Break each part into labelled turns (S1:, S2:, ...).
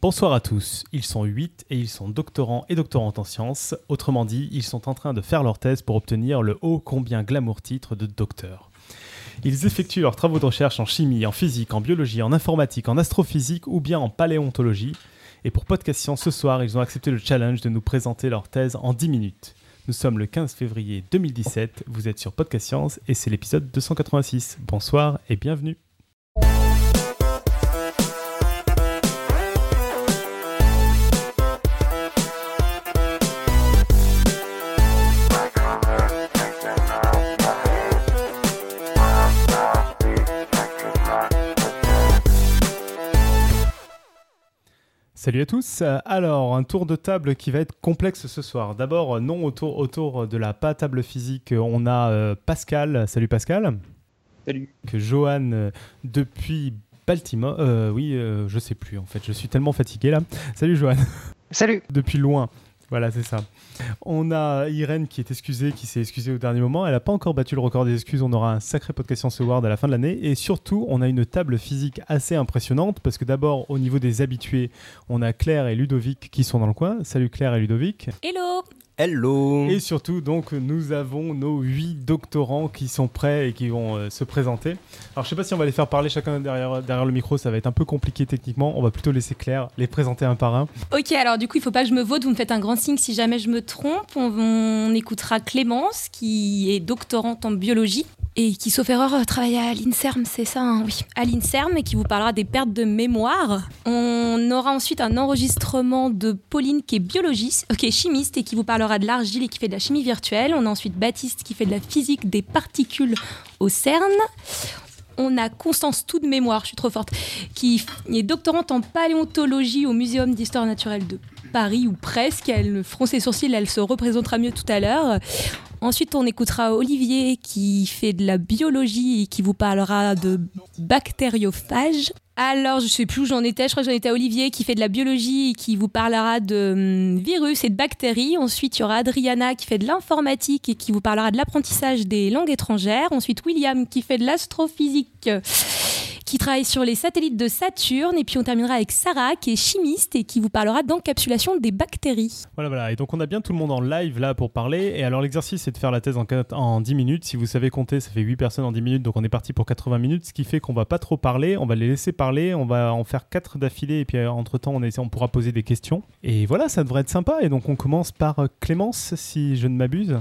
S1: Bonsoir à tous. Ils sont 8 et ils sont doctorants et doctorantes en sciences. Autrement dit, ils sont en train de faire leur thèse pour obtenir le haut combien glamour titre de docteur. Ils effectuent leurs travaux de recherche en chimie, en physique, en biologie, en informatique, en astrophysique ou bien en paléontologie. Et pour Podcast Science ce soir, ils ont accepté le challenge de nous présenter leur thèse en 10 minutes. Nous sommes le 15 février 2017, vous êtes sur Podcast Science et c'est l'épisode 286. Bonsoir et bienvenue. Salut à tous. Alors, un tour de table qui va être complexe ce soir. D'abord, non autour, autour de la pas table physique, on a euh, Pascal. Salut Pascal.
S2: Salut.
S1: Que Johan, euh, depuis Baltimore. Euh, oui, je sais plus en fait, je suis tellement fatigué là. Salut Johan.
S2: Salut.
S1: depuis loin. Voilà, c'est ça. On a Irène qui est excusée, qui s'est excusée au dernier moment. Elle n'a pas encore battu le record des excuses. On aura un sacré podcast Science Award à la fin de l'année. Et surtout, on a une table physique assez impressionnante parce que d'abord, au niveau des habitués, on a Claire et Ludovic qui sont dans le coin. Salut Claire et Ludovic.
S3: Hello
S4: Hello
S1: Et surtout, donc, nous avons nos huit doctorants qui sont prêts et qui vont euh, se présenter. Alors, je sais pas si on va les faire parler chacun derrière, derrière le micro, ça va être un peu compliqué techniquement. On va plutôt laisser Claire les présenter un par un.
S3: Ok, alors du coup, il faut pas que je me vote, vous me faites un grand signe si jamais je me trompe. On, on écoutera Clémence, qui est doctorante en biologie et qui, sauf erreur, travaille à l'INSERM, c'est ça hein Oui, à l'INSERM, et qui vous parlera des pertes de mémoire. On aura ensuite un enregistrement de Pauline, qui est biologiste, qui est chimiste, et qui vous parlera de l'argile et qui fait de la chimie virtuelle. On a ensuite Baptiste, qui fait de la physique des particules au CERN. On a Constance, tout de mémoire, je suis trop forte, qui est doctorante en paléontologie au Muséum d'histoire naturelle de Paris, ou presque. Elle fronce ses sourcils, elle se représentera mieux tout à l'heure. Ensuite, on écoutera Olivier qui fait de la biologie et qui vous parlera de bactériophages. Alors, je sais plus où j'en étais. Je crois que j'en étais à Olivier qui fait de la biologie et qui vous parlera de hum, virus et de bactéries. Ensuite, il y aura Adriana qui fait de l'informatique et qui vous parlera de l'apprentissage des langues étrangères. Ensuite, William qui fait de l'astrophysique qui travaille sur les satellites de Saturne. Et puis on terminera avec Sarah, qui est chimiste et qui vous parlera d'encapsulation des bactéries.
S1: Voilà, voilà. Et donc on a bien tout le monde en live là pour parler. Et alors l'exercice, c'est de faire la thèse en, en 10 minutes. Si vous savez compter, ça fait 8 personnes en 10 minutes. Donc on est parti pour 80 minutes. Ce qui fait qu'on va pas trop parler. On va les laisser parler. On va en faire 4 d'affilée. Et puis euh, entre-temps, on, on pourra poser des questions. Et voilà, ça devrait être sympa. Et donc on commence par euh, Clémence, si je ne m'abuse.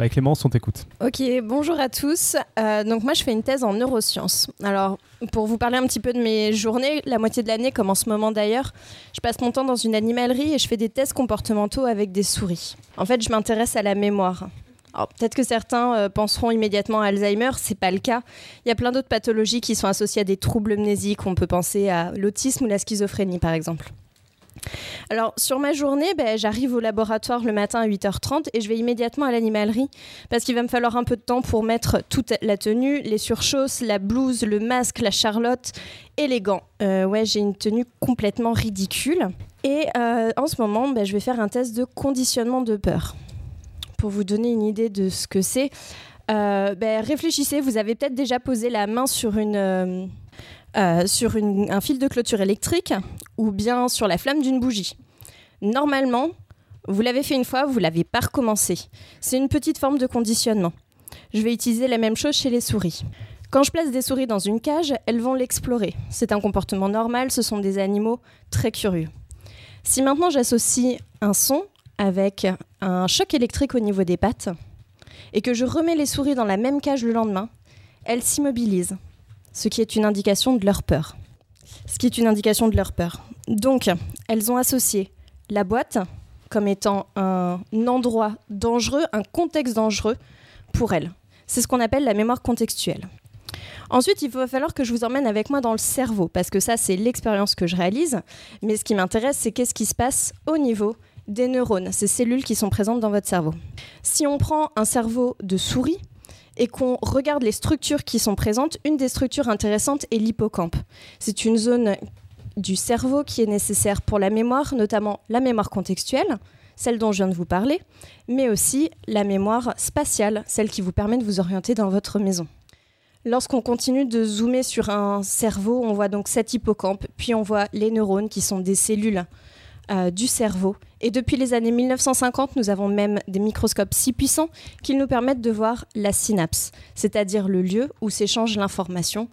S1: Bah, Clémence, on t'écoute.
S5: Ok, bonjour à tous. Euh, donc moi, je fais une thèse en neurosciences. Alors, pour vous parler un petit peu de mes journées, la moitié de l'année, comme en ce moment d'ailleurs, je passe mon temps dans une animalerie et je fais des tests comportementaux avec des souris. En fait, je m'intéresse à la mémoire. Alors, peut-être que certains euh, penseront immédiatement à Alzheimer, c'est pas le cas. Il y a plein d'autres pathologies qui sont associées à des troubles mnésiques. On peut penser à l'autisme ou la schizophrénie, par exemple. Alors, sur ma journée, ben, j'arrive au laboratoire le matin à 8h30 et je vais immédiatement à l'animalerie parce qu'il va me falloir un peu de temps pour mettre toute la tenue, les surchausses, la blouse, le masque, la charlotte et les gants. Euh, ouais, j'ai une tenue complètement ridicule. Et euh, en ce moment, ben, je vais faire un test de conditionnement de peur. Pour vous donner une idée de ce que c'est, euh, ben, réfléchissez, vous avez peut-être déjà posé la main sur une euh, sur un fil de clôture électrique ou bien sur la flamme d'une bougie. Normalement, vous l'avez fait une fois, vous l'avez pas recommencé. C'est une petite forme de conditionnement. Je vais utiliser la même chose chez les souris. Quand je place des souris dans une cage, elles vont l'explorer. C'est un comportement normal, ce sont des animaux très curieux. Si maintenant j'associe un son avec un choc électrique au niveau des pattes et que je remets les souris dans la même cage le lendemain, elles s'immobilisent, ce qui est une indication de leur peur. Donc, elles ont associé la boîte comme étant un endroit dangereux, un contexte dangereux pour elles. C'est ce qu'on appelle la mémoire contextuelle. Ensuite, il va falloir que je vous emmène avec moi dans le cerveau, parce que ça, c'est l'expérience que je réalise. Mais ce qui m'intéresse, c'est qu'est-ce qui se passe au niveau des neurones, ces cellules qui sont présentes dans votre cerveau. Si on prend un cerveau de souris, et qu'on regarde les structures qui sont présentes, une des structures intéressantes est l'hippocampe. C'est une zone du cerveau qui est nécessaire pour la mémoire, notamment la mémoire contextuelle, celle dont je viens de vous parler, mais aussi la mémoire spatiale, celle qui vous permet de vous orienter dans votre maison. Lorsqu'on continue de zoomer sur un cerveau, on voit donc cet hippocampe, puis on voit les neurones qui sont des cellules euh, du cerveau. Et depuis les années 1950, nous avons même des microscopes si puissants qu'ils nous permettent de voir la synapse, c'est-à-dire le lieu où s'échange l'information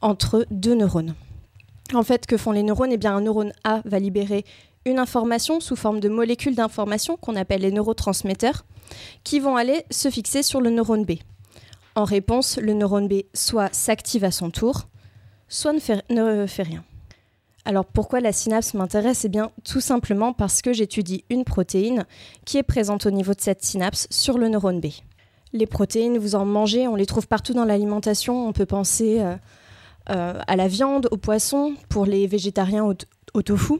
S5: entre deux neurones. En fait, que font les neurones? Eh bien, un neurone A va libérer une information sous forme de molécules d'information qu'on appelle les neurotransmetteurs, qui vont aller se fixer sur le neurone B. En réponse, le neurone B soit s'active à son tour, soit ne fait, rien. Alors pourquoi la synapse m'intéresse? Eh bien tout simplement parce que j'étudie une protéine qui est présente au niveau de cette synapse sur le neurone B. Les protéines, vous en mangez, on les trouve partout dans l'alimentation. On peut penser euh, euh, à la viande, au poisson, pour les végétariens au, tofu.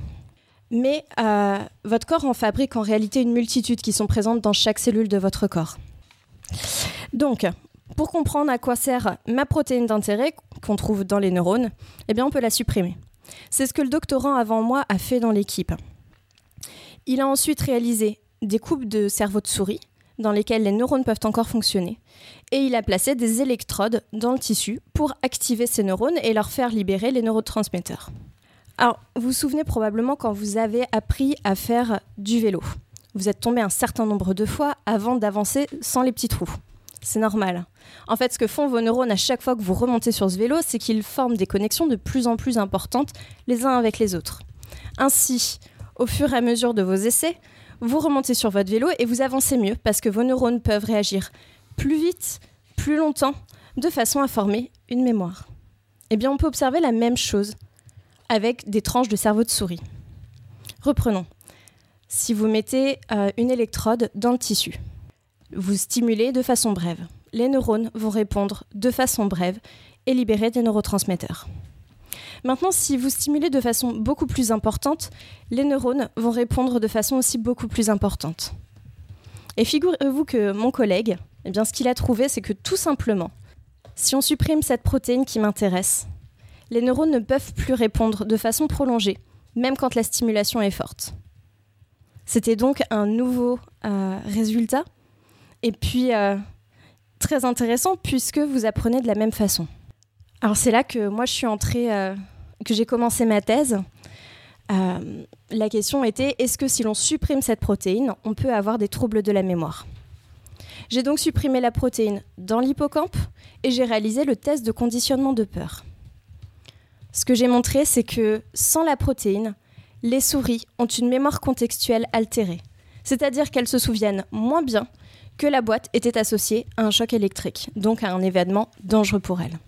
S5: Mais euh, votre corps en fabrique en réalité une multitude qui sont présentes dans chaque cellule de votre corps. Donc, pour comprendre à quoi sert ma protéine d'intérêt qu'on trouve dans les neurones, eh bien on peut la supprimer. C'est ce que le doctorant avant moi a fait dans l'équipe. Il a ensuite réalisé des coupes de cerveau de souris dans lesquelles les neurones peuvent encore fonctionner, et il a placé des électrodes dans le tissu pour activer ces neurones et leur faire libérer les neurotransmetteurs. Alors, vous vous souvenez probablement quand vous avez appris à faire du vélo. Vous êtes tombé un certain nombre de fois avant d'avancer sans les petits trous. C'est normal. En fait, ce que font vos neurones à chaque fois que vous remontez sur ce vélo, c'est qu'ils forment des connexions de plus en plus importantes les uns avec les autres. Ainsi, au fur et à mesure de vos essais, vous remontez sur votre vélo et vous avancez mieux parce que vos neurones peuvent réagir plus vite, plus longtemps, de façon à former une mémoire. Eh bien, on peut observer la même chose avec des tranches de cerveau de souris. Reprenons. Si vous mettez euh, une électrode dans le tissu, vous stimulez de façon brève. Les neurones vont répondre de façon brève et libérer des neurotransmetteurs. Maintenant, si vous stimulez de façon beaucoup plus importante, les neurones vont répondre de façon aussi beaucoup plus importante. Et figurez-vous que mon collègue, eh bien, ce qu'il a trouvé, c'est que tout simplement, si on supprime cette protéine qui m'intéresse, les neurones ne peuvent plus répondre de façon prolongée, même quand la stimulation est forte. C'était donc un nouveau euh, résultat et puis, euh, très intéressant puisque vous apprenez de la même façon. Alors c'est là que moi je suis entrée, euh, que j'ai commencé ma thèse. Euh, la question était est-ce que si l'on supprime cette protéine, on peut avoir des troubles de la mémoire? J'ai donc supprimé la protéine dans l'hippocampe et j'ai réalisé le test de conditionnement de peur. Ce que j'ai montré, c'est que sans la protéine, les souris ont une mémoire contextuelle altérée, c'est-à-dire qu'elles se souviennent moins bien que la boîte était associée à un choc électrique, donc à un événement dangereux pour elle.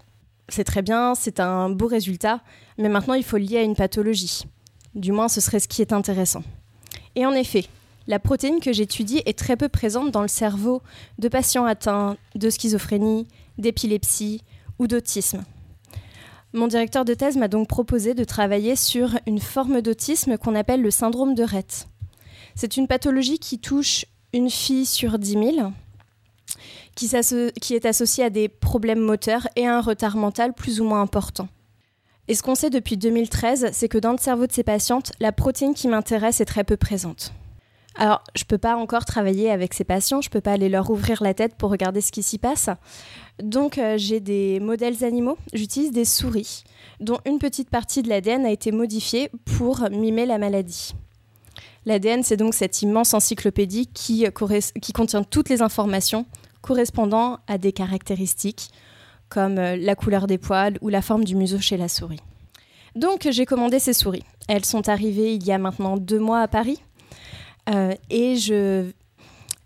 S5: C'est très bien, c'est un beau résultat, mais maintenant il faut le lier à une pathologie. Du moins, ce serait ce qui est intéressant. Et en effet, la protéine que j'étudie est très peu présente dans le cerveau de patients atteints de schizophrénie, d'épilepsie ou d'autisme. Mon directeur de thèse m'a donc proposé de travailler sur une forme d'autisme qu'on appelle le syndrome de Rett. C'est une pathologie qui touche une fille sur 10 000 qui, est associée à des problèmes moteurs et à un retard mental plus ou moins important. Et ce qu'on sait depuis 2013, c'est que dans le cerveau de ces patientes, la protéine qui m'intéresse est très peu présente. Alors, je ne peux pas encore travailler avec ces patients, je ne peux pas aller leur ouvrir la tête pour regarder ce qui s'y passe. Donc, euh, j'ai des modèles animaux, j'utilise des souris, dont une petite partie de l'ADN a été modifiée pour mimer la maladie. L'ADN, c'est donc cette immense encyclopédie qui, qui, contient toutes les informations correspondant à des caractéristiques comme euh, la couleur des poils ou la forme du museau chez la souris. Donc j'ai commandé ces souris. Elles sont arrivées il y a maintenant deux mois à Paris. Euh, et.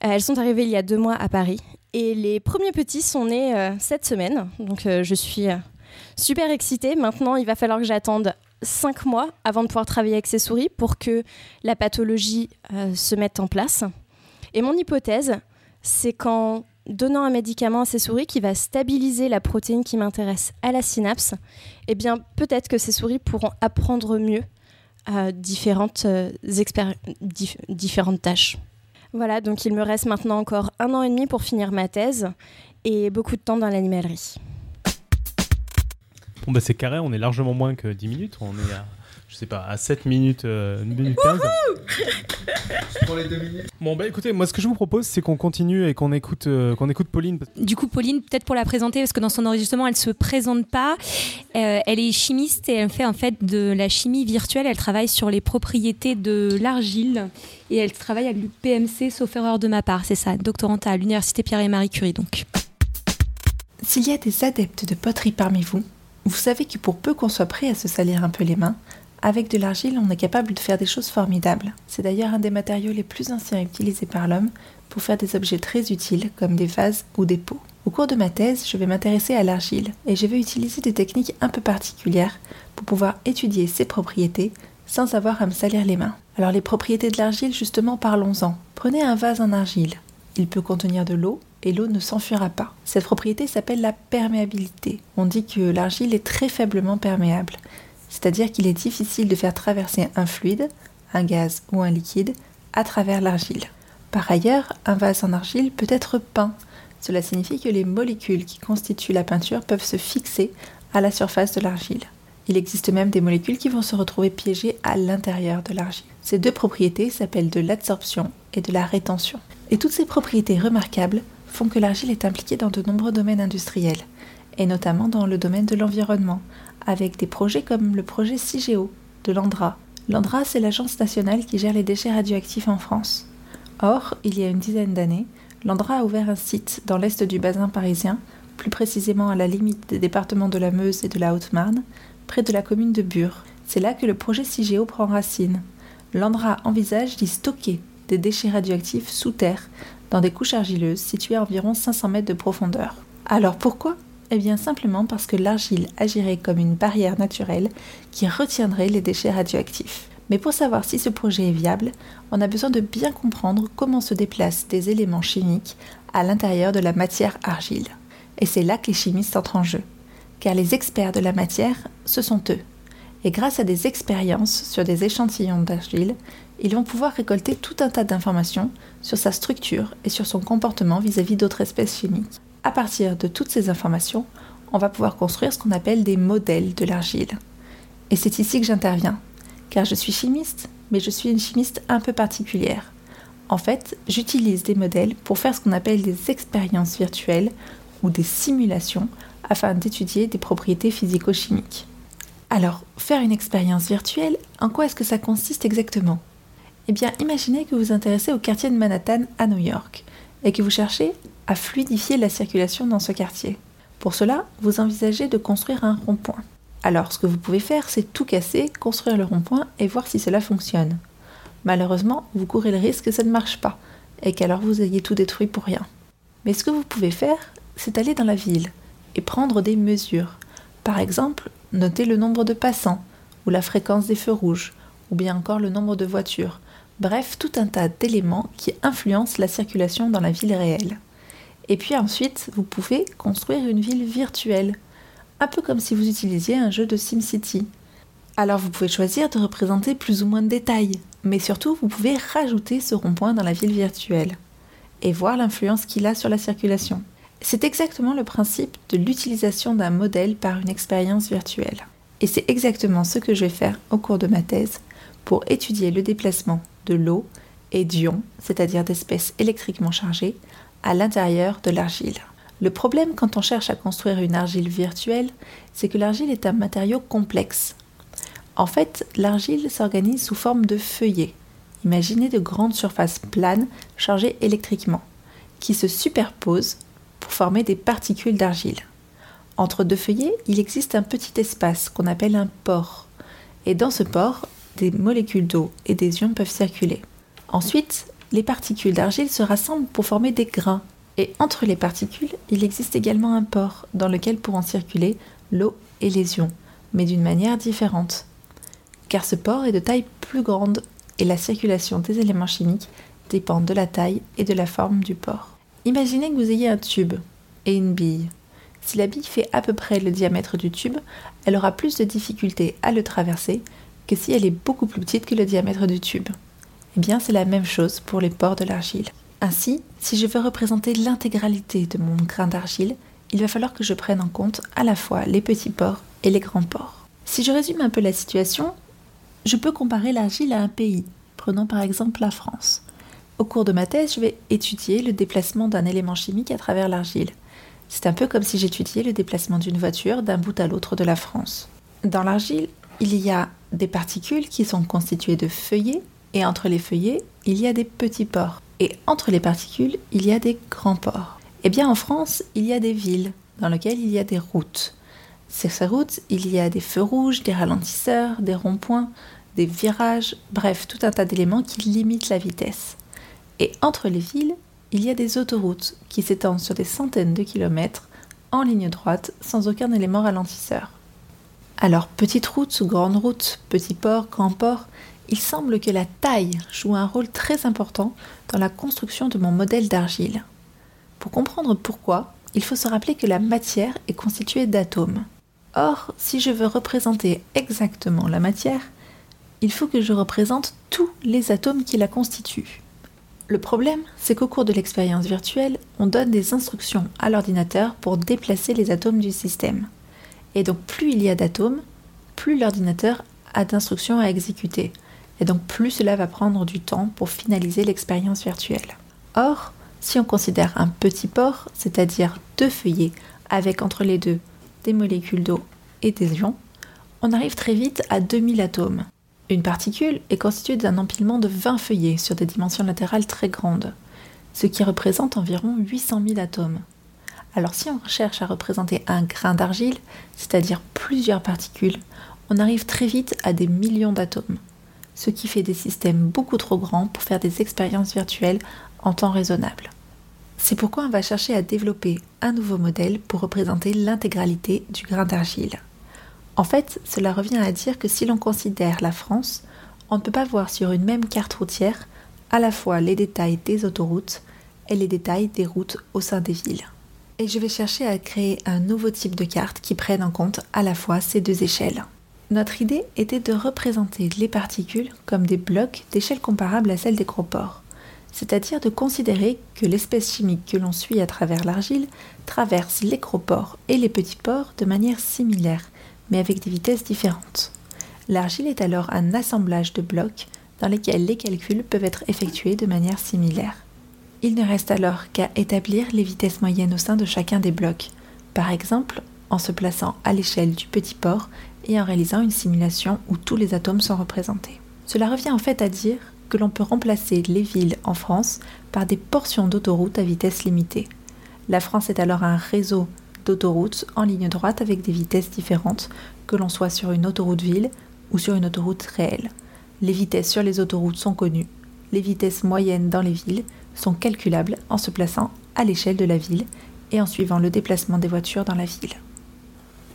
S5: Elles sont arrivées il y a deux mois à Paris. Et les premiers petits sont nés euh, cette semaine. Donc je suis super excitée. Maintenant, il va falloir que j'attende cinq mois avant de pouvoir travailler avec ces souris pour que la pathologie euh, se mette en place. Et mon hypothèse, c'est qu'en donnant un médicament à ces souris qui va stabiliser la protéine qui m'intéresse à la synapse, eh bien peut-être que ces souris pourront apprendre mieux à différentes, euh, différentes tâches. Voilà, donc il me reste maintenant encore un an et demi pour finir ma thèse et beaucoup de temps dans l'animalerie.
S1: Bon, bah, c'est carré, on est largement moins que 10 minutes. On est à je sais pas, à 7 minutes, euh, 1 minute 15.
S2: Pour les deux minutes.
S1: Bon, bah écoutez, moi ce que je vous propose, c'est qu'on continue et qu'on écoute, euh, qu'on écoute Pauline.
S3: Du coup, Pauline, peut-être pour la présenter, parce que dans son enregistrement, elle se présente pas. Euh, elle est chimiste et elle fait en fait de la chimie virtuelle. Elle travaille sur les propriétés de l'argile et elle travaille avec l'UPMC, sauf erreur de ma part. C'est ça, doctorante à l'Université Pierre et Marie Curie. Donc,
S4: S'il y a des adeptes de poterie parmi vous, vous savez que pour peu qu'on soit prêt à se salir un peu les mains, avec de l'argile, on est capable de faire des choses formidables. C'est d'ailleurs un des matériaux les plus anciens utilisés par l'homme pour faire des objets très utiles comme des vases ou des pots. Au cours de ma thèse, je vais m'intéresser à l'argile et je vais utiliser des techniques un peu particulières pour pouvoir étudier ses propriétés sans avoir à me salir les mains. Alors les propriétés de l'argile, justement, parlons-en. Prenez un vase en argile. Il peut contenir de l'eau l'eau ne s'enfuira pas. Cette propriété s'appelle la perméabilité. On dit que l'argile est très faiblement perméable, c'est-à-dire qu'il est difficile de faire traverser un fluide, un gaz ou un liquide à travers l'argile. Par ailleurs, un vase en argile peut être peint. Cela signifie que les molécules qui constituent la peinture peuvent se fixer à la surface de l'argile. Il existe même des molécules qui vont se retrouver piégées à l'intérieur de l'argile. Ces deux propriétés s'appellent de l'absorption et de la rétention. Et toutes ces propriétés remarquables font que l'argile est impliquée dans de nombreux domaines industriels, et notamment dans le domaine de l'environnement, avec des projets comme le projet CIGEO de l'ANDRA. L'ANDRA, c'est l'agence nationale qui gère les déchets radioactifs en France. Or, il y a une dizaine d'années, l'ANDRA a ouvert un site dans l'est du bassin parisien, plus précisément à la limite des départements de la Meuse et de la Haute-Marne, près de la commune de Bure. C'est là que le projet CIGEO prend racine. L'ANDRA envisage d'y stocker des déchets radioactifs sous terre, dans des couches argileuses situées à environ 500 mètres de profondeur. Alors pourquoi? Eh bien simplement parce que l'argile agirait comme une barrière naturelle qui retiendrait les déchets radioactifs. Mais pour savoir si ce projet est viable, on a besoin de bien comprendre comment se déplacent des éléments chimiques à l'intérieur de la matière argile. Et c'est là que les chimistes entrent en jeu. Car les experts de la matière, ce sont eux. Et grâce à des expériences sur des échantillons d'argile, ils vont pouvoir récolter tout un tas d'informations sur sa structure et sur son comportement vis-à-vis d'autres espèces chimiques. À partir de toutes ces informations, on va pouvoir construire ce qu'on appelle des modèles de l'argile. Et c'est ici que j'interviens, car je suis chimiste, mais je suis une chimiste un peu particulière. En fait, j'utilise des modèles pour faire ce qu'on appelle des expériences virtuelles ou des simulations afin d'étudier des propriétés physico-chimiques. Alors, faire une expérience virtuelle, en quoi est-ce que ça consiste exactement? Eh bien, imaginez que vous vous intéressez au quartier de Manhattan à New York et que vous cherchez à fluidifier la circulation dans ce quartier. Pour cela, vous envisagez de construire un rond-point. Alors, ce que vous pouvez faire, c'est tout casser, construire le rond-point et voir si cela fonctionne. Malheureusement, vous courez le risque que ça ne marche pas et qu'alors vous ayez tout détruit pour rien. Mais ce que vous pouvez faire, c'est aller dans la ville et prendre des mesures. Par exemple, noter le nombre de passants, ou la fréquence des feux rouges, ou bien encore le nombre de voitures. Bref, tout un tas d'éléments qui influencent la circulation dans la ville réelle. Et puis ensuite, vous pouvez construire une ville virtuelle, un peu comme si vous utilisiez un jeu de SimCity. Alors vous pouvez choisir de représenter plus ou moins de détails, mais surtout vous pouvez rajouter ce rond-point dans la ville virtuelle et voir l'influence qu'il a sur la circulation. C'est exactement le principe de l'utilisation d'un modèle par une expérience virtuelle. Et c'est exactement ce que je vais faire au cours de ma thèse pour étudier le déplacement de l'eau et d'ions, c'est-à-dire d'espèces électriquement chargées, à l'intérieur de l'argile. Le problème quand on cherche à construire une argile virtuelle, c'est que l'argile est un matériau complexe. En fait, l'argile s'organise sous forme de feuillets. Imaginez de grandes surfaces planes chargées électriquement, qui se superposent pour former des particules d'argile. Entre deux feuillets, il existe un petit espace qu'on appelle un pore. Et dans ce pore, des molécules d'eau et des ions peuvent circuler. Ensuite, les particules d'argile se rassemblent pour former des grains. Et entre les particules, il existe également un pore dans lequel pourront circuler l'eau et les ions, mais d'une manière différente. Car ce pore est de taille plus grande et la circulation des éléments chimiques dépend de la taille et de la forme du pore. Imaginez que vous ayez un tube et une bille. Si la bille fait à peu près le diamètre du tube, elle aura plus de difficultés à le traverser que si elle est beaucoup plus petite que le diamètre du tube. Eh bien, c'est la même chose pour les pores de l'argile. Ainsi, si je veux représenter l'intégralité de mon grain d'argile, il va falloir que je prenne en compte à la fois les petits pores et les grands pores. Si je résume un peu la situation, Je peux comparer l'argile à un pays. Prenons par exemple la France. Au cours de ma thèse, je vais étudier le déplacement d'un élément chimique à travers l'argile. C'est un peu comme si j'étudiais le déplacement d'une voiture d'un bout à l'autre de la France. Dans l'argile, il y a des particules qui sont constituées de feuillets, et entre les feuillets, il y a des petits pores. Et entre les particules, il y a des grands pores. Eh bien, en France, il y a des villes dans lesquelles il y a des routes. Sur ces routes, il y a des feux rouges, des ralentisseurs, des ronds-points, des virages, bref, tout un tas d'éléments qui limitent la vitesse. Et entre les villes, il y a des autoroutes qui s'étendent sur des centaines de kilomètres en ligne droite sans aucun élément ralentisseur. Alors, petite route, grande route, petit port, grand port, il semble que la taille joue un rôle très important dans la construction de mon modèle d'argile. Pour comprendre pourquoi, il faut se rappeler que la matière est constituée d'atomes. Or, si je veux représenter exactement la matière, il faut que je représente tous les atomes qui la constituent. Le problème, c'est qu'au cours de l'expérience virtuelle, on donne des instructions à l'ordinateur pour déplacer les atomes du système. Et donc plus il y a d'atomes, plus l'ordinateur a d'instructions à exécuter et donc plus cela va prendre du temps pour finaliser l'expérience virtuelle. Or, si on considère un petit pore, c'est-à-dire deux feuillets avec entre les deux des molécules d'eau et des ions, on arrive très vite à 2000 atomes. Une particule est constituée d'un empilement de 20 feuillets sur des dimensions latérales très grandes, ce qui représente environ 800 000 atomes. Alors si on cherche à représenter un grain d'argile, c'est-à-dire plusieurs particules, on arrive très vite à des millions d'atomes ce qui fait des systèmes beaucoup trop grands pour faire des expériences virtuelles en temps raisonnable. C'est pourquoi on va chercher à développer un nouveau modèle pour représenter l'intégralité du grain d'argile. En fait, cela revient à dire que si l'on considère la France, on ne peut pas voir sur une même carte routière à la fois les détails des autoroutes et les détails des routes au sein des villes. Et je vais chercher à créer un nouveau type de carte qui prenne en compte à la fois ces deux échelles. Notre idée était de représenter les particules comme des blocs d'échelle comparable à celle des gros pores, c'est-à-dire de considérer que l'espèce chimique que l'on suit à travers l'argile traverse les gros pores et les petits pores de manière similaire, mais avec des vitesses différentes. L'argile est alors un assemblage de blocs dans lesquels les calculs peuvent être effectués de manière similaire. Il ne reste alors qu'à établir les vitesses moyennes au sein de chacun des blocs, par exemple en se plaçant à l'échelle du petit pore et en réalisant une simulation où tous les atomes sont représentés. Cela revient en fait à dire que l'on peut remplacer les villes en France par des portions d'autoroutes à vitesse limitée. La France est alors un réseau d'autoroutes en ligne droite avec des vitesses différentes, que l'on soit sur une autoroute ville ou sur une autoroute réelle. Les vitesses sur les autoroutes sont connues. Les vitesses moyennes dans les villes sont calculables en se plaçant à l'échelle de la ville et en suivant le déplacement des voitures dans la ville.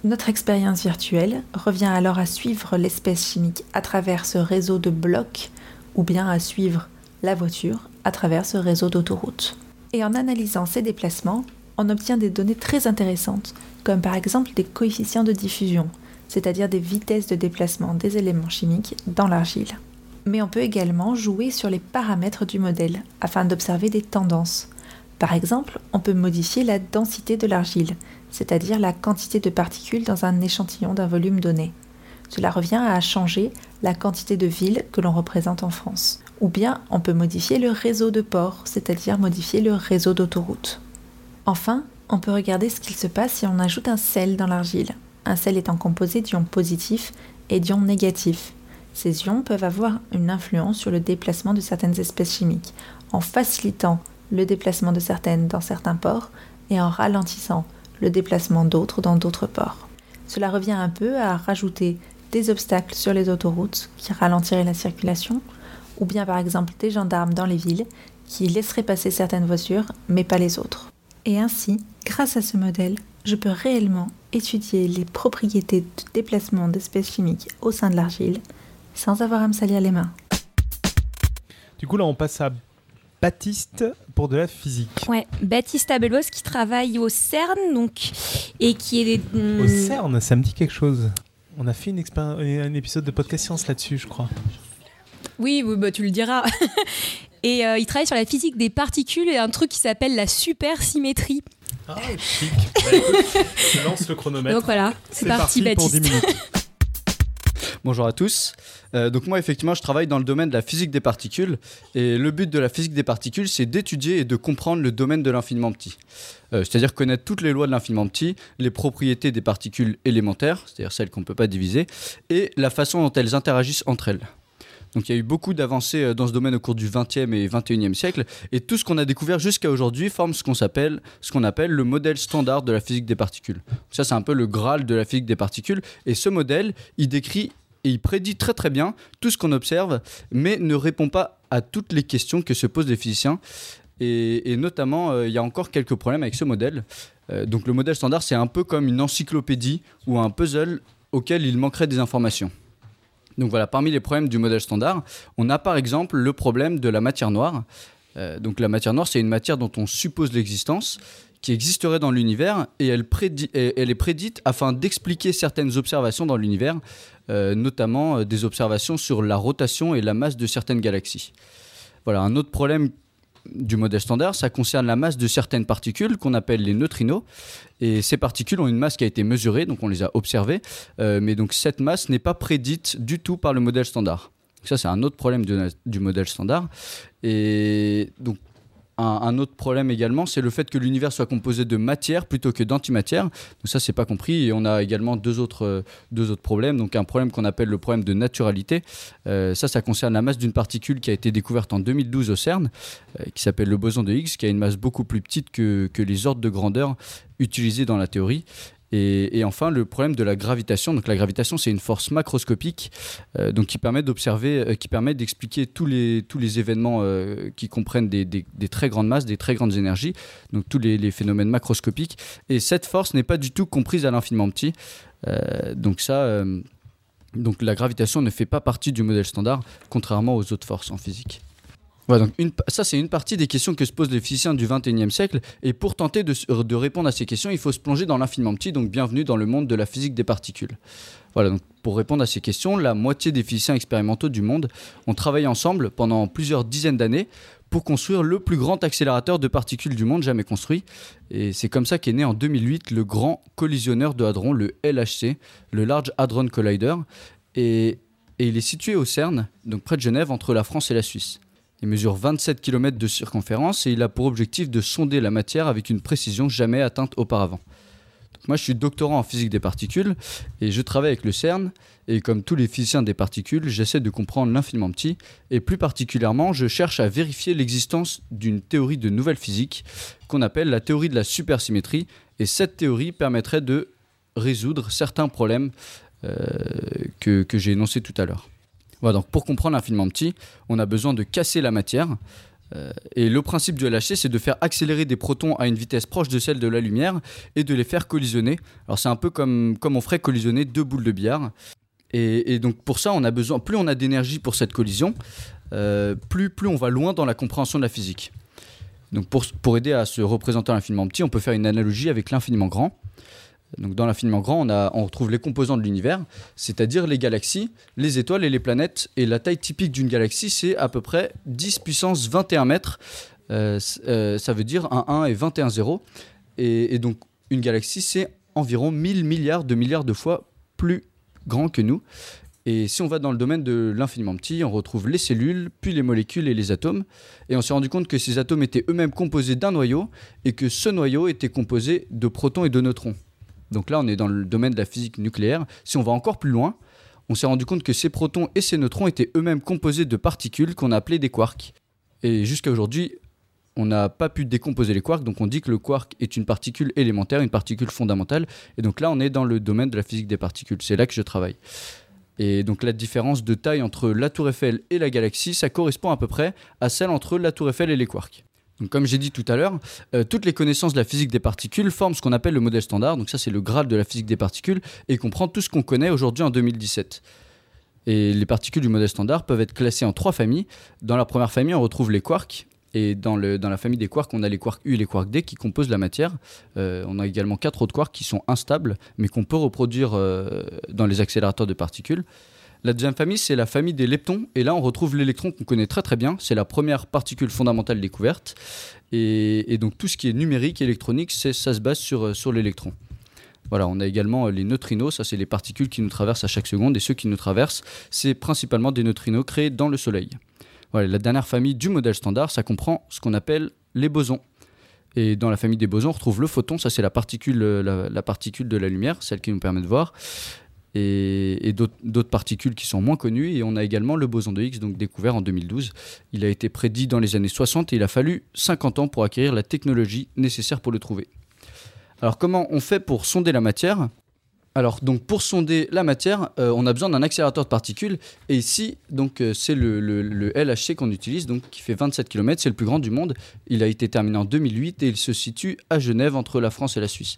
S4: Notre expérience virtuelle revient alors à suivre l'espèce chimique à travers ce réseau de blocs ou bien à suivre la voiture à travers ce réseau d'autoroutes. Et en analysant ces déplacements, on obtient des données très intéressantes, comme par exemple des coefficients de diffusion, c'est-à-dire des vitesses de déplacement des éléments chimiques dans l'argile. Mais on peut également jouer sur les paramètres du modèle afin d'observer des tendances. Par exemple, on peut modifier la densité de l'argile, c'est-à-dire la quantité de particules dans un échantillon d'un volume donné. Cela revient à changer la quantité de villes que l'on représente en France. Ou bien on peut modifier le réseau de ports, c'est-à-dire modifier le réseau d'autoroutes. Enfin, on peut regarder ce qu'il se passe si on ajoute un sel dans l'argile. Un sel étant composé d'ions positifs et d'ions négatifs. Ces ions peuvent avoir une influence sur le déplacement de certaines espèces chimiques, en facilitant le déplacement de certaines dans certains ports et en ralentissant le déplacement d'autres dans d'autres ports. Cela revient un peu à rajouter des obstacles sur les autoroutes qui ralentiraient la circulation, ou bien par exemple des gendarmes dans les villes qui laisseraient passer certaines voitures mais pas les autres. Et ainsi, grâce à ce modèle, je peux réellement étudier les propriétés de déplacement d'espèces chimiques au sein de l'argile sans avoir à me salir les mains.
S1: Du coup, là, on passe à Baptiste pour de la physique.
S3: Ouais, Baptiste Abelos qui travaille au CERN donc, et qui est. hum,
S1: Au CERN, ça me dit quelque chose. On a fait une expéri- un épisode de podcast science là-dessus, je crois.
S3: Oui, oui, bah, tu le diras. et euh, il travaille sur la physique des particules et un truc qui s'appelle la supersymétrie.
S1: Ah, chic. Bah, écoute, je lance le chronomètre.
S3: Donc voilà, c'est parti,
S1: pour 10
S3: Baptiste.
S1: minutes.
S6: Bonjour à tous. Euh, donc moi effectivement je travaille dans le domaine de la physique des particules et le but de la physique des particules c'est d'étudier et de comprendre le domaine de l'infiniment petit. Euh, c'est-à-dire connaître toutes les lois de l'infiniment petit, les propriétés des particules élémentaires, c'est-à-dire celles qu'on ne peut pas diviser, et la façon dont elles interagissent entre elles. Donc il y a eu beaucoup d'avancées euh, dans ce domaine au cours du 20e et 21e siècle, et tout ce qu'on a découvert jusqu'à aujourd'hui forme ce qu'on appelle, appelle le modèle standard de la physique des particules. Ça c'est un peu le graal de la physique des particules, et ce modèle, il décrit et il prédit très très bien tout ce qu'on observe, mais ne répond pas à toutes les questions que se posent les physiciens. Et, notamment, euh, il y a encore quelques problèmes avec ce modèle. Euh, donc le modèle standard, c'est un peu comme une encyclopédie ou un puzzle auquel il manquerait des informations. Donc voilà, parmi les problèmes du modèle standard, on a par exemple le problème de la matière noire. Euh, donc la matière noire, c'est une matière dont on suppose l'existence, qui existerait dans l'univers, et elle, est prédite afin d'expliquer certaines observations dans l'univers, notamment des observations sur la rotation et la masse de certaines galaxies. Voilà, un autre problème du modèle standard, ça concerne la masse de certaines particules qu'on appelle les neutrinos. Et ces particules ont une masse qui a été mesurée, donc on les a observées, euh, mais donc cette masse n'est pas prédite du tout par le modèle standard. Ça, c'est un autre problème du modèle standard. Et donc, un, autre problème également, c'est le fait que l'univers soit composé de matière plutôt que d'antimatière. Donc ça, c'est pas compris. Et on a également deux autres, euh, deux autres problèmes. Donc un problème qu'on appelle le problème de naturalité. Euh, ça, ça concerne la masse d'une particule qui a été découverte en 2012 au CERN, euh, qui s'appelle le boson de Higgs, qui a une masse beaucoup plus petite que, que les ordres de grandeur utilisés dans la théorie. Et, enfin, le problème de la gravitation. Donc, la gravitation, c'est une force macroscopique euh, donc qui permet d'observer, euh, qui permet d'expliquer tous les, tous les événements euh, qui comprennent des, très grandes masses, des très grandes énergies, donc tous les, les phénomènes macroscopiques. Et cette force n'est pas du tout comprise à l'infiniment petit. donc, ça. donc la gravitation ne fait pas partie du modèle standard, contrairement aux autres forces en physique donc ça, c'est une partie des questions que se posent les physiciens du 21e siècle. Et pour tenter de, répondre à ces questions, il faut se plonger dans l'infiniment petit. Donc, bienvenue dans le monde de la physique des particules. Voilà, donc pour répondre à ces questions, la moitié des physiciens expérimentaux du monde ont travaillé ensemble pendant plusieurs dizaines d'années pour construire le plus grand accélérateur de particules du monde jamais construit. Et c'est comme ça qu'est né en 2008 le grand collisionneur de hadrons, le LHC, le Large Hadron Collider. Et, et il est situé au CERN, donc près de Genève, entre la France et la Suisse. Il mesure 27 km de circonférence et il a pour objectif de sonder la matière avec une précision jamais atteinte auparavant. moi, je suis doctorant en physique des particules et je travaille avec le CERN. Et comme tous les physiciens des particules, j'essaie de comprendre l'infiniment petit. Et plus particulièrement, je cherche à vérifier l'existence d'une théorie de nouvelle physique qu'on appelle la théorie de la supersymétrie. Et cette théorie permettrait de résoudre certains problèmes euh, que j'ai énoncés tout à l'heure donc pour comprendre l'infiniment petit, on a besoin de casser la matière. Euh, et le principe du LHC, c'est de faire accélérer des protons à une vitesse proche de celle de la lumière et de les faire collisionner. Alors c'est un peu comme, comme on ferait collisionner deux boules de billard. Et, donc pour ça, on a besoin, plus on a d'énergie pour cette collision, euh, plus, plus on va loin dans la compréhension de la physique. Donc pour, pour aider à se représenter l'infiniment petit, on peut faire une analogie avec l'infiniment grand. Donc dans l'infiniment grand, on, retrouve les composants de l'univers, c'est-à-dire les galaxies, les étoiles et les planètes. Et la taille typique d'une galaxie, c'est à peu près 10 puissance 21 mètres. Euh, euh, ça veut dire un 1 et 21 0. Et, et donc une galaxie, c'est environ 1000 milliards de milliards de fois plus grand que nous. Et si on va dans le domaine de l'infiniment petit, on retrouve les cellules, puis les molécules et les atomes. Et on s'est rendu compte que ces atomes étaient eux-mêmes composés d'un noyau et que ce noyau était composé de protons et de neutrons. Donc là, on est dans le domaine de la physique nucléaire. Si on va encore plus loin, on s'est rendu compte que ces protons et ces neutrons étaient eux-mêmes composés de particules qu'on a appelées des quarks. Et jusqu'à aujourd'hui, on n'a pas pu décomposer les quarks, donc on dit que le quark est une particule élémentaire, une particule fondamentale. Et donc là, on est dans le domaine de la physique des particules. C'est là que je travaille. Et donc la différence de taille entre la tour Eiffel et la galaxie, ça correspond à peu près à celle entre la tour Eiffel et les quarks comme j'ai dit tout à l'heure, euh, toutes les connaissances de la physique des particules forment ce qu'on appelle le modèle standard. Donc ça, c'est le grade de la physique des particules et comprend tout ce qu'on connaît aujourd'hui en 2017. Et les particules du modèle standard peuvent être classées en trois familles. Dans la première famille, on retrouve les quarks. Et dans, la famille des quarks, on a les quarks U et les quarks D qui composent la matière. Euh, on a également quatre autres quarks qui sont instables, mais qu'on peut reproduire euh, dans les accélérateurs de particules. La deuxième famille, c'est la famille des leptons. Et là, on retrouve l'électron qu'on connaît très très bien. C'est la première particule fondamentale découverte. Et, donc tout ce qui est numérique, électronique, ça se base sur, euh, sur l'électron. Voilà, on a également euh, les neutrinos, ça c'est les particules qui nous traversent à chaque seconde, et ceux qui nous traversent, c'est principalement des neutrinos créés dans le Soleil. Voilà, la dernière famille du modèle standard, ça comprend ce qu'on appelle les bosons. Et dans la famille des bosons, on retrouve le photon, ça c'est la particule, euh, la, la particule de la lumière, celle qui nous permet de voir et, d'autres particules qui sont moins connues. Et on a également le boson de Higgs, donc découvert en 2012. Il a été prédit dans les années 60 et il a fallu 50 ans pour acquérir la technologie nécessaire pour le trouver. Alors comment on fait pour sonder la matière? Alors donc pour sonder la matière, euh, on a besoin d'un accélérateur de particules et ici donc euh, c'est le LHC qu'on utilise donc qui fait 27 km, c'est le plus grand du monde. Il a été terminé en 2008 et il se situe à Genève entre la France et la Suisse.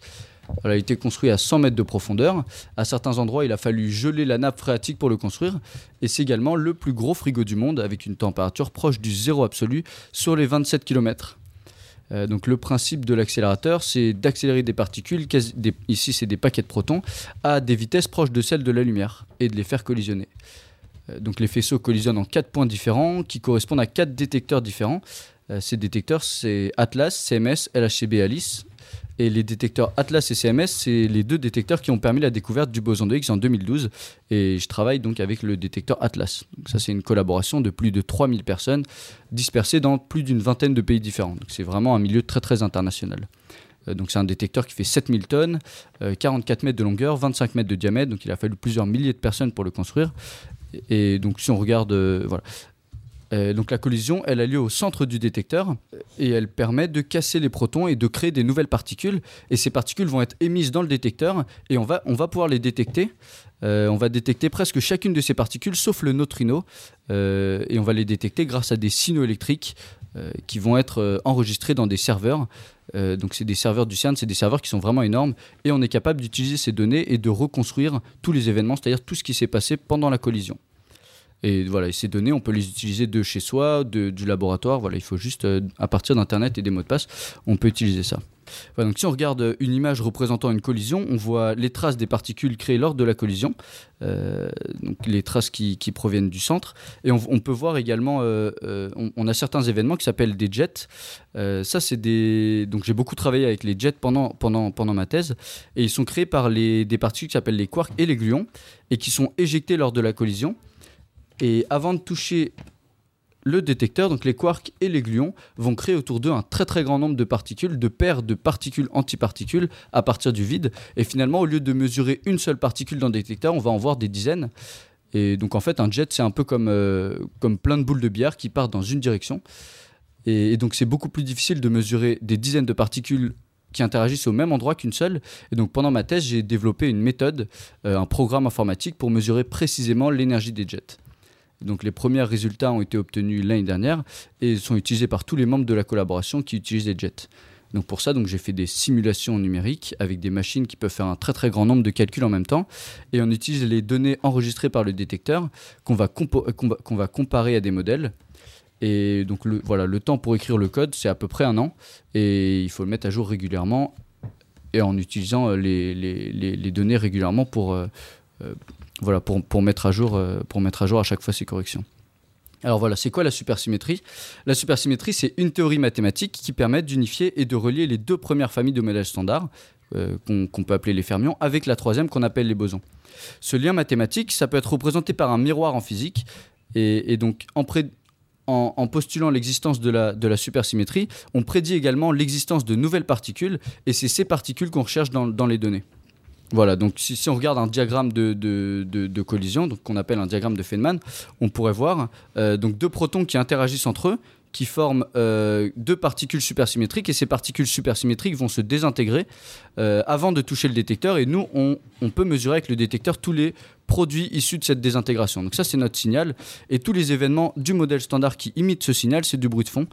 S6: Il a été construit à 100 mètres de profondeur. À certains endroits, il a fallu geler la nappe phréatique pour le construire. Et c'est également le plus gros frigo du monde avec une température proche du zéro absolu sur les 27 km. Euh, donc le principe de l'accélérateur, c'est d'accélérer des particules, ici c'est des paquets de protons, à des vitesses proches de celles de la lumière et de les faire collisionner. Euh, donc les faisceaux collisionnent en quatre points différents qui correspondent à quatre détecteurs différents. Euh, ces détecteurs, c'est Atlas, CMS, LHCb, Alice. Et les détecteurs Atlas et CMS, c'est les deux détecteurs qui ont permis la découverte du boson de Higgs en 2012. Et je travaille donc avec le détecteur Atlas. Donc ça, c'est une collaboration de plus de 3000 personnes dispersées dans plus d'une vingtaine de pays différents. Donc c'est vraiment un milieu très très international. Euh, donc c'est un détecteur qui fait 7000 tonnes, euh, 44 mètres de longueur, 25 mètres de diamètre. Donc il a fallu plusieurs milliers de personnes pour le construire. Et et donc si on regarde, euh, voilà. Euh, donc la collision, elle a lieu au centre du détecteur et elle permet de casser les protons et de créer des nouvelles particules. Et ces particules vont être émises dans le détecteur et on va, pouvoir les détecter. Euh, on va détecter presque chacune de ces particules sauf le neutrino Euh, et on va les détecter grâce à des signaux électriques euh, qui vont être euh, enregistrés dans des serveurs. Euh, donc c'est des serveurs du CERN, c'est des serveurs qui sont vraiment énormes et on est capable d'utiliser ces données et de reconstruire tous les événements, c'est-à-dire tout ce qui s'est passé pendant la collision. Et voilà, ces données, on peut les utiliser de chez soi, de- du laboratoire. Voilà, il faut juste, euh, à partir d'Internet et des mots de passe, on peut utiliser ça. Donc si on regarde euh, une image représentant une collision, on voit les traces des particules créées lors de la collision, euh, donc les traces qui, proviennent du centre. Et on, peut voir également, on, on a certains événements qui s'appellent des jets. Ça, c'est des. Donc j'ai beaucoup travaillé avec les jets pendant, pendant, pendant ma thèse, et ils sont créés par les, des particules qui s'appellent les quarks et les gluons, et qui sont éjectés lors de la collision. Et avant de toucher le détecteur, donc les quarks et les gluons vont créer autour d'eux un très très grand nombre de particules, de paires de particules antiparticules à partir du vide. Et finalement, au lieu de mesurer une seule particule dans le détecteur, on va en voir des dizaines. Et donc en fait, un jet, c'est un peu comme, euh, comme plein de boules de billard qui partent dans une direction. Et, et donc c'est beaucoup plus difficile de mesurer des dizaines de particules qui interagissent au même endroit qu'une seule. Et donc pendant ma thèse, j'ai développé une méthode, euh, un programme informatique pour mesurer précisément l'énergie des jets. Donc les premiers résultats ont été obtenus l'année dernière et sont utilisés par tous les membres de la collaboration qui utilisent les jets. Donc pour ça, donc j'ai fait des simulations numériques avec des machines qui peuvent faire un très très grand nombre de calculs en même temps et on utilise les données enregistrées par le détecteur qu'on va, qu'on va, comparer à des modèles. Et donc le, voilà, le temps pour écrire le code, c'est à peu près un an et il faut le mettre à jour régulièrement et en utilisant euh, les, les- les- les données régulièrement pour, euh, euh, voilà, pour, pour, mettre à jour, euh, pour mettre à jour à chaque fois ces corrections. Alors voilà, c'est quoi la supersymétrie? La supersymétrie, c'est une théorie mathématique qui permet d'unifier et de relier les deux premières familles de modèles standards, euh, qu'on peut appeler les fermions, avec la troisième qu'on appelle les bosons. Ce lien mathématique, ça peut être représenté par un miroir en physique, et, donc en, postulant l'existence de la, de supersymétrie, on prédit également l'existence de nouvelles particules, et c'est ces particules qu'on recherche dans, dans les données. Voilà, donc si, on regarde un diagramme de, collision, qu'on appelle un diagramme de Feynman, on pourrait voir euh, donc deux protons qui interagissent entre eux, qui forment euh, deux particules supersymétriques, et ces particules supersymétriques vont se désintégrer euh, avant de toucher le détecteur, et nous, on, on peut mesurer avec le détecteur tous les produits issus de cette désintégration. Donc ça, c'est notre signal, et tous les événements du modèle standard qui imitent ce signal, c'est du bruit de fond,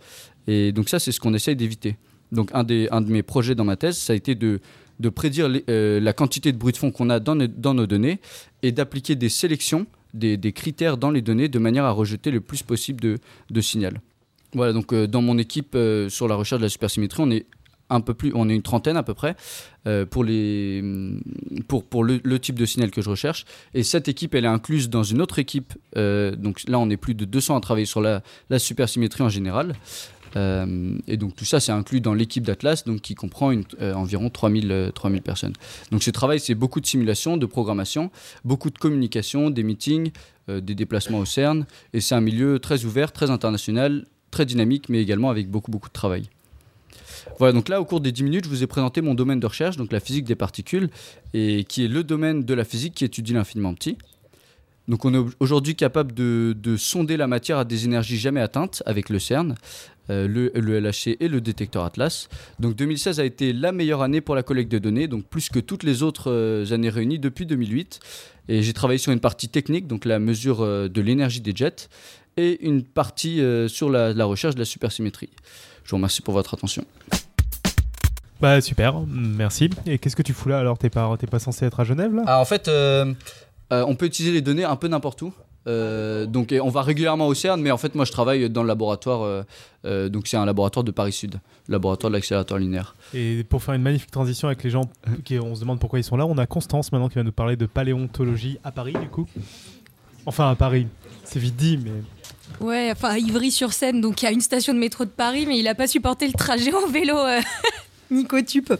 S6: et donc ça, c'est ce qu'on essaye d'éviter. Donc un, des, un de mes projets dans ma thèse, ça a été de de prédire euh, la quantité de bruit de fond qu'on a dans, nos- dans nos données et d'appliquer des sélections, des, critères dans les données de manière à rejeter le plus possible de, signal. Voilà, donc euh, dans mon équipe euh, sur la recherche de la supersymétrie, on est un peu plus, on est une trentaine à peu près pour, pour le, type de signal que je recherche. Et cette équipe, elle est incluse dans une autre équipe. donc là, on est plus de 200 à travailler sur la supersymétrie en général. Euh, et donc tout ça, c'est inclus dans l'équipe d'Atlas, donc qui comprend une, euh, environ 3000, 3000 personnes. Donc ce travail, c'est beaucoup de simulation, de programmation, beaucoup de communication, des meetings, des déplacements au CERN. Et c'est un milieu très ouvert, très international, très dynamique, mais également avec beaucoup, beaucoup de travail. Voilà, donc là, au cours des 10 minutes, je vous ai présenté mon domaine de recherche, donc la physique des particules, et qui est le domaine de la physique qui étudie l'infiniment petit. Donc on est aujourd'hui capable de, sonder la matière à des énergies jamais atteintes avec le CERN, euh, le, LHC et le détecteur Atlas. Donc 2016 a été la meilleure année pour la collecte de données, donc plus que toutes les autres euh, années réunies depuis 2008. Et j'ai travaillé sur une partie technique, donc la mesure euh, de l'énergie des jets, et une partie sur la, la recherche de la supersymétrie. Je vous remercie pour votre attention.
S1: Bah super, merci. Et qu'est-ce que tu fous là alors? T'es pas, pas censé être à Genève là?
S6: Ah, En fait, euh, euh, on peut utiliser les données un peu n'importe où. Euh, donc on va régulièrement au CERN, mais en fait moi je travaille dans le laboratoire, donc c'est un laboratoire de Paris Sud, laboratoire de l'accélérateur linéaire.
S1: Et pour faire une magnifique transition avec les gens qui on se demande pourquoi ils sont là, on a Constance maintenant qui va nous parler de paléontologie à Paris du coup. Enfin à Paris, c'est vite dit mais
S3: Ouais, enfin Ivry-sur-Seine, donc il y a une station de métro de Paris, mais il n'a pas supporté le trajet en vélo, euh, Nico Tup.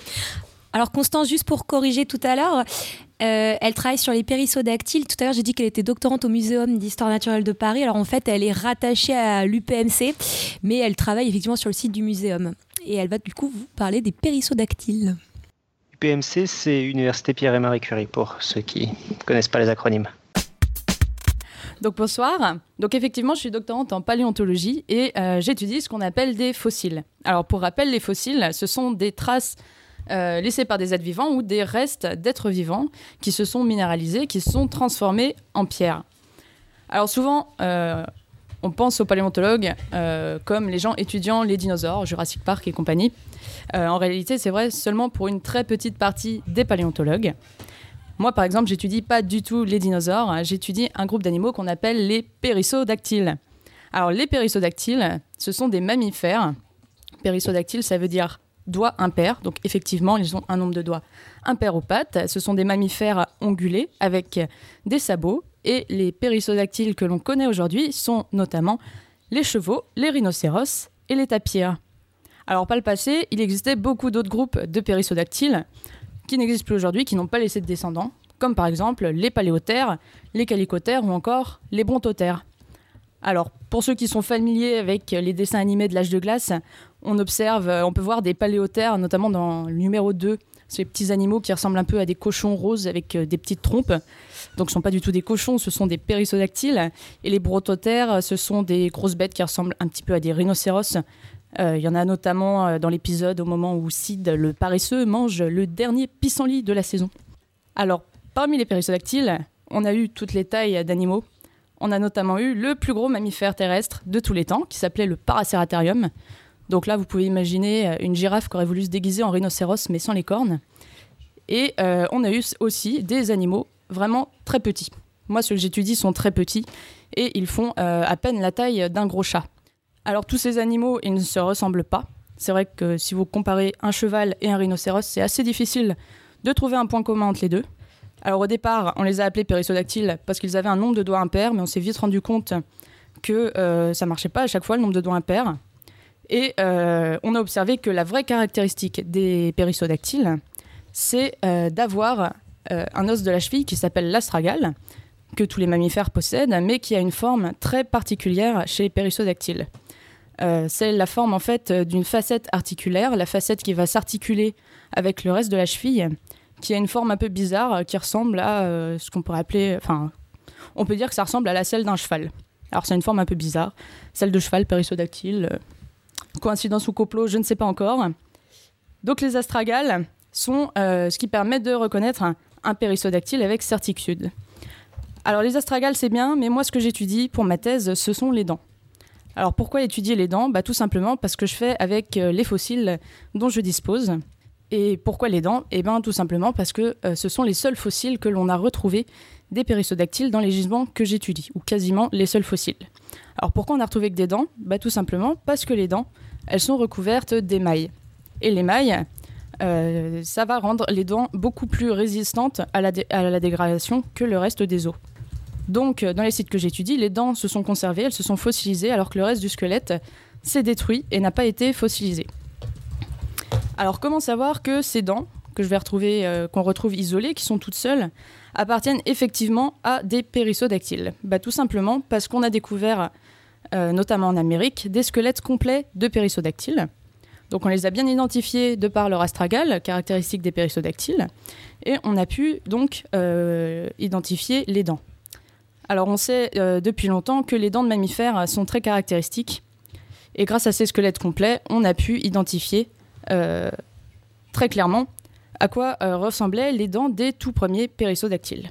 S3: Alors Constance, juste pour corriger tout à l'heure, euh, elle travaille sur les périssodactyles. Tout à l'heure, j'ai dit qu'elle était doctorante au Muséum d'histoire naturelle de Paris. Alors en fait, elle est rattachée à l'UPMC, mais elle travaille effectivement sur le site du muséum. Et elle va du coup vous parler des périssodactyles.
S7: UPMC, c'est Université Pierre et Marie Curie, pour ceux qui ne connaissent pas les acronymes.
S8: Donc bonsoir. Donc effectivement, je suis doctorante en paléontologie et euh, j'étudie ce qu'on appelle des fossiles. Alors pour rappel, les fossiles, ce sont des traces euh, laissées par des êtres vivants ou des restes d'êtres vivants qui se sont minéralisés, qui se sont transformés en pierre. Alors souvent, euh, on pense aux paléontologues comme les gens étudiant les dinosaures, Jurassic Park et compagnie. en réalité, c'est vrai seulement pour une très petite partie des paléontologues. Moi, par exemple, j'étudie pas du tout les dinosaures, hein. j'étudie un groupe d'animaux qu'on appelle les périssodactyles. Alors, les périssodactyles, ce sont des mammifères. Périssodactyles, ça veut dire doigts impairs. Donc, effectivement, ils ont un nombre de doigts impairs aux pattes. Ce sont des mammifères ongulés avec des sabots. Et les périssodactyles que l'on connaît aujourd'hui sont notamment les chevaux, les rhinocéros et les tapirs. Alors, par le passé, il existait beaucoup d'autres groupes de périssodactyles qui n'existent plus aujourd'hui, qui n'ont pas laissé de descendants, comme par exemple les paléothères, les calicotères ou encore les brontothères. Alors, pour ceux qui sont familiers avec les dessins animés de l'âge de glace, on observe, euh, on peut voir des paléothères, notamment dans le numéro 2, ces petits animaux qui ressemblent un peu à des cochons roses avec euh, des petites trompes. Donc, ce ne sont pas du tout des cochons, ce sont des périssodactyles. Et les brontothères, ce sont des grosses bêtes qui ressemblent un petit peu à des rhinocéros, euh, il y en a notamment dans l'épisode au moment où Sid, le paresseux, mange le dernier pissenlit de la saison. Alors, parmi les périssodactyles, on a eu toutes les tailles d'animaux. On a notamment eu le plus gros mammifère terrestre de tous les temps, qui s'appelait le Paraceratherium. Donc là, vous pouvez imaginer euh, une girafe qui aurait voulu se déguiser en rhinocéros, mais sans les cornes. Et on a eu aussi des animaux vraiment très petits. Moi, ceux que j'étudie sont très petits et ils font à peine la taille d'un gros chat. Alors tous ces animaux, ils ne se ressemblent pas. C'est vrai que si vous comparez un cheval et un rhinocéros, c'est assez difficile de trouver un point commun entre les deux. Alors au départ, on les a appelés périssodactyles parce qu'ils avaient un nombre de doigts impairs, mais on s'est vite rendu compte que euh, ça marchait pas à chaque fois le nombre de doigts impairs. Et euh, on a observé que la vraie caractéristique des périssodactyles, c'est euh, d'avoir un os de la cheville qui s'appelle l'astragale, que tous les mammifères possèdent, mais qui a une forme très particulière chez les périssodactyles. Euh, c'est la forme en fait euh, d'une facette articulaire, la facette qui va s'articuler avec le reste de la cheville, qui a une forme un peu bizarre, euh, qui ressemble à ce qu'on pourrait appeler, enfin, on peut dire que ça ressemble à la selle d'un cheval. Alors c'est une forme un peu bizarre, celle de cheval périssodactyle, coïncidence ou complot, je ne sais pas encore. Donc les astragales sont ce qui permet de reconnaître un, un périssodactyle avec certitude. Alors les astragales c'est bien, mais moi ce que j'étudie pour ma thèse, ce sont les dents. Alors pourquoi étudier les dents? Bah, Tout simplement parce que je fais avec euh, les fossiles dont je dispose. Et pourquoi les dents? Eh bien tout simplement parce que euh, ce sont les seuls fossiles que l'on a retrouvés des périssodactyles dans les gisements que j'étudie, ou quasiment les seuls fossiles. Alors pourquoi on a retrouvé que des dents? Bah, Tout simplement parce que les dents, elles sont recouvertes d'émail. Et l'émail, euh, ça va rendre les dents beaucoup plus résistantes à la, dégradation que le reste des os. Donc, euh, dans les sites que j'étudie, les dents se sont conservées, elles se sont fossilisées, alors que le reste du squelette s'est détruit et n'a pas été fossilisé. Alors comment savoir que ces dents, que je vais retrouver, euh, qu'on retrouve isolées, qui sont toutes seules, appartiennent effectivement à des périssodactyles bah, Tout simplement parce qu'on a découvert, euh, notamment en Amérique, des squelettes complets de périssodactyles. Donc on les a bien identifiés de par leur astragale, caractéristique des périssodactyles, et on a pu donc euh, identifier les dents. Alors on sait euh, depuis longtemps que les dents de mammifères sont très caractéristiques, et grâce à ces squelettes complets, on a pu identifier très clairement à quoi ressemblaient les dents des tout premiers périssodactyles.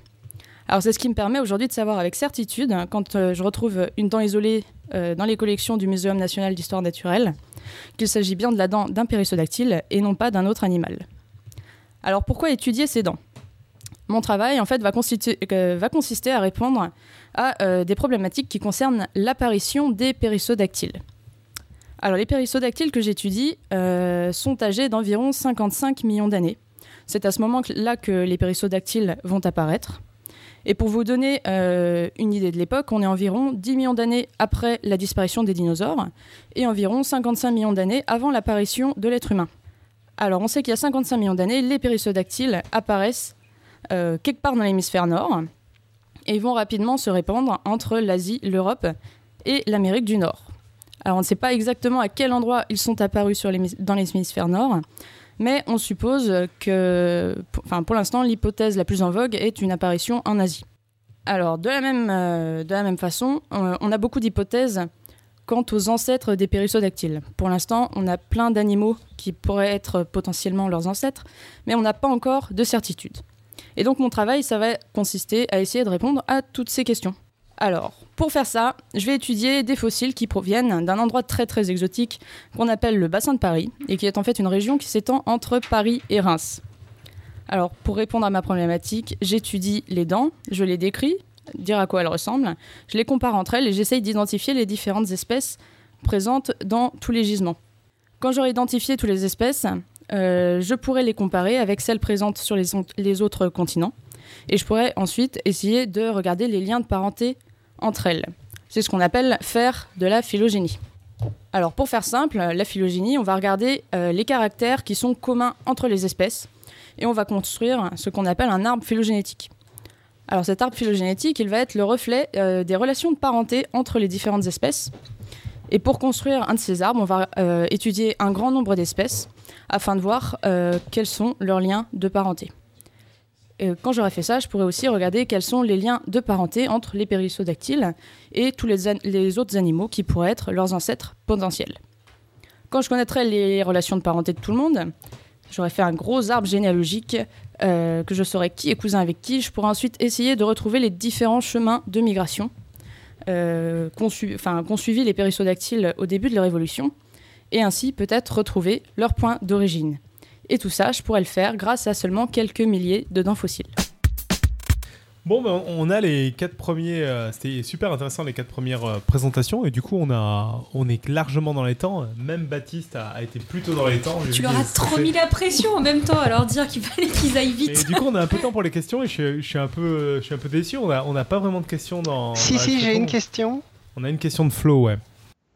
S8: Alors c'est ce qui me permet aujourd'hui de savoir avec certitude, quand je retrouve une dent isolée dans les collections du Muséum national d'histoire naturelle, qu'il s'agit bien de la dent d'un périssodactyle et non pas d'un autre animal. Alors pourquoi étudier ces dents? Mon travail en fait va, euh, consister à répondre à euh, des problématiques qui concernent l'apparition des périssodactyles. Alors les périssodactyles que j'étudie euh, sont âgés d'environ 55 millions d'années. C'est à ce moment-là que les périssodactyles vont apparaître. Et pour vous donner euh, une idée de l'époque, on est environ 10 millions d'années après la disparition des dinosaures et environ 55 millions d'années avant l'apparition de l'être humain. Alors on sait qu'il y a 55 millions d'années, les périssodactyles apparaissent euh, quelque part dans l'hémisphère nord et vont rapidement se répandre entre l'Asie, l'Europe et l'Amérique du Nord. Alors on ne sait pas exactement à quel endroit ils sont apparus dans l'hémisphère nord, mais on suppose que, pour l'instant, l'hypothèse la plus en vogue est une apparition en Asie. Alors, de la même, euh, façon, euh, on a beaucoup d'hypothèses quant aux ancêtres des périssodactyles. Pour l'instant, on a plein d'animaux qui pourraient être potentiellement leurs ancêtres, mais on n'a pas encore de certitude. Et donc mon travail, ça va consister à essayer de répondre à toutes ces questions. Alors, pour faire ça, je vais étudier des fossiles qui proviennent d'un endroit très très exotique qu'on appelle le bassin de Paris et qui est en fait une région qui s'étend entre Paris et Reims. Alors, pour répondre à ma problématique, j'étudie les dents, je les décris, dire à quoi elles ressemblent, je les compare entre elles et j'essaye d'identifier les différentes espèces présentes dans tous les gisements. Quand j'aurai identifié toutes les espèces, euh, je pourrai les comparer avec celles présentes sur les, autres continents et je pourrais ensuite essayer de regarder les liens de parenté entre elles. C'est ce qu'on appelle faire de la phylogénie. Alors pour faire simple, la phylogénie, on va regarder euh, les caractères qui sont communs entre les espèces et on va construire ce qu'on appelle un arbre phylogénétique. Alors cet arbre phylogénétique, il va être le reflet euh, des relations de parenté entre les différentes espèces. Et pour construire un de ces arbres, on va euh, étudier un grand nombre d'espèces afin de voir quels sont leurs liens de parenté quand j'aurai fait ça, je pourrais aussi regarder quels sont les liens de parenté entre les périssodactyles et tous les, autres animaux qui pourraient être leurs ancêtres potentiels. Quand je connaîtrai les relations de parenté de tout le monde, j'aurai fait un gros arbre généalogique euh, que je saurai qui est cousin avec qui. Je pourrai ensuite essayer de retrouver les différents chemins de migration euh, qu'ont suivi les périssodactyles au début de leur évolution et ainsi peut-être retrouver leur point d'origine. Et tout ça, je pourrais le faire grâce à seulement quelques milliers de dents fossiles.
S1: Bon, ben, on a les quatre premiers. Euh, c'était super intéressant les quatre premières euh, présentations et du coup on a, on est largement dans les temps. Même Baptiste a, été plutôt dans les temps.
S3: Tu leur as trop mis la pression en même temps à leur dire qu'il fallait qu'ils aillent vite.
S1: Et du coup on a un peu de temps pour les questions et je, suis un peu, je suis un peu déçu. On n'a on a pas vraiment de questions dans.
S7: Si si, j'ai une question.
S1: On a une question de flow, ouais.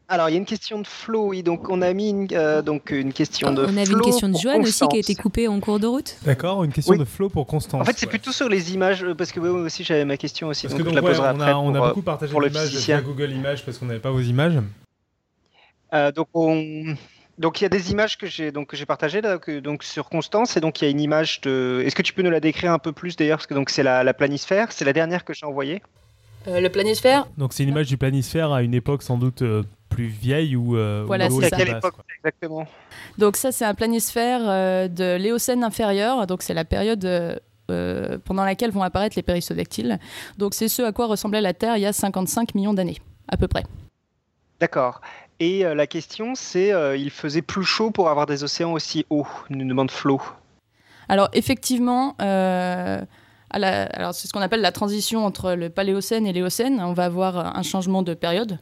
S7: Alors, il y a une question de flow, oui. Donc, on a mis une, euh, donc, une question de
S3: On avait une question de Joanne aussi qui a été coupée en cours de route.
S1: D'accord, une question de flow pour Constance.
S7: En fait, c'est plutôt sur les images, euh, parce que moi aussi, j'avais ma question aussi.
S1: donc, je la poserai après. On a, beaucoup partagé l'image via Google Images parce qu'on n'avait pas vos images.
S7: Euh, donc, on... Donc il y a des images que j'ai donc j'ai partagées là, donc sur Constance et donc il y a une image de. Est-ce que tu peux nous la décrire un peu plus d'ailleurs parce que donc c'est la, la planisphère, c'est la dernière que j'ai envoyée.
S8: le planisphère?
S1: Donc c'est une image du planisphère à une époque sans doute plus vieille ou
S8: euh, voilà, c'est
S7: à quelle époque exactement
S8: Donc ça c'est un planisphère euh, de l'Éocène inférieur, donc c'est la période euh, pendant laquelle vont apparaître les périssodactyles. Donc c'est ce à quoi ressemblait la Terre il y a 55 millions d'années à peu près.
S7: D'accord. Et la question c'est il faisait plus chaud pour avoir des océans aussi hauts, une demande Flo.
S8: Alors effectivement alors c'est ce qu'on appelle la transition entre le Paléocène et l'Éocène. On va avoir un changement de période.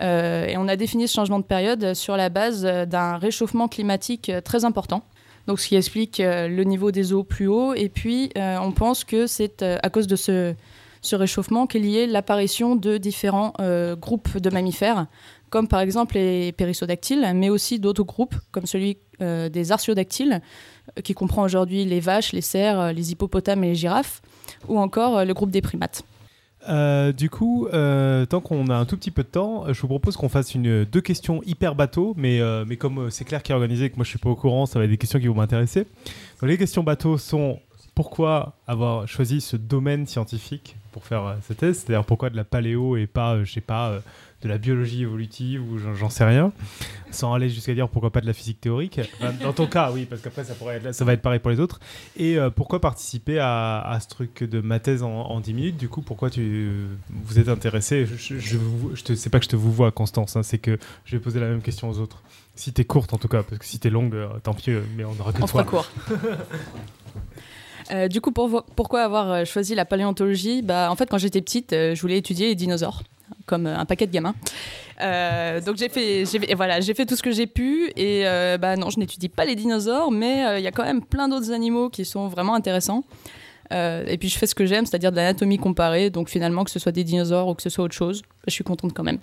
S8: Euh, et on a défini ce changement de période sur la base d'un réchauffement climatique très important. Donc, ce qui explique euh, le niveau des eaux plus haut. Et puis, euh, on pense que c'est à cause de ce, ce réchauffement qu'est liée l'apparition de différents groupes de mammifères, comme par exemple les périssodactyles, mais aussi d'autres groupes, comme celui des artiodactyles, qui comprend aujourd'hui les vaches, les cerfs, les hippopotames et les girafes, ou encore le groupe des primates.
S1: Euh, du coup, euh, tant qu'on a un tout petit peu de temps, je vous propose qu'on fasse deux questions hyper bateau, mais, euh, mais comme c'est Claire qui a organisé et que moi je suis pas au courant, ça va être des questions qui vont m'intéresser. Les questions bateau sont pourquoi avoir choisi ce domaine scientifique pour faire cette thèse, c'est-à-dire pourquoi de la paléo et pas, je sais pas, de la biologie évolutive ou j'en sais rien, sans aller jusqu'à dire pourquoi pas de la physique théorique. dans ton cas, oui, parce qu'après ça, pourrait ça va être pareil pour les autres. Et euh, pourquoi participer à, ce truc de ma thèse en, 10 minutes? Du coup, pourquoi tu vous êtes intéressé? Je, je, je, te, pas que je te vous vois, Constance, hein, c'est que je vais poser la même question aux autres. Si t'es courte en tout cas, parce que si t'es longue, euh, tant pis, euh, mais on aura que
S8: on
S1: toi.
S8: court. du coup, pour, pourquoi avoir choisi la paléontologie? Bah, En fait, quand j'étais petite, je voulais étudier les dinosaures comme euh, un paquet de gamins. Euh, donc j'ai fait, voilà, j'ai fait tout ce que j'ai pu et euh, bah non, je n'étudie pas les dinosaures, mais il y a quand même plein d'autres animaux qui sont vraiment intéressants. et puis je fais ce que j'aime, c'est-à-dire de l'anatomie comparée. Donc finalement, que ce soit des dinosaures ou que ce soit autre chose, je suis contente quand même.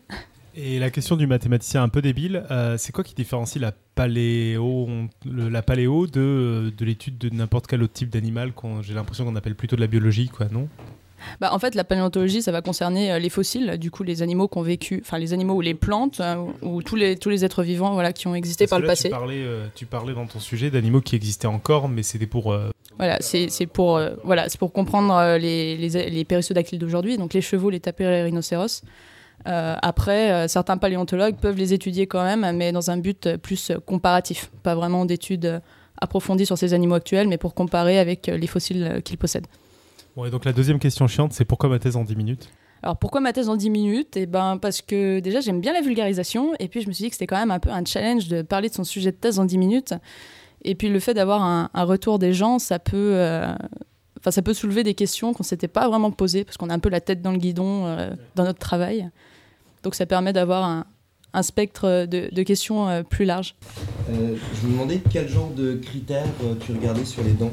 S1: Et la question du mathématicien un peu débile, c'est quoi qui différencie la paléo, de, de l'étude de n'importe quel autre type d'animal J'ai l'impression qu'on appelle plutôt de la biologie, quoi, non?
S8: Bah, en fait, la paléontologie, ça va concerner euh, les fossiles, du coup, les animaux qui ont vécu, enfin les animaux ou les plantes, euh, ou tous les, tous les êtres vivants voilà, qui ont existé par le passé.
S1: Tu parlais, euh, tu parlais dans ton sujet d'animaux qui existaient encore, mais c'était pour.
S8: Voilà, c'est pour, voilà, pour comprendre les, les, les périssodactyles d'aujourd'hui, donc les chevaux, les tapirs et les rhinocéros. après, certains paléontologues peuvent les étudier quand même, mais dans un but plus comparatif, pas vraiment d'études approfondies sur ces animaux actuels, mais pour comparer avec les fossiles qu'ils possèdent
S1: et donc la deuxième question chiante, c'est pourquoi ma thèse en 10 minutes?
S8: Alors pourquoi ma thèse en 10 minutes? Eh ben parce que déjà j'aime bien la vulgarisation et puis je me suis dit que c'était quand même un peu un challenge de parler de son sujet de thèse en 10 minutes. Et puis le fait d'avoir un, retour des gens, ça peut, euh, enfin ça peut soulever des questions qu'on s'était pas vraiment posées parce qu'on a un peu la tête dans le guidon euh, dans notre travail. Donc ça permet d'avoir un, spectre de, questions euh, plus large.
S2: je me demandais quel genre de critères tu regardais sur les dents?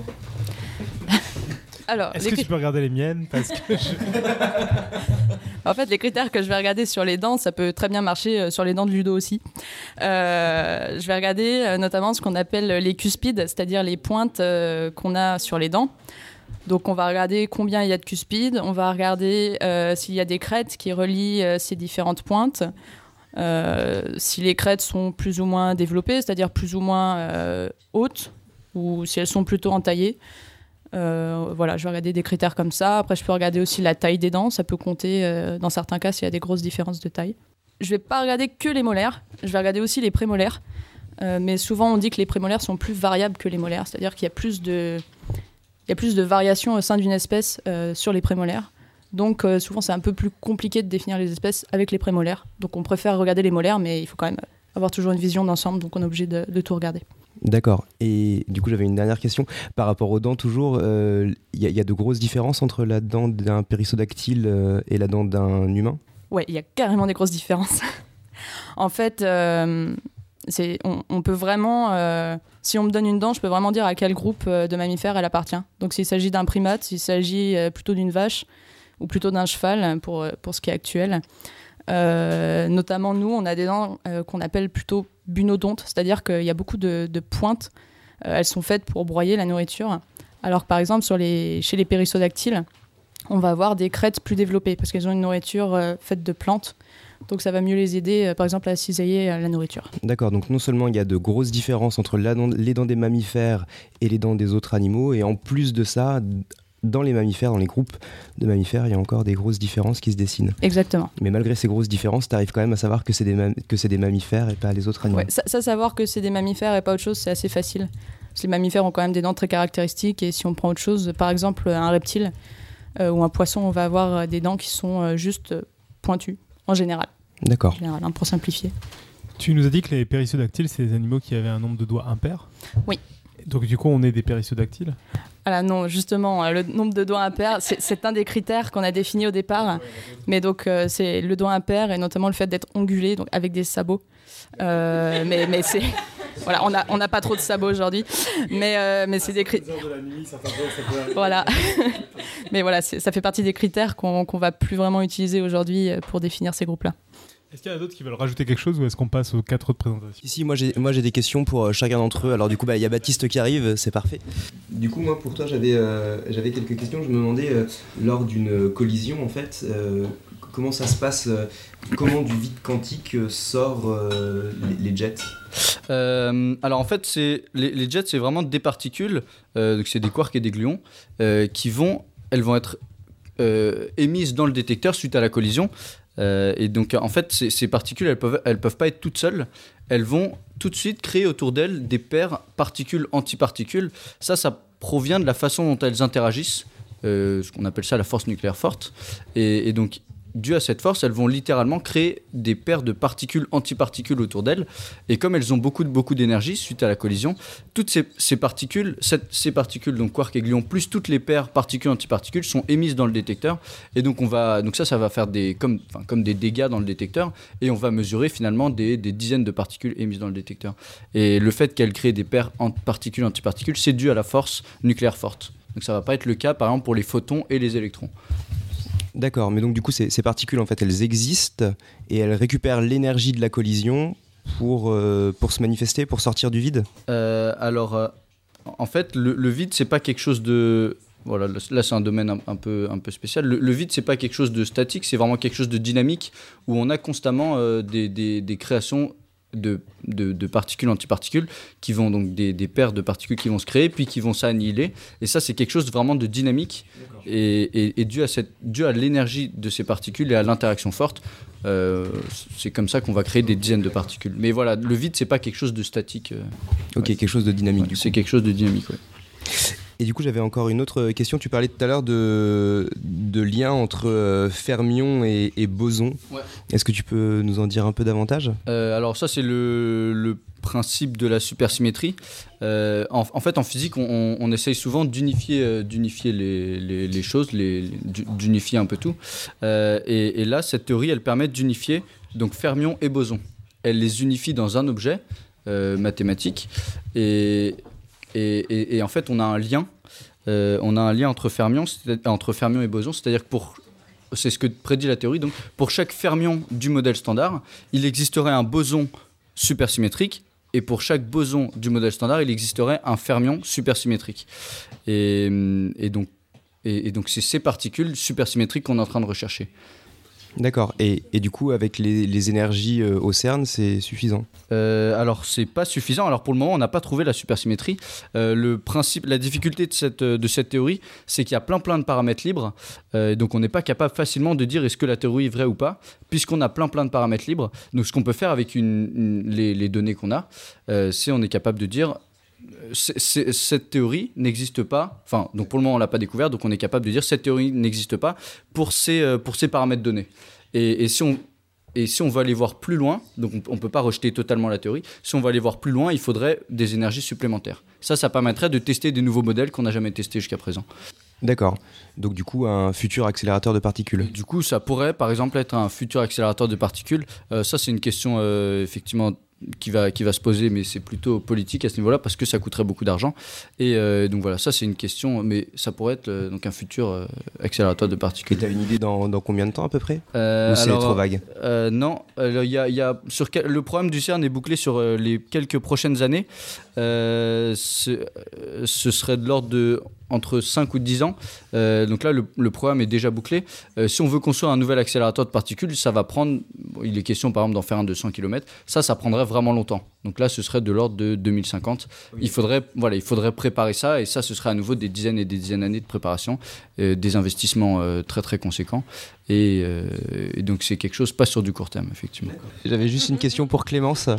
S1: Est-ce que tu peux regarder les miennes Parce que
S8: En fait, les critères que je vais regarder sur les dents, ça peut très bien marcher euh, sur les dents de Ludo aussi. Euh, je vais regarder euh, notamment ce qu'on appelle les cuspides, c'est-à-dire les pointes qu'on a sur les dents. Donc on va regarder combien il y a de cuspides, on va regarder s'il y a des crêtes qui relient ces différentes pointes. si les crêtes sont plus ou moins développées, c'est-à-dire plus ou moins hautes, ou si elles sont plutôt entaillées. Euh, voilà, je vais regarder des critères comme ça. Après, je peux regarder aussi la taille des dents. Ça peut compter euh, dans certains cas s'il y a des grosses différences de taille. Je vais pas regarder que les molaires. Je vais regarder aussi les prémolaires. Euh, mais souvent, on dit que les prémolaires sont plus variables que les molaires. C'est-à-dire qu'il y a plus de, il y a plus de variations au sein d'une espèce sur les prémolaires. Donc, souvent, c'est un peu plus compliqué de définir les espèces avec les prémolaires. Donc, on préfère regarder les molaires, mais il faut quand même avoir toujours une vision d'ensemble. Donc, on est obligé de tout regarder.
S9: D'accord. Et du coup, j'avais une dernière question. Par rapport aux dents, toujours, il euh, y, a de grosses différences entre la dent d'un périssodactyle euh, et la dent d'un humain?
S8: Ouais, il y a carrément des grosses différences. en fait, euh, on, peut vraiment, si on me donne une dent, je peux vraiment dire à quel groupe de mammifères elle appartient. Donc, s'il s'agit d'un primate, s'il s'agit plutôt d'une vache ou plutôt d'un cheval, pour, pour ce qui est actuel. Notamment, nous, on a des dents qu'on appelle plutôt bunodonte, c'est-à-dire qu'il y a beaucoup de, pointes. Euh, elles sont faites pour broyer la nourriture. Alors par exemple, sur les, chez les périssodactyles, on va avoir des crêtes plus développées parce qu'elles ont une nourriture euh, faite de plantes. Donc ça va mieux les aider, euh, par exemple, à cisailler la nourriture.
S9: D'accord, donc non seulement il y a de grosses différences entre les dents des mammifères et les dents des autres animaux, et en plus de ça, dans les mammifères, dans les groupes de mammifères, il y a encore des grosses différences qui se dessinent.
S8: Exactement.
S9: Mais malgré ces grosses différences, tu arrives quand même à savoir que c'est des, que des mammifères et pas les autres animaux.
S8: Ouais, ça, savoir que c'est des mammifères et pas autre chose, c'est assez facile. Parce que les mammifères ont quand même des dents très caractéristiques et si on prend autre chose, par exemple un reptile euh, ou un poisson, on va avoir euh, des dents qui sont euh, juste pointues en général.
S9: D'accord.
S8: Hein, pour simplifier.
S1: Tu nous as dit que les périssodactyles, c'est des animaux qui avaient un nombre de doigts impair?
S8: Oui.
S1: Donc du coup, on est des périssodactyles?
S8: Alors non, justement, euh, le nombre de doigts impairs, c'est un des critères qu'on a défini au départ. Mais donc, euh, c'est le doigt impair et notamment le fait d'être ongulé, donc avec des sabots. Euh, mais mais c'est voilà, on n'a on pas trop de sabots aujourd'hui, mais mais c'est des critères. voilà, mais voilà, ça fait partie des critères qu'on qu'on va plus vraiment utiliser aujourd'hui pour définir ces groupes-là.
S1: Est-ce qu'il y en a d'autres qui veulent rajouter quelque chose ou est-ce qu'on passe aux quatre autres présentations
S9: Ici, moi j'ai moi j'ai des questions pour euh, chacun d'entre eux. Alors du coup, bah, il y a Baptiste qui arrive, c'est parfait.
S2: Du coup, moi, pour toi, j'avais euh, j'avais quelques questions. Je me demandais, euh, lors d'une collision, en fait, euh, comment ça se passe Comment du vide quantique sort euh, les, les jets?
S6: Euh, alors en fait, c'est les, les jets, c'est vraiment des particules, euh, donc c'est des quarks et des gluons, euh, qui vont, elles vont être euh, émises dans le détecteur suite à la collision. Euh, et donc en fait, ces, particules, elles peuvent, elles peuvent pas être toutes seules. Elles vont tout de suite créer autour d'elles des paires particules-antiparticules. Ça, ça provient de la façon dont elles interagissent, euh, ce qu'on appelle ça la force nucléaire forte. Et donc dû à cette force, elles vont littéralement créer des paires de particules antiparticules autour d'elles. Et comme elles ont beaucoup, beaucoup d'énergie suite à la collision, toutes ces, particules, ces particules, donc quark et gluon, plus toutes les paires particules antiparticules sont émises dans le détecteur. Et donc, on va, donc ça, ça va faire des, comme, enfin, comme des dégâts dans le détecteur. Et on va mesurer finalement des, des dizaines de particules émises dans le détecteur. Et le fait qu'elles créent des paires en particules antiparticules, c'est dû à la force nucléaire forte. Donc ça va pas être le cas, par exemple, pour les photons et les électrons.
S9: D'accord, mais donc du coup, ces, ces particules, en fait, elles existent et elles récupèrent l'énergie de la collision pour, euh, pour se manifester, pour sortir du vide?
S6: Euh, alors, euh, en fait, le, vide, c'est pas quelque chose de. Voilà, là, c'est un domaine un, peu, un peu spécial. Le, vide, c'est pas quelque chose de statique, c'est vraiment quelque chose de dynamique où on a constamment des- des créations de, de, de particules antiparticules qui vont donc des, des paires de particules qui vont se créer puis qui vont s'annihiler. Et ça, c'est quelque chose vraiment de dynamique et, et, et dû à cette, dû à l'énergie de ces particules et à l'interaction forte, euh, c'est comme ça qu'on va créer des dizaines de particules. Mais voilà, le vide, c'est pas quelque chose de statique. euh,
S9: Ok, quelque chose de dynamique
S6: Ouais, c'est quelque chose de dynamique, ouais.
S9: Et du coup, j'avais encore une autre question. Tu parlais tout à l'heure de, de lien entre euh, fermion et, et boson.
S6: Ouais.
S9: Est-ce que tu peux nous en dire un peu davantage?
S6: Euh, alors ça, c'est le, le principe de la supersymétrie. Euh, en, en fait, en physique, on, essaye souvent d'unifier d'unifier les, les- les choses, les- les- d'u- d'unifier un peu tout. Euh, et, et là, cette théorie, elle permet d'unifier donc fermion et boson. Elle les unifie dans un objet euh, mathématique. Et, et, et- et en fait, on a un lien. Euh, on a un lien entre fermion, c'est- entre fermion et boson, c'est-à-dire que pour c'est ce que prédit la théorie. Donc, pour chaque fermion du modèle standard, il existerait un boson supersymétrique, et pour chaque boson du modèle standard, il existerait un fermion supersymétrique. Et donc, et, et donc, c'est ces particules supersymétriques qu'on est en train de rechercher.
S9: D'accord. Et, et du coup, avec les, énergies euh, au CERN, c'est suffisant
S6: Euh, alors, c'est pas suffisant. Alors, pour le moment, on n'a pas trouvé la supersymétrie. Euh, le principe, la difficulté de cette, de cette théorie, c'est qu'il y a plein plein de paramètres libres. Donc, on n'est pas capable facilement de dire est-ce que la théorie est vraie ou pas, puisqu'on a plein plein de paramètres libres. Donc, ce qu'on peut faire avec les, les données qu'on a, c'est on est capable de dire cette théorie n'existe pas. Enfin, donc pour le moment, on l'a pas découvert, donc on est capable de dire cette théorie n'existe pas pour ces, euh, pour ces paramètres donnés. Et, et si on et si on veut aller voir plus loin, donc on ne peut pas rejeter totalement la théorie, si on veut aller voir plus loin, il faudrait des énergies supplémentaires. Ça, ça permettrait de tester des nouveaux modèles qu'on n'a jamais testés jusqu'à présent.
S9: D'accord. Donc du coup, un futur accélérateur de particules.
S6: Du coup, ça pourrait par exemple être un futur accélérateur de particules. Euh, ça, c'est une question euh, effectivement qui va, qui va se poser, mais c'est plutôt politique à ce niveau-là parce que ça coûterait beaucoup d'argent. Et euh, donc voilà, ça c'est une question, mais ça pourrait être euh, donc un futur euh, accélérateur de
S9: Et
S6: particules.
S9: tu as une idée dans, dans combien de temps à peu près?
S6: Euh,
S9: Ou c'est trop vague?
S6: non, alors, y a, y a- sur quel- le programme du CERN est bouclé sur les quelques prochaines années. Ce, ce serait de l'ordre de entre 5 ou 10 ans. Euh, donc là, le, le programme est déjà bouclé. Euh, si on veut construire un nouvel accélérateur de particules, ça va prendre. bon, il est question par exemple d'en faire un de 100 km. Ça, ça prendrait vraiment longtemps. Donc là, ce serait de l'ordre de 2050. Il faudrait, voilà, il faudrait préparer ça, et ça, ce serait à nouveau des dizaines et des dizaines d'années de préparation, euh, des investissements euh, très très conséquents. Et, euh, et donc c'est quelque chose pas sur du court terme, effectivement.
S9: J'avais juste une question pour Clémence.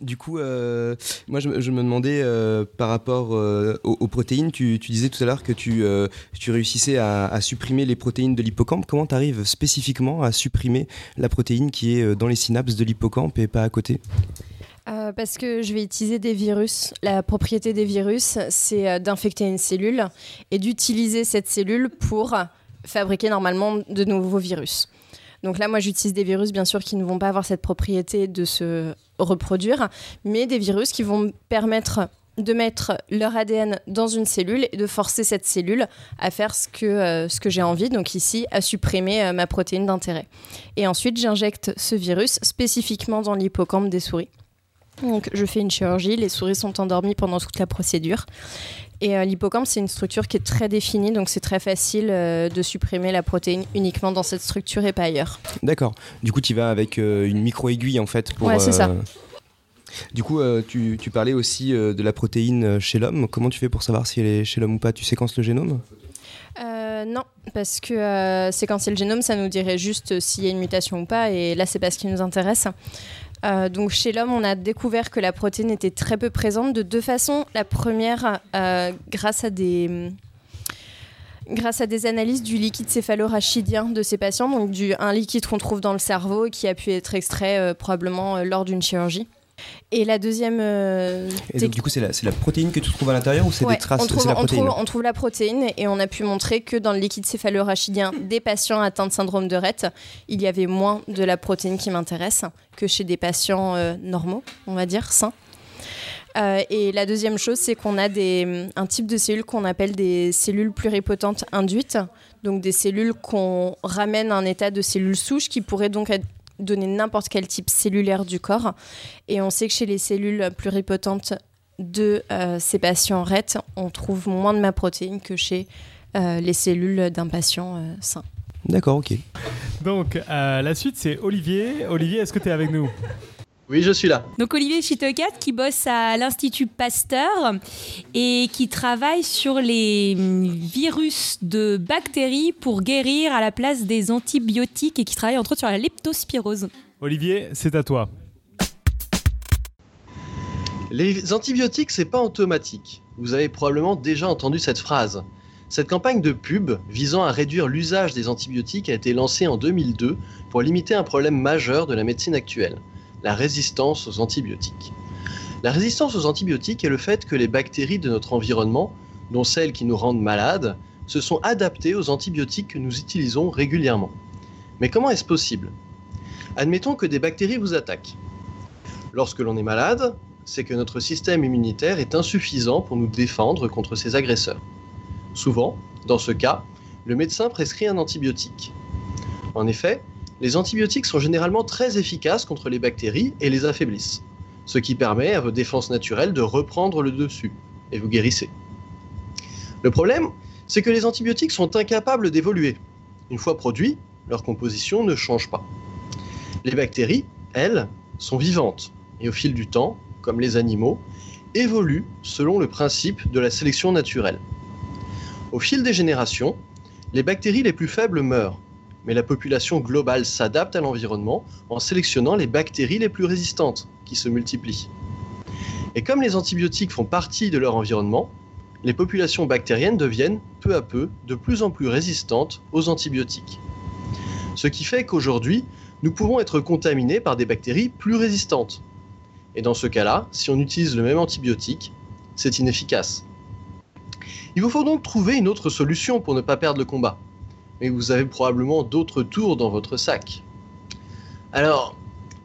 S9: Du coup, euh, moi je, me- demandais euh, par rapport euh, aux, protéines, tu, disais tout à l'heure que tu, réussissais à, à supprimer les protéines de l'hippocampe. Comment tu arrives spécifiquement à supprimer la protéine qui est dans les synapses de l'hippocampe et pas à côté?
S5: Parce que je vais utiliser des virus. La propriété des virus, c'est d'infecter une cellule et d'utiliser cette cellule pour fabriquer normalement de nouveaux virus. Donc là, moi, j'utilise des virus, bien sûr, qui ne vont pas avoir cette propriété de se reproduire, mais des virus qui vont me permettre de mettre leur ADN dans une cellule et de forcer cette cellule à faire ce que, euh, j'ai envie, donc ici à supprimer euh, ma protéine d'intérêt. Et ensuite, j'injecte ce virus spécifiquement dans l'hippocampe des souris. Donc je fais une chirurgie, les souris sont endormies pendant toute la procédure. Et euh, l'hippocampe, c'est une structure qui est très définie, donc c'est très facile euh, de supprimer la protéine uniquement dans cette structure et pas ailleurs.
S9: D'accord. Du coup, tu vas avec euh, une micro-aiguille en fait pour.
S5: Ouais, c'est ça.
S9: Du coup, tu, tu parlais aussi de la protéine chez l'homme. Comment tu fais pour savoir si elle est chez l'homme ou pas? Tu séquences le génome?
S5: Euh, non, parce que euh, séquencer le génome, ça nous dirait juste s'il y a une mutation ou pas, et là, c'est pas ce qui nous intéresse. Euh, donc chez l'homme, on a découvert que la protéine était très peu présente de deux façons. La première, euh, grâce à des analyses du liquide céphalorachidien de ces patients, donc du, un liquide qu'on trouve dans le cerveau qui a pu être extrait euh, probablement lors d'une chirurgie. Et la deuxième euh,
S9: Et donc, du coup, c'est la, protéine que tu trouves à l'intérieur ou c'est
S5: Ouais,
S9: des traces
S5: on trouve,
S9: la
S5: on
S9: protéine.
S5: trouve- on trouve la protéine et on a pu montrer que dans le liquide céphalorachidien des patients atteints de syndrome de Rett, il y avait moins de la protéine qui m'intéresse que chez des patients euh, normaux, on va dire, sains. Euh, et la deuxième chose, c'est qu'on a des, un type de cellules qu'on appelle des cellules pluripotentes induites, donc des cellules qu'on ramène à un état de cellules souches qui pourraient donc être- donner n'importe quel type cellulaire du corps. Et on sait que chez les cellules pluripotentes de euh, ces patients RET, on trouve moins de ma protéine que chez euh, les cellules d'un patient euh, sain.
S9: D'accord, ok.
S1: Donc, euh, la suite, c'est Olivier. Olivier, est-ce que tu es avec nous?
S10: Oui, je suis là.
S3: Donc Olivier Chitocat qui bosse à l'Institut Pasteur et qui travaille sur les virus de bactéries pour guérir à la place des antibiotiques et qui travaille entre autres sur la leptospirose.
S1: Olivier, c'est à toi.
S10: Les antibiotiques, c'est pas automatique. Vous avez probablement déjà entendu cette phrase. Cette campagne de pub visant à réduire l'usage des antibiotiques a été lancée en 2002 pour limiter un problème majeur de la médecine actuelle, la résistance aux antibiotiques. La résistance aux antibiotiques est le fait que les bactéries de notre environnement, dont celles qui nous rendent malades, se sont adaptées aux antibiotiques que nous utilisons régulièrement. Mais comment est-ce possible? Admettons que des bactéries vous attaquent. Lorsque l'on est malade, c'est que notre système immunitaire est insuffisant pour nous défendre contre ces agresseurs. Souvent, dans ce cas, le médecin prescrit un antibiotique. En effet, les antibiotiques sont généralement très efficaces contre les bactéries et les affaiblissent, ce qui permet à vos défenses naturelles de reprendre le dessus, et vous guérissez. Le problème, c'est que les antibiotiques sont incapables d'évoluer. Une fois produits, leur composition ne change pas. Les bactéries, elles, sont vivantes, et au fil du temps, comme les animaux, évoluent selon le principe de la sélection naturelle. Au fil des générations, les bactéries les plus faibles meurent, mais la population globale s'adapte à l'environnement en sélectionnant les bactéries les plus résistantes, qui se multiplient. Et comme les antibiotiques font partie de leur environnement, les populations bactériennes deviennent peu à peu de plus en plus résistantes aux antibiotiques. Ce qui fait qu'aujourd'hui, nous pouvons être contaminés par des bactéries plus résistantes, et dans ce cas-là, si on utilise le même antibiotique, c'est inefficace. Il vous faut donc trouver une autre solution pour ne pas perdre le combat. Mais vous avez probablement d'autres tours dans votre sac. Alors,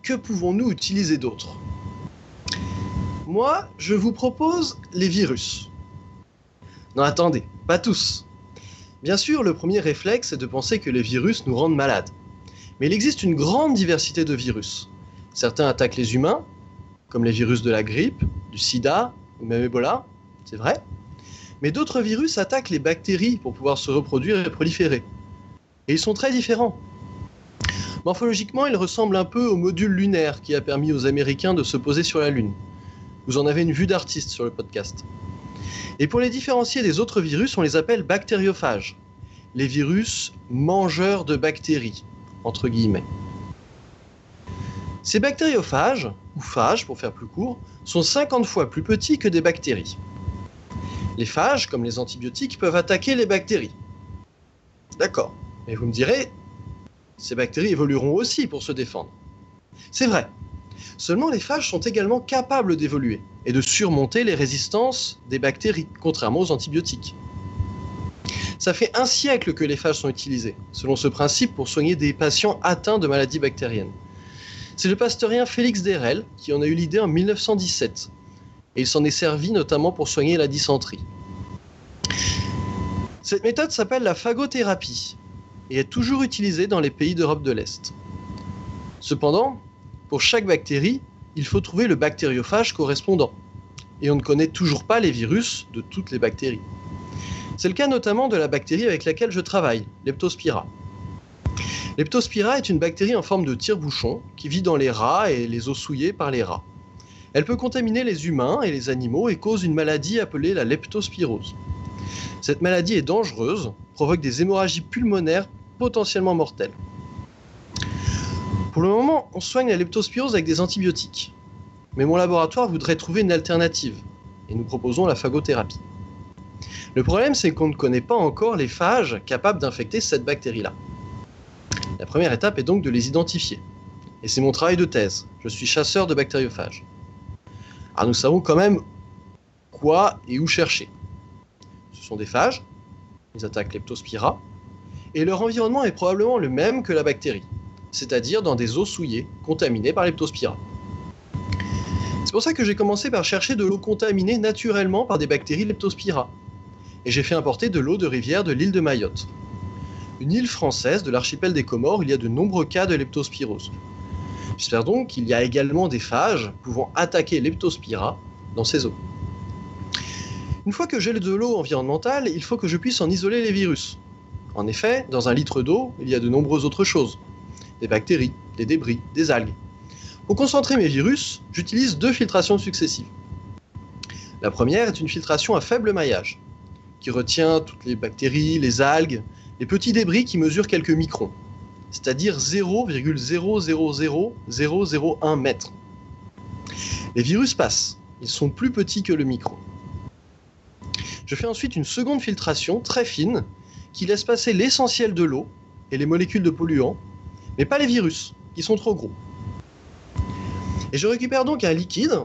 S10: que pouvons-nous utiliser d'autre? Moi, je vous propose les virus. Non, attendez, pas tous. Bien sûr, le premier réflexe est de penser que les virus nous rendent malades. Mais il existe une grande diversité de virus. Certains attaquent les humains, comme les virus de la grippe, du sida ou même Ebola, c'est vrai. Mais d'autres virus attaquent les bactéries pour pouvoir se reproduire et proliférer. Et ils sont très différents. Morphologiquement, ils ressemblent un peu au module lunaire qui a permis aux Américains de se poser sur la Lune. Vous en avez une vue d'artiste sur le podcast. Et pour les différencier des autres virus, on les appelle bactériophages. Les virus mangeurs de bactéries, entre guillemets. Ces bactériophages, ou phages pour faire plus court, sont 50 fois plus petits que des bactéries. Les phages, comme les antibiotiques, peuvent attaquer les bactéries. D'accord, mais vous me direz, ces bactéries évolueront aussi pour se défendre. C'est vrai. Seulement les phages sont également capables d'évoluer et de surmonter les résistances des bactéries, contrairement aux antibiotiques. Ça fait un siècle que les phages sont utilisés, selon ce principe, pour soigner des patients atteints de maladies bactériennes. C'est le pasteurien Félix Derel qui en a eu l'idée en 1917. et il s'en est servi notamment pour soigner la dysenterie. Cette méthode s'appelle la phagothérapie et est toujours utilisée dans les pays d'Europe de l'Est. Cependant, pour chaque bactérie, il faut trouver le bactériophage correspondant. Et on ne connaît toujours pas les virus de toutes les bactéries. C'est le cas notamment de la bactérie avec laquelle je travaille, Leptospira. Leptospira est une bactérie en forme de tire-bouchon qui vit dans les rats et les os souillés par les rats. Elle peut contaminer les humains et les animaux et cause une maladie appelée la leptospirose. Cette maladie est dangereuse, provoque des hémorragies pulmonaires potentiellement mortelles. Pour le moment, on soigne la leptospirose avec des antibiotiques. Mais mon laboratoire voudrait trouver une alternative, et nous proposons la phagothérapie. Le problème, c'est qu'on ne connaît pas encore les phages capables d'infecter cette bactérie-là. La première étape est donc de les identifier. Et c'est mon travail de thèse. Je suis chasseur de bactériophages. Alors nous savons quand même quoi et où chercher. Ce sont des phages, ils attaquent Leptospira, et leur environnement est probablement le même que la bactérie, c'est-à-dire dans des eaux souillées, contaminées par Leptospira. C'est pour ça que j'ai commencé par chercher de l'eau contaminée naturellement par des bactéries Leptospira, et j'ai fait importer de l'eau de rivière de l'île de Mayotte. Une île française de l'archipel des Comores où il y a de nombreux cas de leptospirose. J'espère donc qu'il y a également des phages pouvant attaquer Leptospira dans ces eaux. Une fois que j'ai de l'eau environnementale, il faut que je puisse en isoler les virus. En effet, dans un litre d'eau, il y a de nombreuses autres choses. Des bactéries, des débris, des algues. Pour concentrer mes virus, j'utilise deux filtrations successives. La première est une filtration à faible maillage, qui retient toutes les bactéries, les algues, les petits débris qui mesurent quelques microns, c'est-à-dire 0,000001 mètres. Les virus passent, ils sont plus petits que le micron. Je fais ensuite une seconde filtration très fine qui laisse passer l'essentiel de l'eau et les molécules de polluants, mais pas les virus, qui sont trop gros. Et je récupère donc un liquide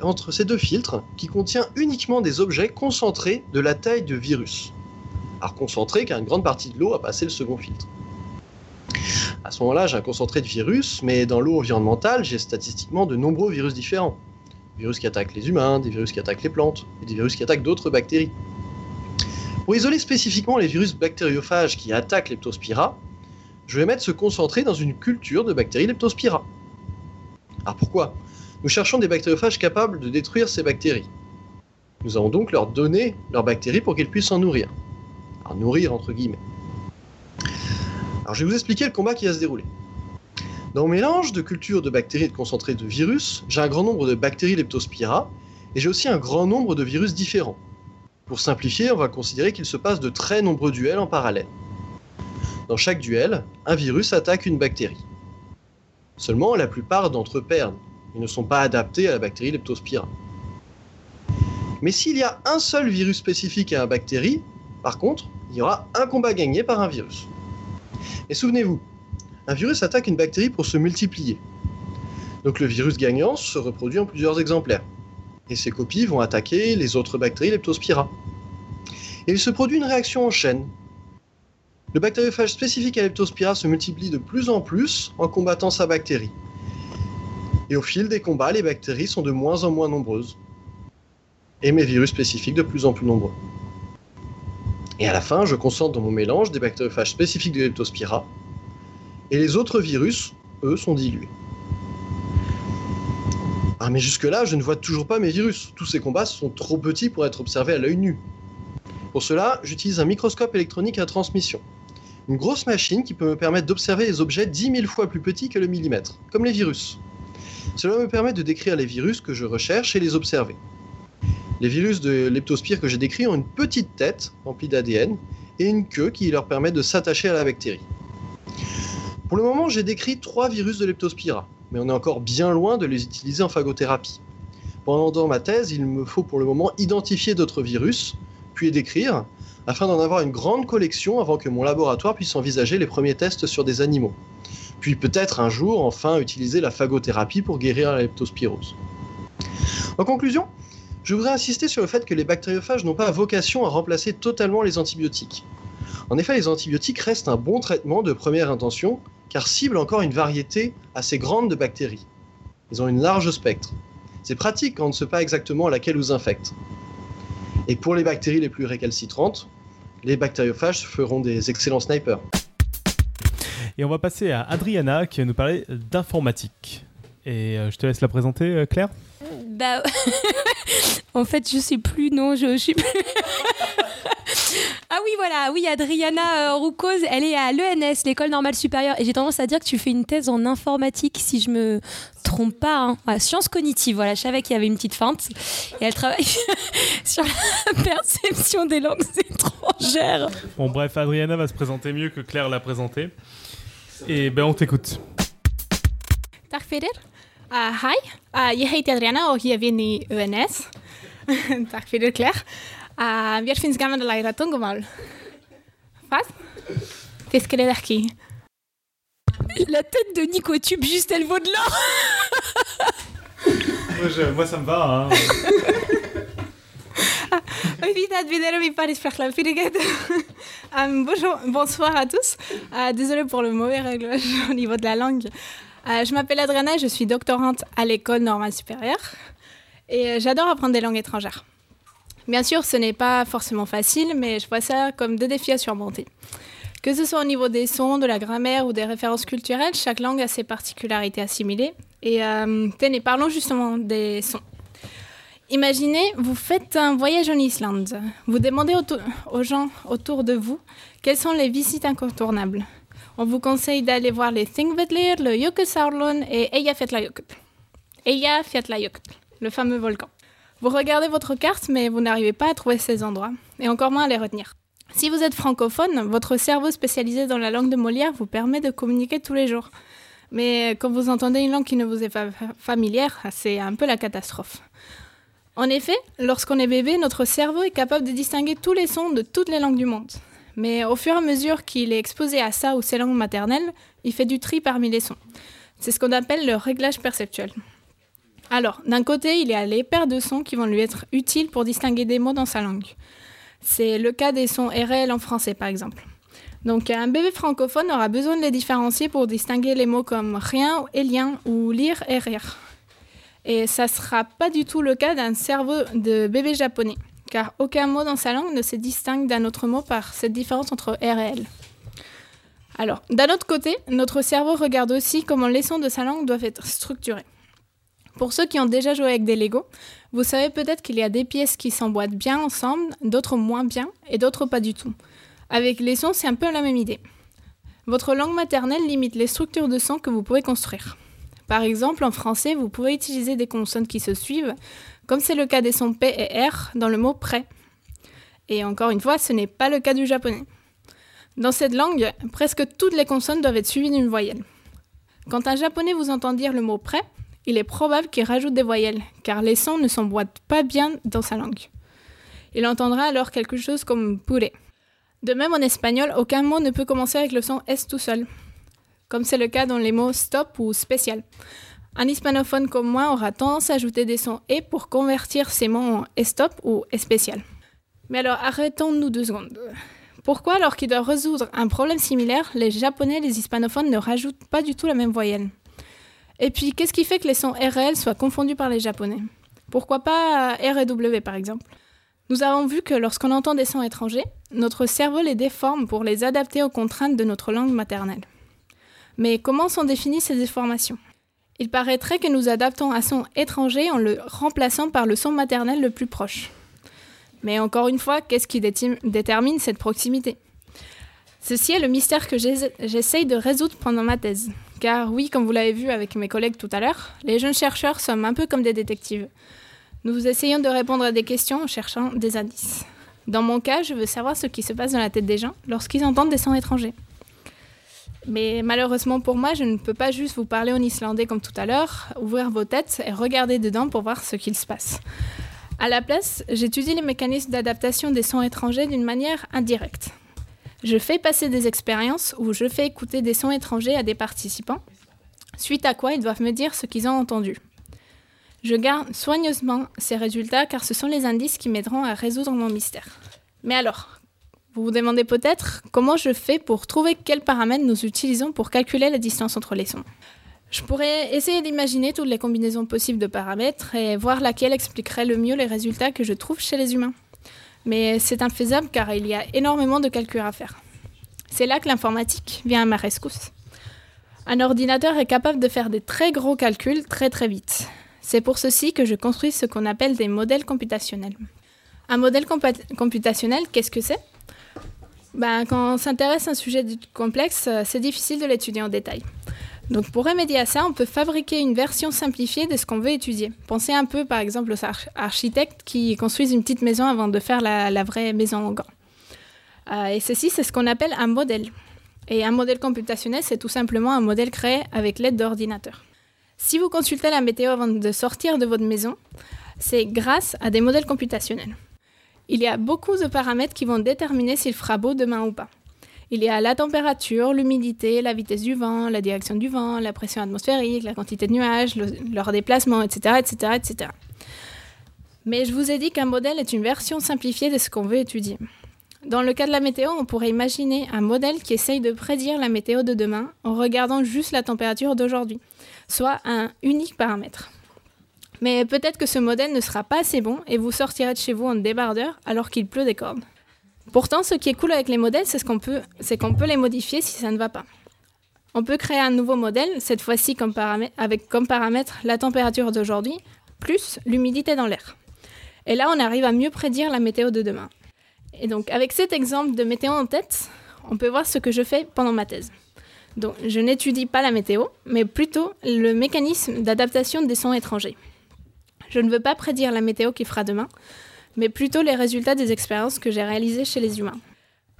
S10: entre ces deux filtres qui contient uniquement des objets concentrés de la taille de virus. Alors concentré car une grande partie de l'eau a passé le second filtre. À ce moment-là, j'ai un concentré de virus, mais dans l'eau environnementale, j'ai statistiquement de nombreux virus différents. Virus qui attaquent les humains, des virus qui attaquent les plantes, et des virus qui attaquent d'autres bactéries. Pour isoler spécifiquement les virus bactériophages qui attaquent Leptospira, je vais mettre ce concentré dans une culture de bactéries Leptospira. Alors pourquoi? Nous cherchons des bactériophages capables de détruire ces bactéries. Nous allons donc leur donner leurs bactéries pour qu'elles puissent s'en nourrir. Alors nourrir entre guillemets. Alors je vais vous expliquer le combat qui va se dérouler. Dans mon mélange de cultures de bactéries et de concentrés de virus, j'ai un grand nombre de bactéries Leptospira et j'ai aussi un grand nombre de virus différents. Pour simplifier, on va considérer qu'il se passe de très nombreux duels en parallèle. Dans chaque duel, un virus attaque une bactérie. Seulement, la plupart d'entre eux perdent. Ils ne sont pas adaptés à la bactérie Leptospira. Mais s'il y a un seul virus spécifique à une bactérie, par contre, il y aura un combat gagné par un virus. Et souvenez-vous, un virus attaque une bactérie pour se multiplier. Donc le virus gagnant se reproduit en plusieurs exemplaires. Et ses copies vont attaquer les autres bactéries Leptospira. Et il se produit une réaction en chaîne. Le bactériophage spécifique à Leptospira se multiplie de plus en plus en combattant sa bactérie. Et au fil des combats, les bactéries sont de moins en moins nombreuses. Et mes virus spécifiques de plus en plus nombreux. Et à la fin, je concentre dans mon mélange des bactériophages spécifiques de Leptospira, et les autres virus, eux, sont dilués. Ah mais jusque-là, je ne vois toujours pas mes virus. Tous ces combats sont trop petits pour être observés à l'œil nu. Pour cela, j'utilise un microscope électronique à transmission. Une grosse machine qui peut me permettre d'observer les objets 10 000 fois plus petits que le millimètre, comme les virus. Cela me permet de décrire les virus que je recherche et les observer. Les virus de leptospire que j'ai décrits ont une petite tête remplie d'ADN et une queue qui leur permet de s'attacher à la bactérie. Pour le moment, j'ai décrit trois virus de leptospira, mais on est encore bien loin de les utiliser en phagothérapie. Pendant ma thèse, il me faut pour le moment identifier d'autres virus, puis les décrire, afin d'en avoir une grande collection avant que mon laboratoire puisse envisager les premiers tests sur des animaux. Puis peut-être un jour, enfin, utiliser la phagothérapie pour guérir la leptospirose. En conclusion, je voudrais insister sur le fait que les bactériophages n'ont pas vocation à remplacer totalement les antibiotiques. En effet, les antibiotiques restent un bon traitement de première intention, car ciblent encore une variété assez grande de bactéries. Ils ont une large spectre. C'est pratique quand on ne sait pas exactement laquelle vous infecte. Et pour les bactéries les plus récalcitrantes, les bactériophages feront des excellents snipers.
S1: Et on va passer à Adriana qui va nous parler d'informatique. Et euh, je te laisse la présenter, euh, Claire.
S3: Bah, en fait, je sais plus, non, je, je suis plus. ah oui, voilà, oui, Adriana euh, Roucose, elle est à l'ENS, l'école normale supérieure, et j'ai tendance à dire que tu fais une thèse en informatique, si je me trompe pas, hein. Voilà, sciences cognitives. Voilà, je savais qu'il y avait une petite feinte, et elle travaille sur la perception des langues étrangères.
S1: Bon, bref, Adriana va se présenter mieux que Claire l'a présenté. Et ben, on t'écoute.
S11: Peter. Uh, hi, uh, je heet Adriana och jag vinner i UNS. Tack Peter Claire. Uh, jag finns gammal lärare tungomål. Fast? Fiskare daqui.
S3: La tête de Nico Tube, juste elle vaut de l'or.
S1: Moi, je- moi, ça me va. hein.
S11: Piriguet. Um, bonjour, bonsoir à tous. Euh, désolée pour le mauvais réglage au niveau de la langue. Euh, je m'appelle Adriana, je suis doctorante à l'école normale supérieure et euh, j'adore apprendre des langues étrangères. Bien sûr, ce n'est pas forcément facile, mais je vois ça comme deux défis à surmonter. Que ce soit au niveau des sons, de la grammaire ou des références culturelles, chaque langue a ses particularités assimilées. Et euh, tenez, parlons justement des sons. Imaginez, vous faites un voyage en Islande. Vous demandez aux gens autour de vous quelles sont les visites incontournables. On vous conseille d'aller voir les Thingvellir, le Jökulsárlón et Eyjafjallajökull. Eyjafjallajökull, le fameux volcan. Vous regardez votre carte, mais vous n'arrivez pas à trouver ces endroits, et encore moins à les retenir. Si vous êtes francophone, votre cerveau spécialisé dans la langue de Molière vous permet de communiquer tous les jours. Mais quand vous entendez une langue qui ne vous est pas fa- familière, c'est un peu la catastrophe. En effet, lorsqu'on est bébé, notre cerveau est capable de distinguer tous les sons de toutes les langues du monde. Mais au fur et à mesure qu'il est exposé à ça ou ses langues maternelles, il fait du tri parmi les sons. C'est ce qu'on appelle le réglage perceptuel. Alors, d'un côté, il y a les paires de sons qui vont lui être utiles pour distinguer des mots dans sa langue. C'est le cas des sons RL en français, par exemple. Donc, un bébé francophone aura besoin de les différencier pour distinguer les mots comme rien et lien ou lire et rire. Et ça ne sera pas du tout le cas d'un cerveau de bébé japonais, car aucun mot dans sa langue ne se distingue d'un autre mot par cette différence entre R et L. Alors, d'un autre côté, notre cerveau regarde aussi comment les sons de sa langue doivent être structurés. Pour ceux qui ont déjà joué avec des Lego, vous savez peut-être qu'il y a des pièces qui s'emboîtent bien ensemble, d'autres moins bien et d'autres pas du tout. Avec les sons, c'est un peu la même idée. Votre langue maternelle limite les structures de sons que vous pouvez construire. Par exemple, en français, vous pouvez utiliser des consonnes qui se suivent, comme c'est le cas des sons P et R dans le mot prêt. Et encore une fois, ce n'est pas le cas du japonais. Dans cette langue, presque toutes les consonnes doivent être suivies d'une voyelle. Quand un japonais vous entend dire le mot prêt, il est probable qu'il rajoute des voyelles, car les sons ne s'emboîtent pas bien dans sa langue. Il entendra alors quelque chose comme puré. De même, en espagnol, aucun mot ne peut commencer avec le son S tout seul, comme c'est le cas dans les mots stop ou spécial. Un hispanophone comme moi aura tendance à ajouter des sons et pour convertir ces mots en stop ou spécial. Mais alors arrêtons-nous deux secondes. Pourquoi, alors qu'ils doivent résoudre un problème similaire, les japonais et les hispanophones ne rajoutent pas du tout la même voyelle? Et puis, qu'est-ce qui fait que les sons RL soient confondus par les japonais? Pourquoi pas R et W par exemple? Nous avons vu que lorsqu'on entend des sons étrangers, notre cerveau les déforme pour les adapter aux contraintes de notre langue maternelle. Mais comment sont définies ces déformations? Il paraîtrait que nous adaptons un son étranger en le remplaçant par le son maternel le plus proche. Mais encore une fois, qu'est-ce qui détermine cette proximité? Ceci est le mystère que j'essa- j'essaye de résoudre pendant ma thèse. Car oui, comme vous l'avez vu avec mes collègues tout à l'heure, les jeunes chercheurs sommes un peu comme des détectives. Nous essayons de répondre à des questions en cherchant des indices. Dans mon cas, je veux savoir ce qui se passe dans la tête des gens lorsqu'ils entendent des sons étrangers. Mais malheureusement pour moi, je ne peux pas juste vous parler en islandais comme tout à l'heure, ouvrir vos têtes et regarder dedans pour voir ce qu'il se passe. À la place, j'étudie les mécanismes d'adaptation des sons étrangers d'une manière indirecte. Je fais passer des expériences où je fais écouter des sons étrangers à des participants, suite à quoi ils doivent me dire ce qu'ils ont entendu. Je garde soigneusement ces résultats car ce sont les indices qui m'aideront à résoudre mon mystère. Mais alors, vous vous demandez peut-être comment je fais pour trouver quels paramètres nous utilisons pour calculer la distance entre les sons. Je pourrais essayer d'imaginer toutes les combinaisons possibles de paramètres et voir laquelle expliquerait le mieux les résultats que je trouve chez les humains. Mais c'est infaisable car il y a énormément de calculs à faire. C'est là que l'informatique vient à ma rescousse. Un ordinateur est capable de faire des très gros calculs très très vite. C'est pour ceci que je construis ce qu'on appelle des modèles computationnels. Un modèle computationnel, qu'est-ce que c'est? Ben, Quand on s'intéresse à un sujet complexe, euh, c'est difficile de l'étudier en détail. Donc pour remédier à ça, on peut fabriquer une version simplifiée de ce qu'on veut étudier. Pensez un peu par exemple aux arch- architectes qui construisent une petite maison avant de faire la, vraie maison en grand. Euh, et ceci, c'est ce qu'on appelle un modèle. Et un modèle computationnel, c'est tout simplement un modèle créé avec l'aide d'ordinateurs. Si vous consultez la météo avant de sortir de votre maison, c'est grâce à des modèles computationnels. Il y a beaucoup de paramètres qui vont déterminer s'il fera beau demain ou pas. Il y a la température, l'humidité, la vitesse du vent, la direction du vent, la pression atmosphérique, la quantité de nuages, le- leur déplacement, etc., etc., etc. Mais je vous ai dit qu'un modèle est une version simplifiée de ce qu'on veut étudier. Dans le cas de la météo, on pourrait imaginer un modèle qui essaye de prédire la météo de demain en regardant juste la température d'aujourd'hui, soit un unique paramètre. Mais peut-être que ce modèle ne sera pas assez bon et vous sortirez de chez vous en débardeur alors qu'il pleut des cordes. Pourtant, ce qui est cool avec les modèles, c'est ce qu'on peut, les modifier si ça ne va pas. On peut créer un nouveau modèle, cette fois-ci avec comme paramètre la température d'aujourd'hui, plus l'humidité dans l'air. Et là, on arrive à mieux prédire la météo de demain. Et donc, avec cet exemple de météo en tête, on peut voir ce que je fais pendant ma thèse. Donc, je n'étudie pas la météo, mais plutôt le mécanisme d'adaptation des sons étrangers. Je ne veux pas prédire la météo qui fera demain, mais plutôt les résultats des expériences que j'ai réalisées chez les humains.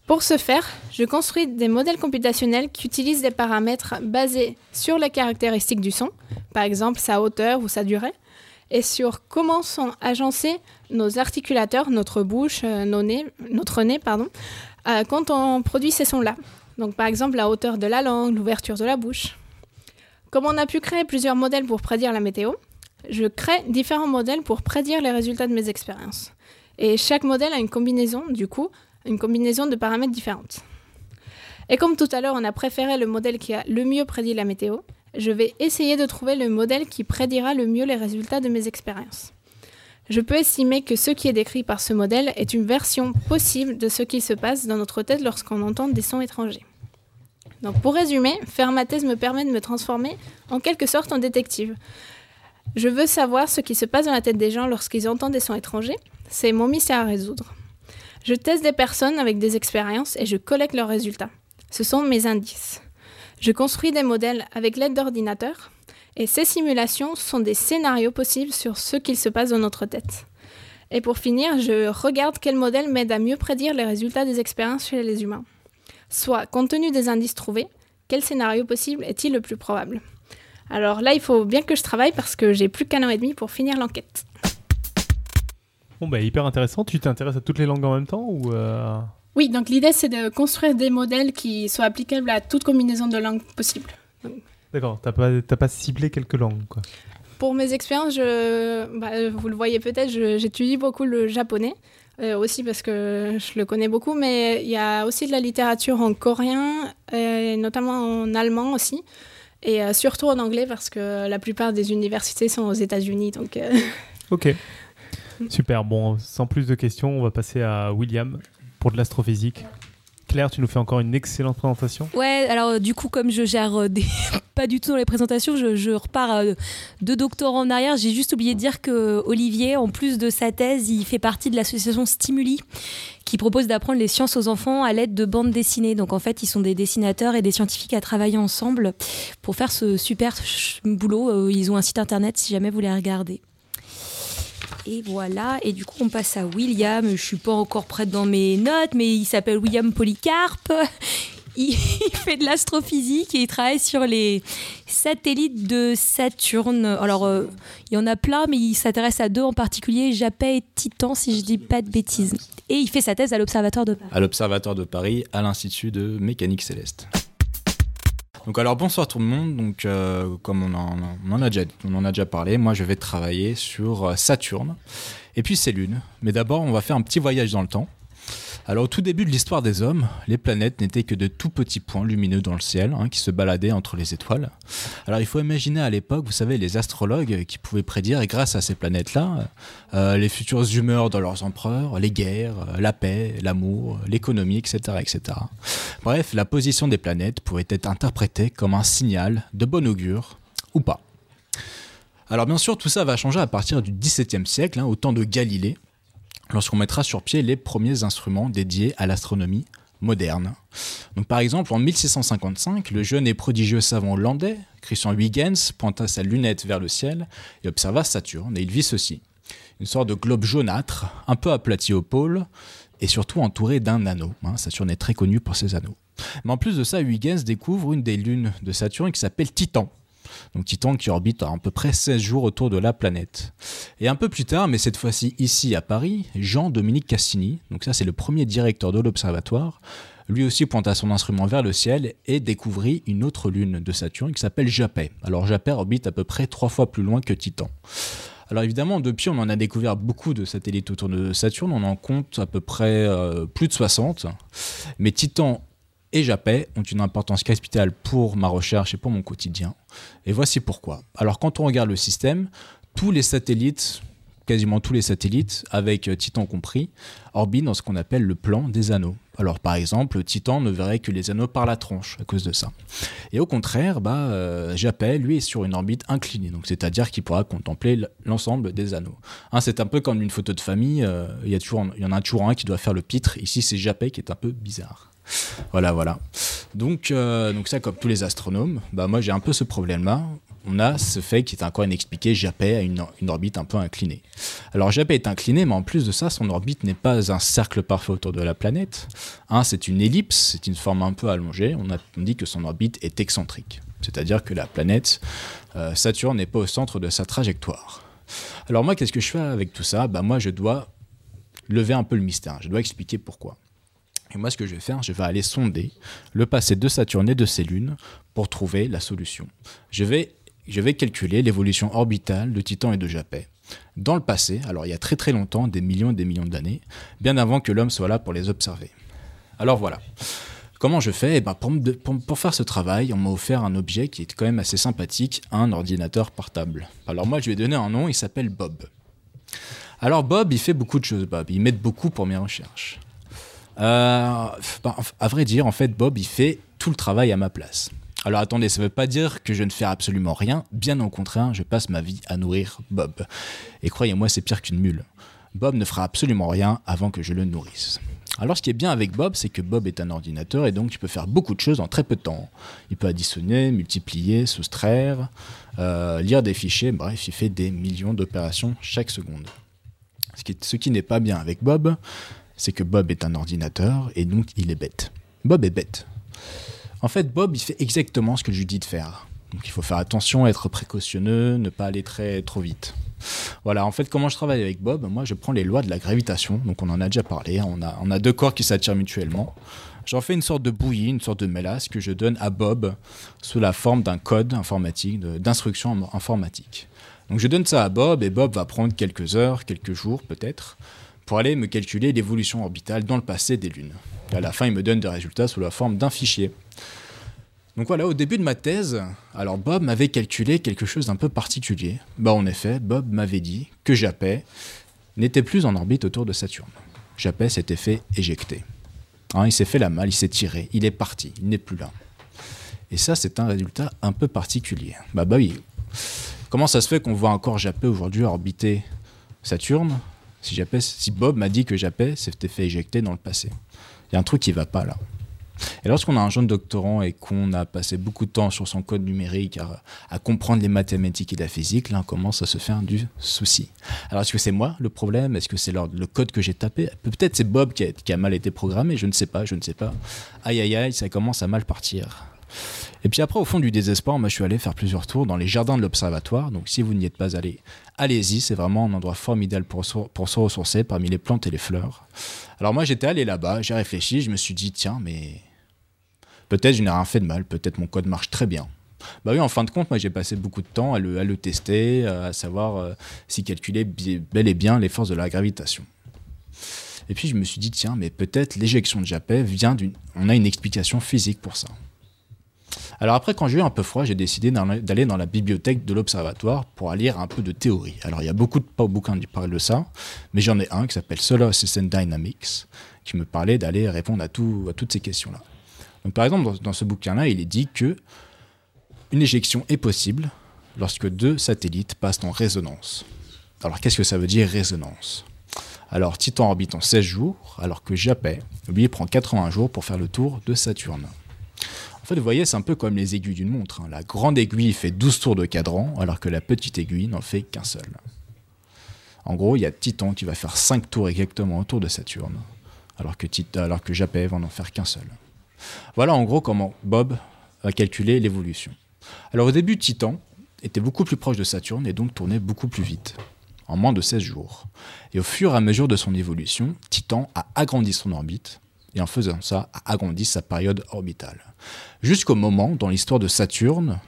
S11: Pour ce faire, je construis des modèles computationnels qui utilisent des paramètres basés sur les caractéristiques du son, par exemple sa hauteur ou sa durée, et sur comment sont agencés nos articulateurs, notre bouche, euh, notre nez, pardon, euh, quand on produit ces sons-là. Donc par exemple la hauteur de la langue, l'ouverture de la bouche. Comme on a pu créer plusieurs modèles pour prédire la météo, je crée différents modèles pour prédire les résultats de mes expériences. Et chaque modèle a une combinaison, du coup, une combinaison de paramètres différentes. Et comme tout à l'heure, on a préféré le modèle qui a le mieux prédit la météo, je vais essayer de trouver le modèle qui prédira le mieux les résultats de mes expériences. Je peux estimer que ce qui est décrit par ce modèle est une version possible de ce qui se passe dans notre tête lorsqu'on entend des sons étrangers. Donc pour résumer, faire ma thèse me permet de me transformer en quelque sorte en détective. Je veux savoir ce qui se passe dans la tête des gens lorsqu'ils entendent des sons étrangers. C'est mon mystère à résoudre. Je teste des personnes avec des expériences et je collecte leurs résultats. Ce sont mes indices. Je construis des modèles avec l'aide d'ordinateurs et ces simulations sont des scénarios possibles sur ce qu'il se passe dans notre tête. Et pour finir, je regarde quel modèle m'aide à mieux prédire les résultats des expériences chez les humains. Soit, compte tenu des indices trouvés, quel scénario possible est-il le plus probable? Alors là, il faut bien que je travaille parce que j'ai plus qu'un an et demi pour finir l'enquête.
S1: Bon, bah, hyper intéressant. Tu t'intéresses à toutes les langues en même temps ou euh,
S11: Oui, donc l'idée c'est de construire des modèles qui soient applicables à toute combinaison de langues possible.
S1: D'accord, t'as pas, t'as pas ciblé quelques langues, quoi.
S11: Pour mes expériences, je, bah, vous le voyez peut-être, je- j'étudie beaucoup le japonais, euh, aussi parce que je le connais beaucoup, mais il y a aussi de la littérature en coréen, et notamment en allemand aussi, et euh, surtout en anglais parce que la plupart des universités sont aux États-Unis. Donc, euh,
S1: Ok. Super. Bon, sans plus de questions, on va passer à William pour de l'astrophysique. Claire, tu nous fais encore une excellente présentation.
S3: Ouais, alors euh, du coup, comme je gère euh, des... pas du tout dans les présentations, je, repars euh, deux doctorants en arrière. J'ai juste oublié de dire que Olivier, en plus de sa thèse, il fait partie de l'association Stimuli, qui propose d'apprendre les sciences aux enfants à l'aide de bandes dessinées. Donc en fait, ils sont des dessinateurs et des scientifiques à travailler ensemble pour faire ce super boulot. Euh, Ils ont un site internet si jamais vous voulez regarder. Et voilà, et du coup on passe à William. Je suis pas encore prête dans mes notes, mais il s'appelle William Polycarpe. Il fait de l'astrophysique et il travaille sur les satellites de Saturne. Alors euh, il y en a plein, mais il s'intéresse à deux en particulier, Japet et Titan, si je dis pas de bêtises. Et il fait sa thèse à l'Observatoire de Paris.
S12: à l'Observatoire de Paris, à l'Institut de mécanique céleste. Donc alors bonsoir tout le monde. Donc euh, comme on en, a déjà, on en a déjà parlé, moi je vais travailler sur euh, Saturne et puis ses lunes. Mais d'abord on va faire un petit voyage dans le temps Alors au tout début de l'histoire des hommes, les planètes n'étaient que de tout petits points lumineux dans le ciel hein, qui se baladaient entre les étoiles. Alors il faut imaginer à l'époque, vous savez, les astrologues qui pouvaient prédire, grâce à ces planètes-là, euh, les futures humeurs de leurs empereurs, les guerres, euh, la paix, l'amour, l'économie, etc., etc. Bref, la position des planètes pouvait être interprétée comme un signal de bon augure ou pas. Alors bien sûr, tout ça va changer à partir du XVIIe siècle, hein, au temps de Galilée, lorsqu'on mettra sur pied les premiers instruments dédiés à l'astronomie moderne. Par exemple, en 1655, le jeune et prodigieux savant hollandais, Christian Huygens, pointa sa lunette vers le ciel et observa Saturne, et il vit ceci. Une sorte de globe jaunâtre, un peu aplati au pôle, et surtout entouré d'un anneau. Hein. Saturne est très connu pour ses anneaux. Mais en plus de ça, Huygens découvre une des lunes de Saturne qui s'appelle Titan, donc Titan qui orbite à, peu près 16 jours autour de la planète. Et un peu plus tard, mais cette fois-ci ici à Paris, Jean-Dominique Cassini, donc ça c'est le premier directeur de l'observatoire, lui aussi pointa son instrument vers le ciel et découvrit une autre lune de Saturne qui s'appelle Japet. Alors Japet orbite à peu près trois fois plus loin que Titan. Alors évidemment, depuis, on en a découvert beaucoup de satellites autour de Saturne. On en compte à peu près euh, plus de 60. Mais Titan et Japet ont une importance capitale pour ma recherche et pour mon quotidien. Et voici pourquoi. Alors quand on regarde le système, tous les satellites, quasiment tous les satellites, avec Titan compris, orbitent dans ce qu'on appelle le plan des anneaux. Alors par exemple, Titan ne verrait que les anneaux par la tronche à cause de ça. Et au contraire, bah, euh, Japet, lui, est sur une orbite inclinée, donc c'est-à-dire qu'il pourra contempler l'ensemble des anneaux. Hein, c'est un peu comme une photo de famille, euh, il y, y en a toujours un qui doit faire le pitre, ici c'est Japet qui est un peu bizarre. Voilà, voilà. Donc, euh, donc ça, comme tous les astronomes, bah moi j'ai un peu ce problème-là. On a ce fait qui est encore inexpliqué, Japet a une, orbite un peu inclinée. Alors Japet est incliné, mais en plus de ça, son orbite n'est pas un cercle parfait autour de la planète. C'est une ellipse, c'est une forme un peu allongée. On dit que son orbite est excentrique, c'est-à-dire que la planète euh, Saturne n'est pas au centre de sa trajectoire. Alors moi, qu'est-ce que je fais avec tout ça? Bah moi, je dois lever un peu le mystère. Je dois expliquer pourquoi. Et moi, ce que je vais faire, je vais aller sonder le passé de Saturne et de ses lunes pour trouver la solution. Je vais, je vais calculer l'évolution orbitale de Titan et de Japet. Dans le passé, alors il y a très très longtemps, des millions et des millions d'années, bien avant que l'homme soit là pour les observer. Alors voilà. Comment je fais? Eh ben pour, pour, pour, faire ce travail, on m'a offert un objet qui est quand même assez sympathique, un ordinateur portable. Alors moi, je lui ai donné un nom, il s'appelle Bob. Alors Bob, il fait beaucoup de choses, Bob. Il m'aide beaucoup pour mes recherches. Euh, bah, à vrai dire, en fait, Bob, il fait tout le travail à ma place. Alors attendez, ça ne veut pas dire que je ne fais absolument rien. Bien au contraire, je passe ma vie à nourrir Bob. Et croyez-moi, c'est pire qu'une mule. Bob ne fera absolument rien avant que je le nourrisse. Alors ce qui est bien avec Bob, c'est que Bob est un ordinateur et donc il peut faire beaucoup de choses en très peu de temps. Il peut additionner, multiplier, soustraire, euh, lire des fichiers, bref, il fait des millions d'opérations chaque seconde. Ce qui, ce qui n'est pas bien avec Bob, c'est que Bob est un ordinateur et donc il est bête. Bob est bête. En fait, Bob, il fait exactement ce que je lui dis de faire. Donc il faut faire attention, être précautionneux, ne pas aller très trop vite. Voilà, en fait, comment je travaille avec Bob? Moi, je prends les lois de la gravitation, donc on en a déjà parlé, on a, on a deux corps qui s'attirent mutuellement. J'en fais une sorte de bouillie, une sorte de mélasse que je donne à Bob sous la forme d'un code informatique, d'instruction informatique. Donc je donne ça à Bob et Bob va prendre quelques heures, quelques jours peut-être, pour aller me calculer l'évolution orbitale dans le passé des lunes. À la fin, il me donne des résultats sous la forme d'un fichier. Donc voilà, au début de ma thèse, alors Bob m'avait calculé quelque chose d'un peu particulier. Bah en effet, Bob m'avait dit que Japet n'était plus en orbite autour de Saturne. Japet s'était fait éjecter. Hein, il s'est fait la malle, il s'est tiré, il est parti, il n'est plus là. Et ça, c'est un résultat un peu particulier. Bah bah. Comment ça se fait qu'on voit encore Japet aujourd'hui orbiter Saturne si, si Bob m'a dit que Japet s'était fait éjecter dans le passé Il y a un truc qui va pas là. Et lorsqu'on a un jeune doctorant et qu'on a passé beaucoup de temps sur son code numérique à, à, comprendre les mathématiques et la physique, là on commence à se faire du souci. Alors est-ce que c'est moi le problème? Est-ce que c'est le code que j'ai tapé? Peut-être c'est Bob qui a, qui a, mal été programmé, je ne sais pas, je ne sais pas. Aïe aïe aïe, ça commence à mal partir. Et puis après, au fond du désespoir, moi, je suis allé faire plusieurs tours dans les jardins de l'observatoire. Donc si vous n'y êtes pas allé, allez-y, c'est vraiment un endroit formidable pour, se ressourcer parmi les plantes et les fleurs. Alors moi, j'étais allé là-bas, j'ai réfléchi, je me suis dit, tiens, mais Peut-être je n'ai rien fait de mal, peut-être mon code marche très bien. Bah oui, en fin de compte, moi j'ai passé beaucoup de temps à le, tester, à savoir euh, s'il calculait bel et bien les forces de la gravitation. Et puis je me suis dit, tiens, mais peut-être l'éjection de Japet vient d'une... On a une explication physique pour ça. Alors après, quand j'ai eu un peu froid, j'ai décidé d'aller dans la bibliothèque de l'observatoire pour lire un peu de théorie. Alors il y a beaucoup de bouquins qui parlent de ça, mais j'en ai un qui s'appelle Solar System Dynamics, qui me parlait d'aller répondre à, tout, à toutes ces questions-là. Donc par exemple, dans, dans ce bouquin-là, il est dit que une éjection est possible lorsque deux satellites passent en résonance. Alors qu'est-ce que ça veut dire résonance? Alors Titan orbite en 16 jours, alors que Japet, lui, prend 80 jours pour faire le tour de Saturne. En fait, vous voyez, c'est un peu comme les aiguilles d'une montre. hein. La grande aiguille fait 12 tours de cadran, alors que la petite aiguille n'en fait qu'un seul. En gros, il y a Titan qui va faire 5 tours exactement autour de Saturne, alors que, Tit- alors que Japet va n'en faire qu'un seul. Voilà en gros comment Bob a calculé l'évolution. Alors au début, Titan était beaucoup plus proche de Saturne et donc tournait beaucoup plus vite, en moins de 16 jours. Et au fur et à mesure de son évolution, Titan a agrandi son orbite, et en faisant ça, a agrandi sa période orbitale. Jusqu'au moment, dans l'histoire de Saturne,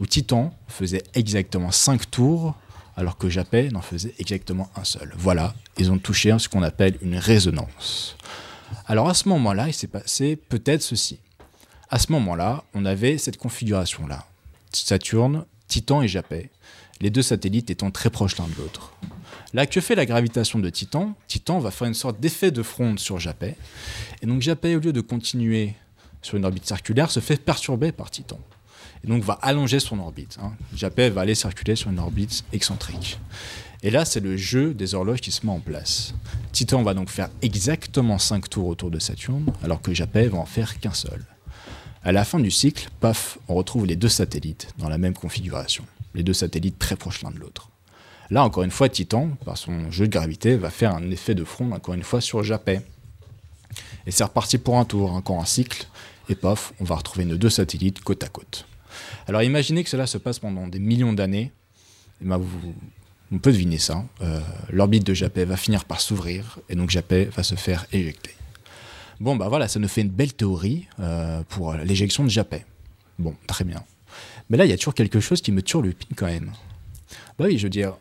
S12: où Titan faisait exactement 5 tours, alors que Japet n'en faisait exactement un seul. Voilà, ils ont touché à ce qu'on appelle une résonance. Alors à ce moment-là, il s'est passé peut-être ceci. À ce moment-là, on avait cette configuration-là. Saturne, Titan et Japet, les deux satellites étant très proches l'un de l'autre. Là, que fait la gravitation de Titan Titan va faire une sorte d'effet de fronde sur Japet. Et donc Japet, au lieu de continuer sur une orbite circulaire, se fait perturber par Titan. Et donc va allonger son orbite. hein. Japet va aller circuler sur une orbite excentrique. Et là, c'est le jeu des horloges qui se met en place. Titan va donc faire exactement 5 tours autour de Saturne, alors que Japet va en faire qu'un seul. À la fin du cycle, paf, on retrouve les deux satellites dans la même configuration. Les deux satellites très proches l'un de l'autre. Là, encore une fois, Titan, par son jeu de gravité, va faire un effet de front, encore une fois, sur Japet. Et c'est reparti pour un tour, encore un cycle, et paf, on va retrouver nos deux satellites côte à côte. Alors imaginez que cela se passe pendant des millions d'années. Eh ben, on peut deviner ça. Euh, L'orbite de Japet va finir par s'ouvrir, et donc Japet va se faire éjecter. Bon, bah voilà, ça nous fait une belle théorie euh, pour l'éjection de Japet. Bon, très bien. Mais là, il y a toujours quelque chose qui me turlupine quand même. Bah oui, je veux dire,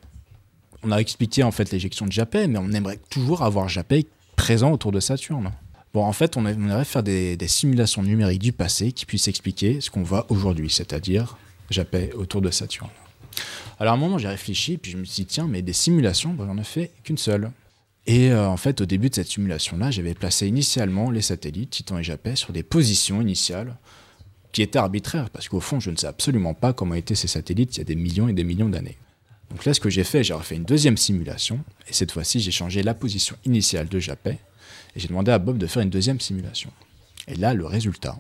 S12: on a expliqué en fait l'éjection de Japet, mais on aimerait toujours avoir Japet présent autour de Saturne. Bon, en fait, on aimerait faire des, des simulations numériques du passé qui puissent expliquer ce qu'on voit aujourd'hui, c'est-à-dire Japet autour de Saturne. Alors à un moment, j'ai réfléchi, puis je me suis dit, tiens, mais des simulations, bah, j'en ai fait qu'une seule. Et euh, en fait, au début de cette simulation-là, j'avais placé initialement les satellites, Titan et Japet, sur des positions initiales qui étaient arbitraires, parce qu'au fond, je ne sais absolument pas comment étaient ces satellites il y a des millions et des millions d'années. Donc là, ce que j'ai fait, j'ai refait une deuxième simulation, et cette fois-ci, j'ai changé la position initiale de Japet, et j'ai demandé à Bob de faire une deuxième simulation. Et là, le résultat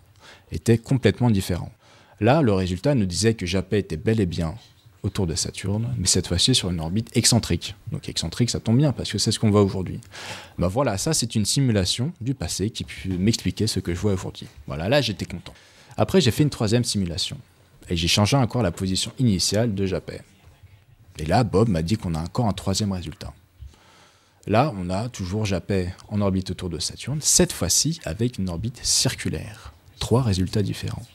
S12: était complètement différent. Là, le résultat nous disait que Japet était bel et bien autour de Saturne, mais cette fois-ci sur une orbite excentrique. Donc excentrique, ça tombe bien, parce que c'est ce qu'on voit aujourd'hui. Ben voilà, ça c'est une simulation du passé qui peut m'expliquer ce que je vois aujourd'hui. Voilà, là j'étais content. Après, j'ai fait une troisième simulation, et j'ai changé encore la position initiale de Japet. Et là, Bob m'a dit qu'on a encore un troisième résultat. Là, on a toujours Japet en orbite autour de Saturne, cette fois-ci avec une orbite circulaire. Trois résultats différents.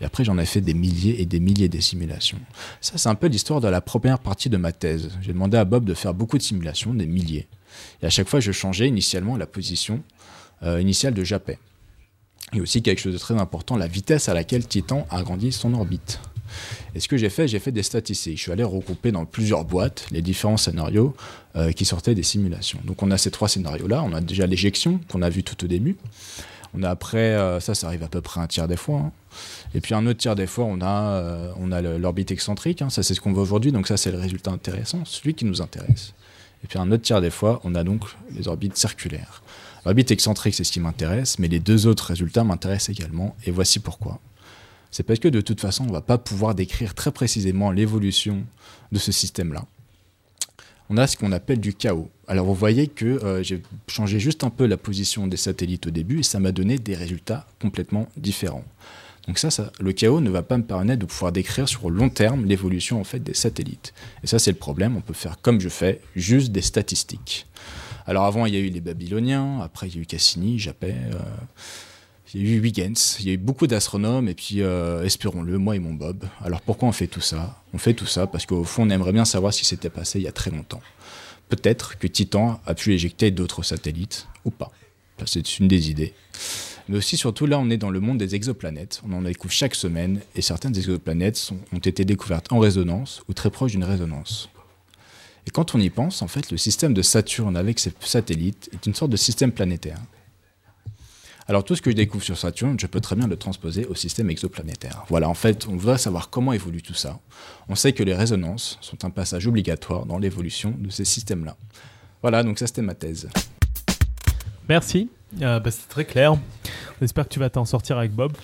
S12: Et après, j'en ai fait des milliers et des milliers de simulations. Ça, c'est un peu l'histoire de la première partie de ma thèse. J'ai demandé à Bob de faire beaucoup de simulations, des milliers. Et à chaque fois, je changeais initialement la position euh, initiale de Japet. Et aussi quelque chose de très important, la vitesse à laquelle Titan a agrandi son orbite. Et ce que j'ai fait, j'ai fait des statistiques. Je suis allé regrouper dans plusieurs boîtes les différents scénarios euh, qui sortaient des simulations. Donc on a ces trois scénarios-là. On a déjà l'éjection qu'on a vu tout au début. On a après, euh, ça, ça arrive à peu près un tiers des fois. hein. Et puis un autre tiers des fois, on a, euh, a l'orbite excentrique. hein. Ça, c'est ce qu'on voit aujourd'hui. Donc ça, c'est le résultat intéressant, celui qui nous intéresse. Et puis un autre tiers des fois, on a donc les orbites circulaires. L'orbite excentrique, c'est ce qui m'intéresse, mais les deux autres résultats m'intéressent également. Et voici pourquoi. C'est parce que de toute façon, on ne va pas pouvoir décrire très précisément l'évolution de ce système-là. On a ce qu'on appelle du chaos. Alors vous voyez que euh, j'ai changé juste un peu la position des satellites au début et ça m'a donné des résultats complètement différents. Donc ça, ça, le chaos ne va pas me permettre de pouvoir décrire sur long terme l'évolution en fait des satellites. Et ça, c'est le problème. On peut faire comme je fais, juste des statistiques. Alors avant, il y a eu les Babyloniens, après il y a eu Cassini, Japet, euh, il y a eu Huygens, il y a eu beaucoup d'astronomes, et puis euh, espérons-le, moi et mon Bob. Alors pourquoi on fait tout ça? On fait tout ça parce qu'au fond, on aimerait bien savoir ce qui s'était passé il y a très longtemps. peut-être que Titan a pu éjecter d'autres satellites, ou pas. C'est une des idées. Mais aussi, surtout, là, on est dans le monde des exoplanètes. On en découvre chaque semaine, et certaines exoplanètes ont été découvertes en résonance ou très proches d'une résonance. Et quand on y pense, en fait, le système de Saturne avec ses satellites est une sorte de système planétaire. Alors tout ce que je découvre sur Saturne, je peux très bien le transposer au système exoplanétaire. Voilà, en fait, on voudrait savoir comment évolue tout ça. On sait que les résonances sont un passage obligatoire dans l'évolution de ces systèmes-là. Voilà, donc ça c'était ma thèse.
S1: Merci. Euh, bah, c'est très clair. On espère que tu vas t'en sortir avec Bob.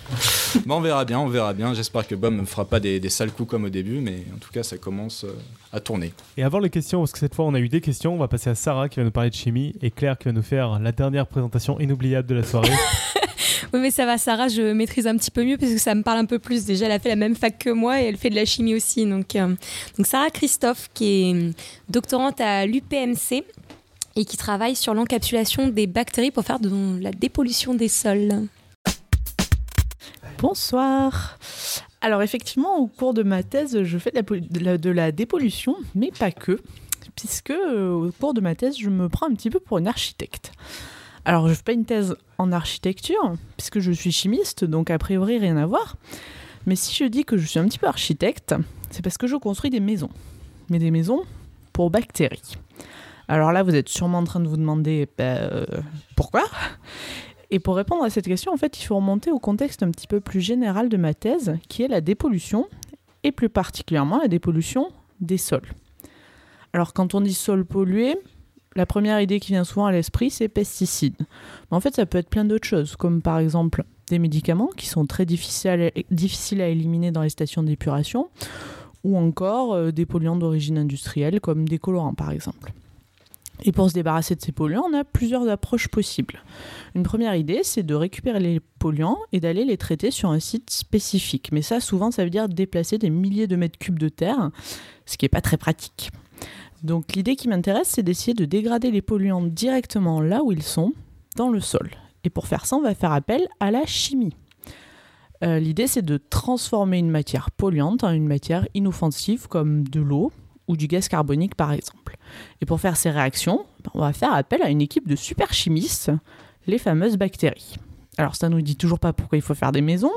S12: Bon, on verra bien, on verra bien. J'espère que Bob ne me fera pas des, des sales coups comme au début, mais en tout cas, ça commence euh, à tourner.
S1: Et avant les questions, parce que cette fois on a eu des questions, on va passer à Sarah qui va nous parler de chimie et Claire qui va nous faire la dernière présentation inoubliable de la soirée.
S3: Oui, mais ça va, Sarah, je maîtrise un petit peu mieux parce que ça me parle un peu plus. Déjà, elle a fait la même fac que moi et elle fait de la chimie aussi. Donc, euh, donc Sarah Christophe, qui est doctorante à l'UPMC et qui travaille sur l'encapsulation des bactéries pour faire de la dépollution des sols.
S13: Bonsoir. Alors effectivement, au cours de ma thèse, je fais de la, dépollution, mais pas que, puisque euh, au cours de ma thèse, je me prends un petit peu pour une architecte. Alors je fais pas une thèse en architecture, puisque je suis chimiste, donc a priori rien à voir. Mais si je dis que je suis un petit peu architecte, c'est parce que je construis des maisons. Mais des maisons pour bactéries. Alors là, vous êtes sûrement en train de vous demander bah, euh, pourquoi? Et pour répondre à cette question, en fait, il faut remonter au contexte un petit peu plus général de ma thèse, qui est la dépollution, et plus particulièrement la dépollution des sols. Alors, quand on dit sol pollué, la première idée qui vient souvent à l'esprit, c'est pesticides. Mais en fait, ça peut être plein d'autres choses, comme par exemple des médicaments qui sont très difficiles à, éliminer dans les stations d'épuration, ou encore euh, des polluants d'origine industrielle, comme des colorants par exemple. Et pour se débarrasser de ces polluants, on a plusieurs approches possibles. Une première idée, c'est de récupérer les polluants et d'aller les traiter sur un site spécifique. Mais ça, souvent, ça veut dire déplacer des milliers de mètres cubes de terre, ce qui n'est pas très pratique. Donc l'idée qui m'intéresse, c'est d'essayer de dégrader les polluants directement là où ils sont, dans le sol. Et pour faire ça, on va faire appel à la chimie. Euh, l'idée, c'est de transformer une matière polluante en une matière inoffensive comme de l'eau ou du gaz carbonique par exemple. Et pour faire ces réactions, ben, on va faire appel à une équipe de super chimistes, les fameuses bactéries. Alors ça nous dit toujours pas pourquoi il faut faire des maisons.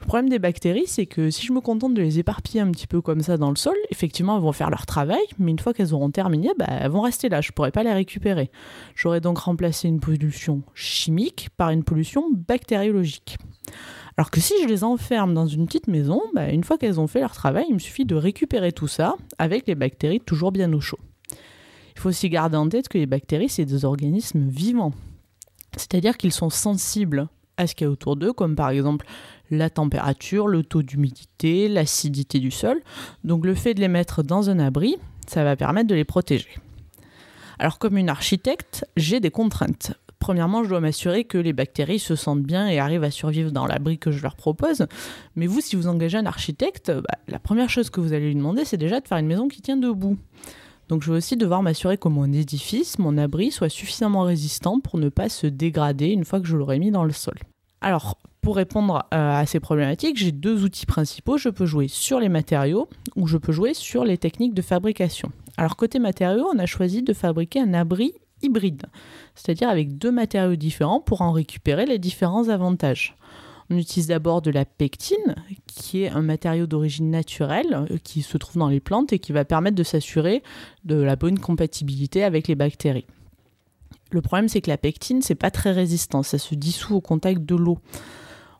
S13: Le problème des bactéries, c'est que si je me contente de les éparpiller un petit peu comme ça dans le sol, effectivement, elles vont faire leur travail, mais une fois qu'elles auront terminé, bah, elles vont rester là. Je ne pourrai pas les récupérer. J'aurais donc remplacé une pollution chimique par une pollution bactériologique. Alors que si je les enferme dans une petite maison, bah, une fois qu'elles ont fait leur travail, il me suffit de récupérer tout ça avec les bactéries toujours bien au chaud. Il faut aussi garder en tête que les bactéries, c'est des organismes vivants. C'est-à-dire qu'ils sont sensibles à ce qu'il y a autour d'eux, comme par exemple la température, le taux d'humidité, l'acidité du sol. Donc le fait de les mettre dans un abri, ça va permettre de les protéger. Alors comme une architecte, j'ai des contraintes. Premièrement, je dois m'assurer que les bactéries se sentent bien et arrivent à survivre dans l'abri que je leur propose. Mais vous, si vous engagez un architecte, bah, la première chose que vous allez lui demander, c'est déjà de faire une maison qui tient debout. Donc je vais aussi devoir m'assurer que mon édifice, mon abri, soit suffisamment résistant pour ne pas se dégrader une fois que je l'aurai mis dans le sol. Alors, pour répondre euh, à ces problématiques, j'ai deux outils principaux. Je peux jouer sur les matériaux ou je peux jouer sur les techniques de fabrication. Alors, côté matériaux, on a choisi de fabriquer un abri hybride, c'est-à-dire avec deux matériaux différents pour en récupérer les différents avantages. On utilise d'abord de la pectine, qui est un matériau d'origine naturelle, euh, qui se trouve dans les plantes et qui va permettre de s'assurer de la bonne compatibilité avec les bactéries. Le problème, c'est que la pectine, c'est pas très résistant, ça se dissout au contact de l'eau.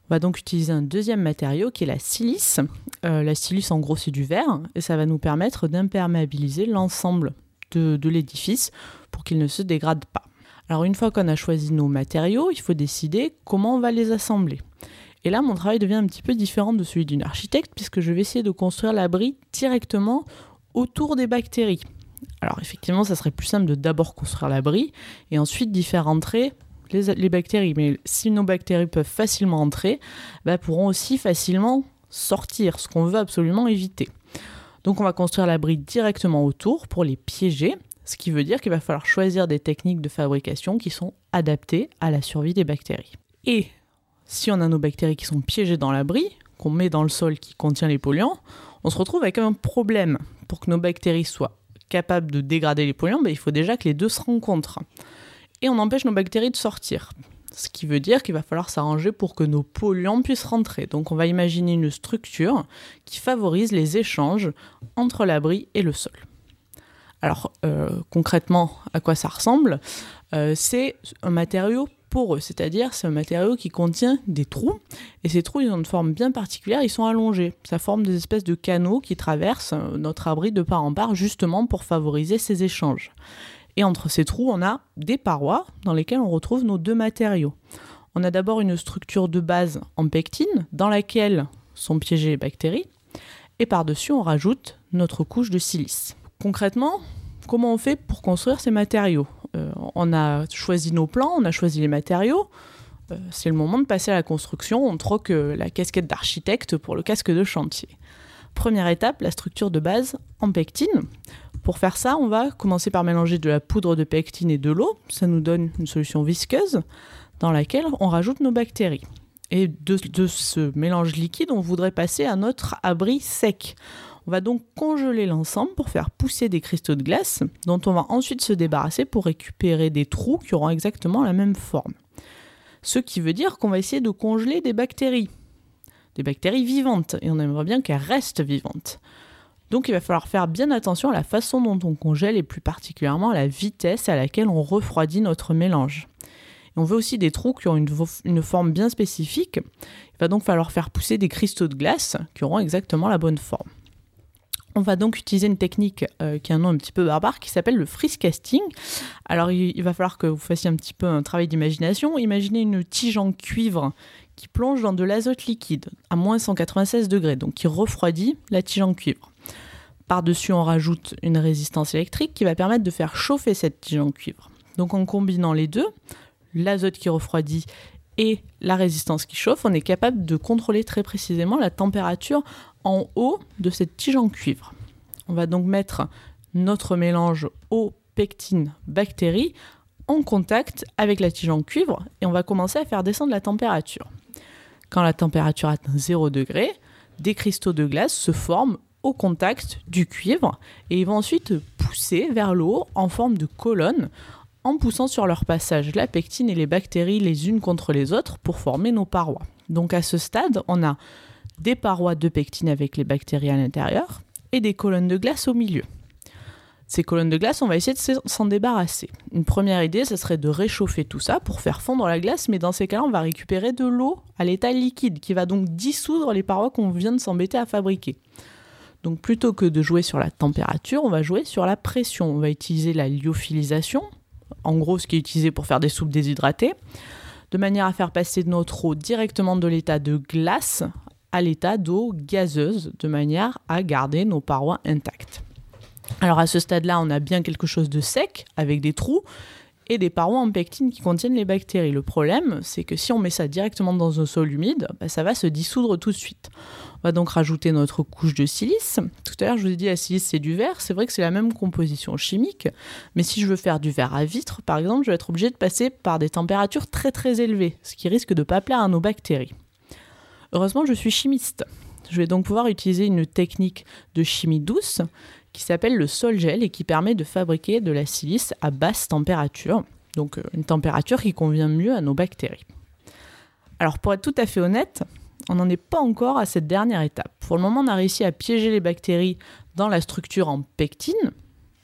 S13: On va donc utiliser un deuxième matériau qui est la silice. Euh, la silice, en gros, c'est du verre et ça va nous permettre d'imperméabiliser l'ensemble de, l'édifice pour qu'il ne se dégrade pas. Alors, une fois qu'on a choisi nos matériaux, il faut décider comment on va les assembler. Et là, mon travail devient un petit peu différent de celui d'une architecte puisque je vais essayer de construire l'abri directement autour des bactéries. Alors effectivement, ça serait plus simple de d'abord construire l'abri et ensuite d'y faire entrer les, les, bactéries. Mais si nos bactéries peuvent facilement entrer, bah, pourront aussi facilement sortir, ce qu'on veut absolument éviter. Donc on va construire l'abri directement autour pour les piéger, ce qui veut dire qu'il va falloir choisir des techniques de fabrication qui sont adaptées à la survie des bactéries. Et si on a nos bactéries qui sont piégées dans l'abri, qu'on met dans le sol qui contient les polluants, on se retrouve avec un problème pour que nos bactéries soient capable de dégrader les polluants, ben, il faut déjà que les deux se rencontrent. Et on empêche nos bactéries de sortir. Ce qui veut dire qu'il va falloir s'arranger pour que nos polluants puissent rentrer. Donc on va imaginer une structure qui favorise les échanges entre l'abri et le sol. Alors euh, concrètement, à quoi ça ressemble? Euh, C'est un matériau poreux, c'est-à-dire c'est un matériau qui contient des trous, et ces trous ils ont une forme bien particulière, ils sont allongés. Ça forme des espèces de canaux qui traversent euh, notre abri de part en part justement pour favoriser ces échanges. Et entre ces trous, on a des parois dans lesquelles on retrouve nos deux matériaux. On a d'abord une structure de base en pectine dans laquelle sont piégées les bactéries, et par-dessus on rajoute notre couche de silice. Concrètement, comment on fait pour construire ces matériaux? Euh, On a choisi nos plans, on a choisi les matériaux. Euh, C'est le moment de passer à la construction. On troque euh, la casquette d'architecte pour le casque de chantier. Première étape, la structure de base en pectine. Pour faire ça, on va commencer par mélanger de la poudre de pectine et de l'eau. Ça nous donne une solution visqueuse dans laquelle on rajoute nos bactéries. Et de, ce mélange liquide, on voudrait passer à notre abri sec. On va donc congeler l'ensemble pour faire pousser des cristaux de glace dont on va ensuite se débarrasser pour récupérer des trous qui auront exactement la même forme. Ce qui veut dire qu'on va essayer de congeler des bactéries. Des bactéries vivantes. Et on aimerait bien qu'elles restent vivantes. Donc il va falloir faire bien attention à la façon dont on congèle et plus particulièrement à la vitesse à laquelle on refroidit notre mélange. On veut aussi des trous qui ont une, forme bien spécifique. Il va donc falloir faire pousser des cristaux de glace qui auront exactement la bonne forme. On va donc utiliser une technique euh, qui a un nom un petit peu barbare qui s'appelle le freeze casting. Alors il va falloir que vous fassiez un petit peu un travail d'imagination. Imaginez une tige en cuivre qui plonge dans de l'azote liquide à moins 196 degrés, donc qui refroidit la tige en cuivre. Par-dessus, on rajoute une résistance électrique qui va permettre de faire chauffer cette tige en cuivre. Donc en combinant les deux, l'azote qui refroidit et la résistance qui chauffe, on est capable de contrôler très précisément la température en haut de cette tige en cuivre. On va donc mettre notre mélange eau, pectine, bactéries en contact avec la tige en cuivre et on va commencer à faire descendre la température. Quand la température atteint 0 degré, des cristaux de glace se forment au contact du cuivre et ils vont ensuite pousser vers le haut en forme de colonne en poussant sur leur passage la pectine et les bactéries les unes contre les autres pour former nos parois. Donc à ce stade, on a des parois de pectine avec les bactéries à l'intérieur et des colonnes de glace au milieu. Ces colonnes de glace, on va essayer de s'en- débarrasser. Une première idée, ce serait de réchauffer tout ça pour faire fondre la glace, mais dans ces cas-là, on va récupérer de l'eau à l'état liquide qui va donc dissoudre les parois qu'on vient de s'embêter à fabriquer. Donc plutôt que de jouer sur la température, on va jouer sur la pression. On va utiliser la lyophilisation, en gros ce qui est utilisé pour faire des soupes déshydratées, de manière à faire passer notre eau directement de l'état de glace à l'état d'eau gazeuse, de manière à garder nos parois intactes. Alors à ce stade-là, on a bien quelque chose de sec, avec des trous, et des parois en pectine qui contiennent les bactéries. Le problème, c'est que si on met ça directement dans un sol humide, bah, ça va se dissoudre tout de suite. On va donc rajouter notre couche de silice. Tout à l'heure, je vous ai dit la silice, c'est du verre. C'est vrai que c'est la même composition chimique, mais si je veux faire du verre à vitre, par exemple, je vais être obligé de passer par des températures très très élevées, ce qui risque de ne pas plaire à nos bactéries. Heureusement, je suis chimiste. Je vais donc pouvoir utiliser une technique de chimie douce qui s'appelle le sol-gel et qui permet de fabriquer de la silice à basse température, donc euh, une température qui convient mieux à nos bactéries. Alors pour être tout à fait honnête, on n'en est pas encore à cette dernière étape. Pour le moment, on a réussi à piéger les bactéries dans la structure en pectine.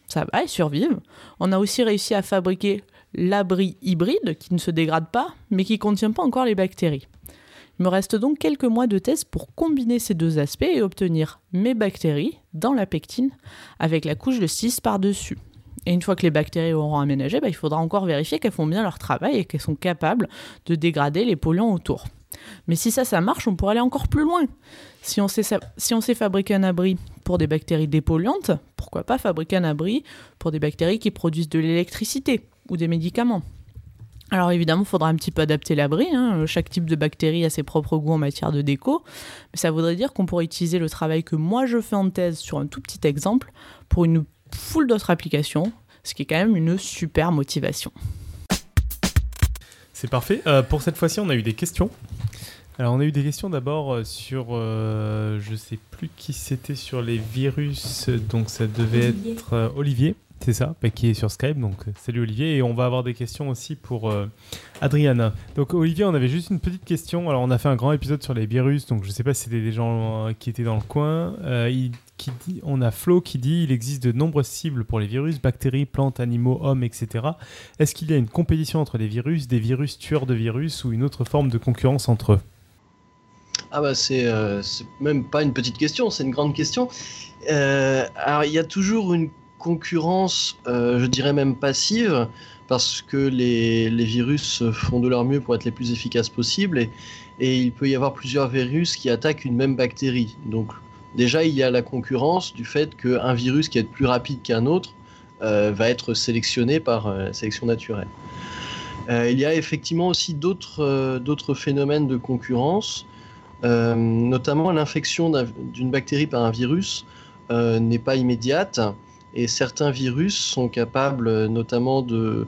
S13: Ça va, elles survivent. On a aussi réussi à fabriquer l'abri hybride qui ne se dégrade pas, mais qui ne contient pas encore les bactéries. Il me reste donc quelques mois de thèse pour combiner ces deux aspects et obtenir mes bactéries dans la pectine avec la couche de 6 par-dessus. Et une fois que les bactéries auront aménagé, bah, il faudra encore vérifier qu'elles font bien leur travail et qu'elles sont capables de dégrader les polluants autour. Mais si ça, ça marche, on pourrait aller encore plus loin. Si on, sait, sa- si on sait fabriquer un abri pour des bactéries dépolluantes, pourquoi pas fabriquer un abri pour des bactéries qui produisent de l'électricité ou des médicaments? Alors évidemment, il faudra un petit peu adapter l'abri. hein. Chaque type de bactérie a ses propres goûts en matière de déco. Mais ça voudrait dire qu'on pourrait utiliser le travail que moi je fais en thèse sur un tout petit exemple pour une foule d'autres applications, ce qui est quand même une super motivation.
S1: C'est parfait. Euh, pour cette fois-ci, on a eu des questions. Alors on a eu des questions d'abord euh, sur, euh, je sais plus qui c'était sur les virus, donc ça devait
S3: Olivier.
S1: être euh, Olivier, c'est ça, bah, qui est sur Skype, donc euh, salut Olivier, et on va avoir des questions aussi pour euh, Adriana. Donc Olivier, on avait juste une petite question, alors on a fait un grand épisode sur les virus, donc je sais pas si c'était des gens euh, qui étaient dans le coin, on a Flo qui dit il existe de nombreuses cibles pour les virus, bactéries, plantes, animaux, hommes, etc. Est-ce qu'il y a une compétition entre les virus, des virus tueurs de virus ou une autre forme de concurrence entre eux?
S10: Ah bah c'est même pas une petite question, c'est une grande question. Alors il y a toujours une concurrence, euh, je dirais même passive, parce que les, les virus font de leur mieux pour être les plus efficaces possibles, et, et il peut y avoir plusieurs virus qui attaquent une même bactérie. Donc déjà il y a la concurrence du fait qu'un virus qui est plus rapide qu'un autre euh, va être sélectionné par euh, la sélection naturelle. Il y a effectivement aussi d'autres phénomènes de concurrence. Notamment l'infection d'un- d'une bactérie par un virus n'est pas immédiate et certains virus sont capables euh, notamment de,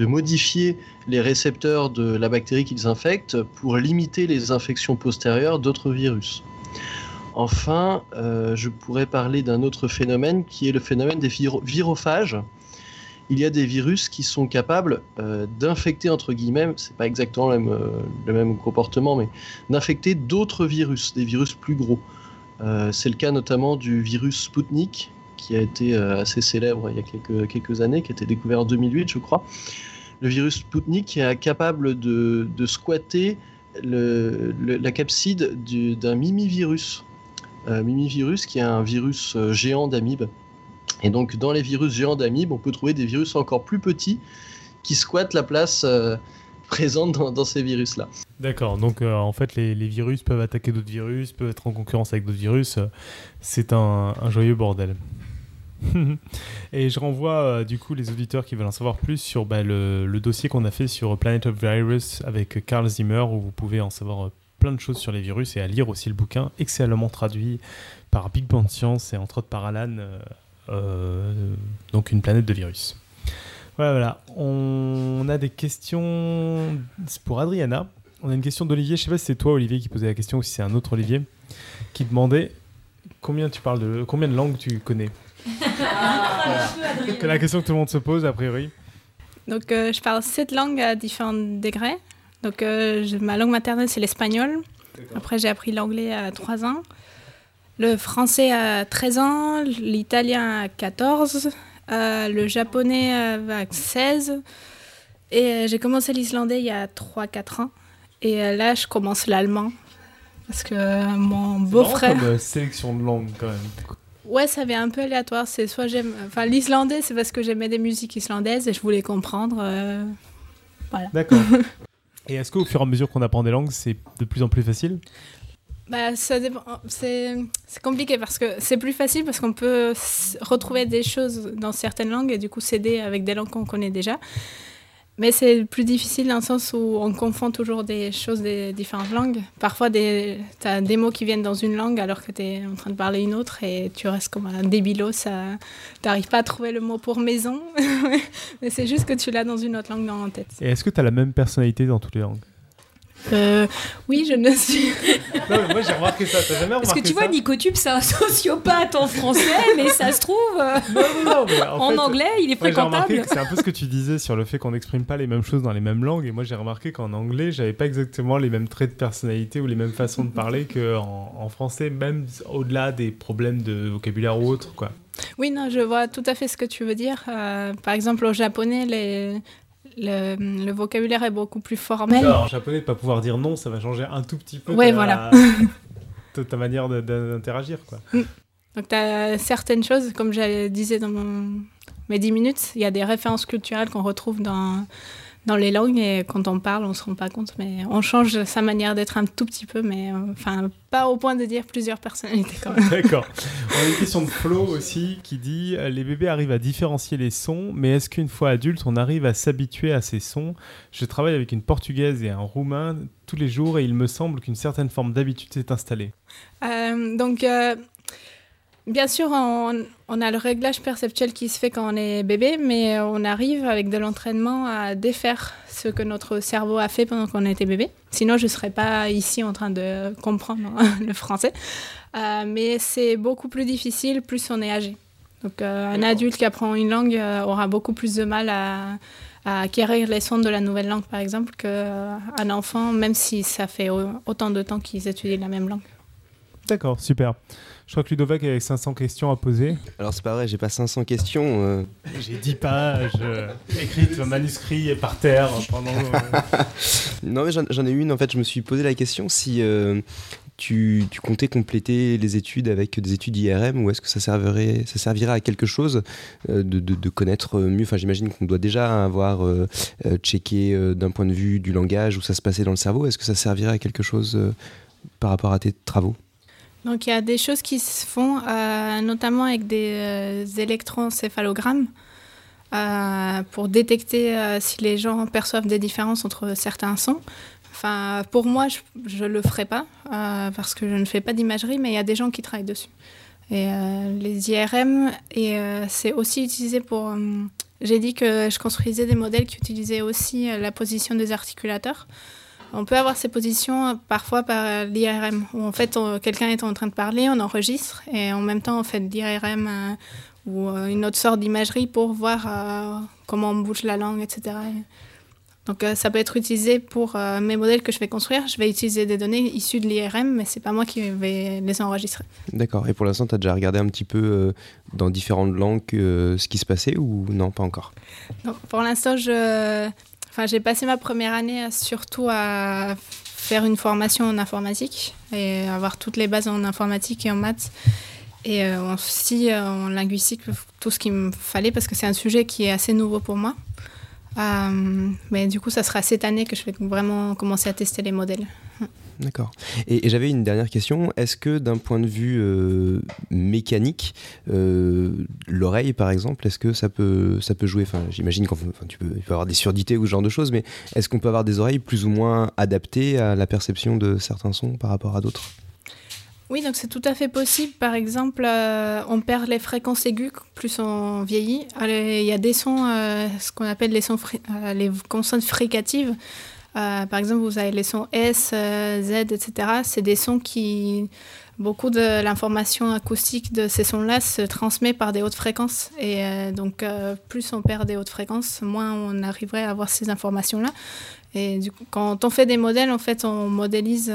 S10: modifier les récepteurs de la bactérie qu'ils infectent pour limiter les infections postérieures d'autres virus. Enfin, euh, je pourrais parler d'un autre phénomène qui est le phénomène des viro- virophages il y a des virus qui sont capables euh, d'infecter, entre guillemets, c'est pas exactement le même comportement, mais d'infecter d'autres virus, des virus plus gros. Euh, c'est le cas notamment du virus Sputnik, qui a été euh, assez célèbre il y a quelques, années, qui a été découvert en 2008, je crois. Le virus Sputnik est capable de, squatter la capside du- d'un mimivirus. Euh, mimivirus qui est un virus géant d'amibes. Et donc, dans les virus géants d'amibes, on peut trouver des virus encore plus petits qui squattent la place présente dans ces virus-là.
S1: D'accord, donc euh, en fait les, virus peuvent attaquer d'autres virus, peuvent être en concurrence avec d'autres virus. c'est un, joyeux bordel. Et je renvoie euh, du coup les auditeurs qui veulent en savoir plus sur bah, le, dossier qu'on a fait sur Planet of Virus avec Carl Zimmer où vous pouvez en savoir euh, plein de choses sur les virus et à lire aussi le bouquin excellemment traduit par Big Bang Science et entre autres par Alan, donc une planète de virus. Voilà, voilà. On a des questions pour Adriana. On a une question d'Olivier. Je sais pas si c'est toi, Olivier, qui posait la question ou si c'est un autre Olivier qui demandait combien tu parles de combien de langues tu connais. C'est la question que tout le monde se pose a priori.
S11: Donc, euh, je parle sept langues à différents degrés. Donc, euh, je- ma langue maternelle, c'est l'espagnol. Après, j'ai appris l'anglais à 3 ans. Le français à 13 ans. L'italien à 14. euh, le japonais à 16. Et euh, j'ai commencé l'islandais il y a 3-4 ans. Et euh, là, je commence l'allemand. Parce que euh, mon beau-frère.
S1: Comme euh, sélection de langues quand même.
S11: Ouais, ça avait un peu aléatoire. C'est soit j'aime, enfin l'islandais, c'est parce que j'aimais des musiques islandaises et je voulais comprendre. euh, Voilà.
S1: D'accord. Et est-ce qu'au fur et à mesure qu'on apprend des langues, c'est de plus en plus facile?
S11: Bah, ça dépend. C'est c'est compliqué parce que c'est plus facile parce qu'on peut s- retrouver des choses dans certaines langues et du coup s'aider avec des langues qu'on connaît déjà. Mais c'est plus difficile dans le sens où on confond toujours des choses des différentes langues. Parfois, tu as des mots qui viennent dans une langue alors que tu es en train de parler une autre et tu restes comme un débilo. Tu n'arrives pas à trouver le mot pour maison, mais c'est juste que tu l'as dans une autre langue dans la tête.
S1: Et est-ce que tu as la même personnalité dans toutes les langues?
S11: Euh, oui, je ne suis.
S1: Non, mais moi j'ai remarqué ça. T'as jamais remarqué
S3: Parce que tu vois, Nicotube, c'est un sociopathe en français, mais ça se trouve, euh,
S1: Non, mais en
S3: en,
S1: fait,
S3: anglais, il est fréquentable.
S1: que c'est un peu ce que tu disais sur le fait qu'on n'exprime pas les mêmes choses dans les mêmes langues. Et moi, j'ai remarqué qu'en anglais, j'avais pas exactement les mêmes traits de personnalité ou les mêmes façons de parler qu'en en français, même au-delà des problèmes de vocabulaire ou autre, quoi.
S11: Oui, non, je vois tout à fait ce que tu veux dire. Euh, par exemple, au japonais, les- le, le vocabulaire est beaucoup plus formel.
S1: Alors, en japonais, de pas pouvoir dire non, ça va changer un tout petit peu
S11: Ouais,
S1: ta,
S11: voilà.
S1: ta, ta manière d'interagir, quoi.
S11: Donc, tu as certaines choses, comme je disais dans mon- mes 10 minutes, il y a des références culturelles qu'on retrouve dans, dans les langues et quand on parle, on ne se rend pas compte, mais on change sa manière d'être un tout petit peu, mais euh, enfin, pas au point de dire plusieurs personnalités quand même.
S1: D'accord. On a une question de Flo aussi qui dit euh, Les bébés arrivent à différencier les sons, mais est-ce qu'une fois adulte, on arrive à s'habituer à ces sons? Je travaille avec une portugaise et un roumain tous les jours et il me semble qu'une certaine forme d'habitude s'est installée.
S11: Euh, donc, Bien sûr, on, on a le réglage perceptuel qui se fait quand on est bébé, mais on arrive avec de l'entraînement à défaire ce que notre cerveau a fait pendant qu'on était bébé. Sinon, je ne serais pas ici en train de comprendre le français. Euh, mais c'est beaucoup plus difficile plus on est âgé. Donc, euh, un adulte qui apprend une langue euh, aura beaucoup plus de mal à, à acquérir les sons de la nouvelle langue, par exemple, qu'un enfant, même si ça fait autant de temps qu'ils étudient la même langue.
S1: D'accord, super. Je crois que Ludovic avait 500 questions à poser.
S9: Alors c'est pas vrai, j'ai pas 500 questions.
S1: J'ai 10 pages écrites, le manuscrit est par terre pendant.
S9: non mais j'en ai une en fait, je me suis posé la question si tu, comptais compléter les études avec des études IRM ou est-ce que ça servirait, ça servirait à quelque chose euh, de, connaître mieux? Enfin, j'imagine qu'on doit déjà avoir euh, euh, checké d'un point de vue du langage où ça se passait dans le cerveau. Est-ce que ça servirait à quelque chose par rapport à tes travaux?
S11: Donc, il y a des choses qui se font, notamment avec des électroencéphalogrammes. pour détecter si les gens perçoivent des différences entre certains sons. Enfin, pour moi, je ne le ferai pas euh, parce que je ne fais pas d'imagerie, mais il y a des gens qui travaillent dessus. Et euh, les IRM, et euh, c'est aussi utilisé pour. J'ai dit que je construisais des modèles qui utilisaient aussi la position des articulateurs. On peut avoir ces positions parfois par l'IRM, où en fait quelqu'un est en train de parler, on enregistre, et en même temps on fait de l'IRM ou une autre sorte d'imagerie pour voir comment on bouge la langue, etc. Donc euh, ça peut être utilisé pour euh, mes modèles que je vais construire. Je vais utiliser des données issues de l'IRM, mais c'est pas moi qui vais les enregistrer.
S9: D'accord. Et pour l'instant, tu as déjà regardé un petit peu euh, dans différentes langues ce qui se passait ou non, pas encore?
S11: Non, Pour l'instant, je... enfin, j'ai passé ma première année surtout à faire une formation en informatique et avoir toutes les bases en informatique et en maths. Et aussi en linguistique, tout ce qu'il me fallait parce que c'est un sujet qui est assez nouveau pour moi. Euh, mais du coup, ça sera cette année que je vais vraiment commencer à tester les modèles.
S9: D'accord. Et, j'avais une dernière question. Est-ce que d'un point de vue euh, mécanique, euh, l'oreille par exemple, est-ce que ça peut, ça peut jouer? Enfin, J'imagine qu'il enfin, tu peux, avoir des surdités ou ce genre de choses, mais est-ce qu'on peut avoir des oreilles plus ou moins adaptées à la perception de certains sons par rapport à d'autres?
S11: Oui, donc c'est tout à fait possible. Par exemple, euh, on perd les fréquences aiguës plus on vieillit. Il y a des sons, euh, ce qu'on appelle les, sons euh, les consonnes fricatives. Par exemple, vous avez les sons S, Z, etc. C'est des sons qui... Beaucoup de l'information acoustique de ces sons-là se transmet par des hautes fréquences. Et donc, plus on perd des hautes fréquences, moins on arriverait à avoir ces informations-là. Et du coup, quand on fait des modèles, en fait, on modélise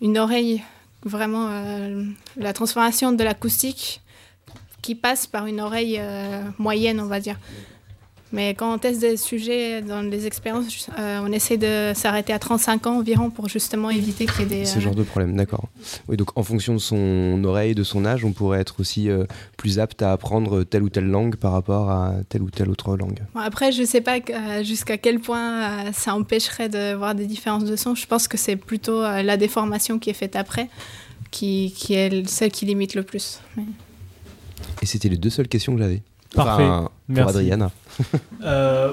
S11: une oreille vraiment euh, la transformation de l'acoustique qui passe par une oreille euh, moyenne, on va dire. Mais quand on teste des sujets dans les expériences, euh, on essaie de s'arrêter à 35 ans environ pour justement éviter qu'il y ait des...
S9: Ce genre de problème, d'accord. Oui, donc en fonction de son oreille, de son âge, on pourrait être aussi plus apte à apprendre telle ou telle langue par rapport à telle ou telle autre langue.
S11: après, je ne sais pas jusqu'à quel point ça empêcherait de voir des différences de son. Je pense que c'est plutôt la déformation qui est faite après qui, qui est celle qui limite le plus.
S9: Et c'était les deux seules questions que j'avais.
S1: Parfait.
S9: pour
S1: Merci.
S9: Adriana.
S1: euh,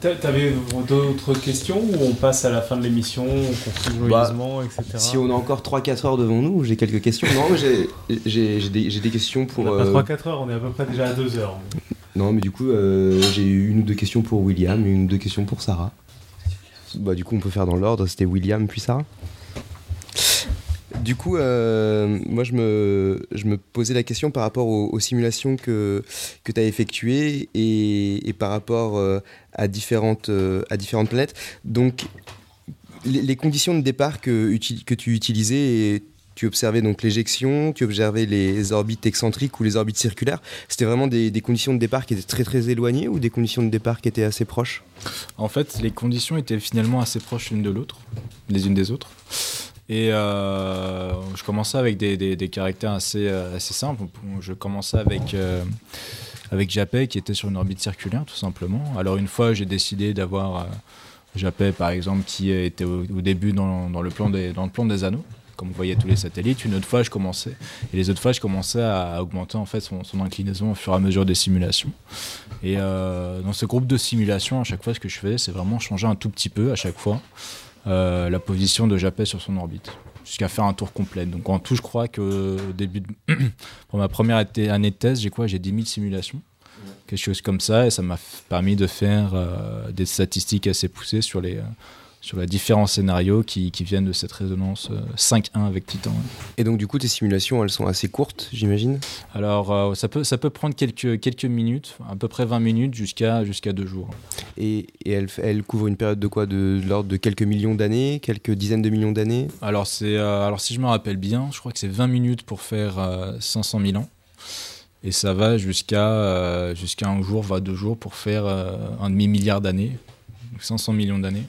S1: T'avais d'autres questions ou on passe à la fin de l'émission, on continue
S9: bah,
S1: joyeusement, etc.
S9: Si on a encore 3-4 heures devant nous, j'ai quelques questions. Non, j'ai des, des, questions pour.
S1: On a pas 3-4 heures, on est à peu près déjà à 2 heures.
S9: Non, mais du coup, euh, j'ai une ou deux questions pour William, une ou deux questions pour Sarah. Bah, du coup, on peut faire dans l'ordre. C'était William puis Sarah? Du coup, euh, moi, je me, posais la question par rapport aux, simulations que, tu as effectuées et, par rapport euh, à, différentes, euh, à différentes planètes. Donc, les, conditions de départ que, tu utilisais, tu observais donc l'éjection, tu observais les orbites excentriques ou les orbites circulaires. C'était vraiment des, des, conditions de départ qui étaient très très éloignées ou des conditions de départ qui étaient assez proches?
S12: En fait, les conditions étaient finalement assez proches l'une de l'autre, les unes des autres. Et euh, je commençais avec des, des, caractères assez, euh, assez simples. Je commençais avec, euh, avec Japet qui était sur une orbite circulaire, tout simplement. Alors, une fois, j'ai décidé d'avoir Japet, par exemple, qui était au, début dans, dans, le plan des, dans le plan des anneaux comme vous voyez tous les satellites. Une autre fois, je commençais, et les autres fois, je commençais à, augmenter en fait son, son, inclinaison au fur et à mesure des simulations. Et dans ce groupe de simulations, à chaque fois, ce que je faisais, c'est vraiment changer un tout petit peu à chaque fois. Euh, la position de Japet sur son orbite. jusqu'à faire un tour complet. Donc en tout, je crois que au début, de... pour ma première année de thèse, j'ai quoi? J'ai 10 000 simulations, quelque chose comme ça, et ça m'a permis de faire euh, des statistiques assez poussées sur les, euh, sur les différents scénarios qui, qui viennent de cette résonance euh, 5.1 avec Titan.
S9: Et donc du coup, tes simulations, elles sont assez courtes, j'imagine?
S12: Alors euh, ça, peut, ça peut prendre quelques, quelques minutes, à peu près 20 minutes jusqu'à jusqu'à deux jours.
S9: Et, et elle, couvre une période de quoi? De, de l'ordre de quelques millions d'années Quelques dizaines de millions d'années?
S12: Alors, c'est, euh, alors si je me rappelle bien, je crois que c'est 20 minutes pour faire euh, 500 000 ans. Et ça va jusqu'à euh, jusqu'à un jour, va deux jours pour faire euh, un demi-milliard d'années, donc 500 millions d'années.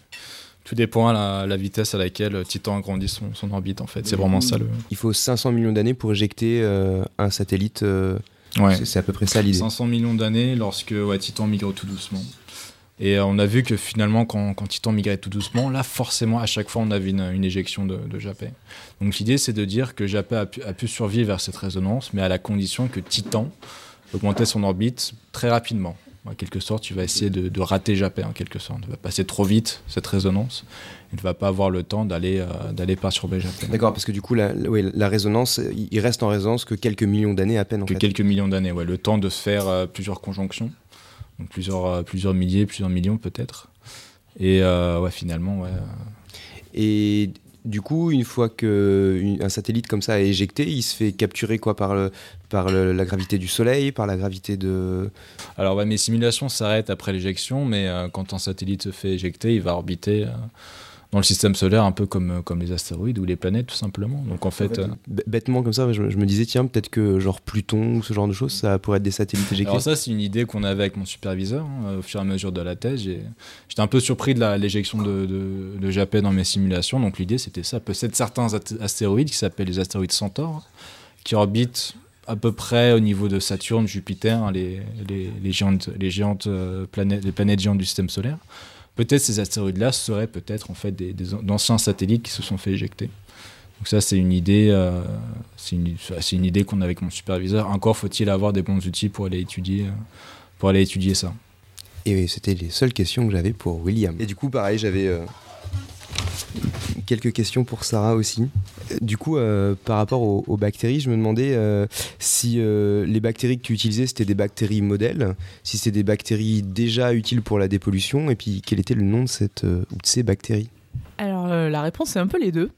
S12: Tout dépend à la, la vitesse à laquelle Titan agrandit son, son orbite, en fait. C'est vraiment ça le.
S9: Il faut 500 millions d'années pour éjecter euh, un satellite. euh,
S12: Ouais.
S9: c'est- à peu près ça l'idée.
S12: 500 millions d'années lorsque ouais, Titan migre tout doucement. Et euh, on a vu que finalement, quand, quand Titan migrait tout doucement, là, forcément, à chaque fois, on avait une, une éjection de, de Japet. Donc l'idée, c'est de dire que Japet a pu, a pu survivre à cette résonance, mais à la condition que Titan augmentait son orbite très rapidement. En quelque sorte, tu vas essayer de, de rater Japet, en quelque sorte. Tu vas passer trop vite, cette résonance, et tu vas pas avoir le temps d'aller euh, d'aller perturber Japet.
S9: D'accord, parce que du coup, la, la- ouais, la résonance, il reste en résonance que quelques millions d'années à peine. En
S12: que
S9: fait.
S12: quelques millions d'années, ouais, le temps de faire euh, plusieurs conjonctions, donc plusieurs, euh, plusieurs milliers, plusieurs millions peut-être. Et euh, ouais, finalement, ouais.
S9: Et du coup, une fois que une- un satellite comme ça est éjecté, il se fait capturer quoi par, la gravité du Soleil, par la gravité de.
S12: Alors mes simulations s'arrêtent après l'éjection, mais euh, quand un satellite se fait éjecter, il va orbiter euh, dans le système solaire un peu comme, comme les astéroïdes ou les planètes tout simplement. Donc en fait, euh,
S9: Bêtement comme ça, je, me- je me disais, tiens, peut-être que genre Pluton ou ce genre de choses, ça pourrait être des satellites éjectés.
S12: Alors ça, c'est une idée qu'on avait avec mon superviseur hein, au fur et à mesure de la thèse. J'étais un peu surpris de la- l'éjection de, de, de Japet dans mes simulations. Donc l'idée, c'était ça. Peut-être certains astéroïdes qui s'appellent les astéroïdes Centaure, qui orbitent à peu près au niveau de Saturne, Jupiter, hein, les, les, les géantes, les, géantes euh, planètes, les planètes géantes du système solaire. Peut-être ces astéroïdes-là seraient peut-être en fait des, des an- d'anciens satellites qui se sont fait éjecter. Donc ça, c'est une idée, euh, c'est une, c'est une idée qu'on a avec mon superviseur. Encore faut-il avoir des bons outils pour aller étudier, euh, pour aller étudier ça.
S9: Et oui, c'était les seules questions que j'avais pour William. Et du coup, pareil, j'avais euh, quelques questions pour Sarah aussi. Euh, Du coup, euh, par rapport aux, bactéries, je me demandais euh, si les bactéries que tu utilisais, c'était des bactéries modèles, si c'était des bactéries déjà utiles pour la dépollution, et puis quel était le nom de, cette, de ces bactéries?
S13: Alors, la réponse, c'est un peu les deux.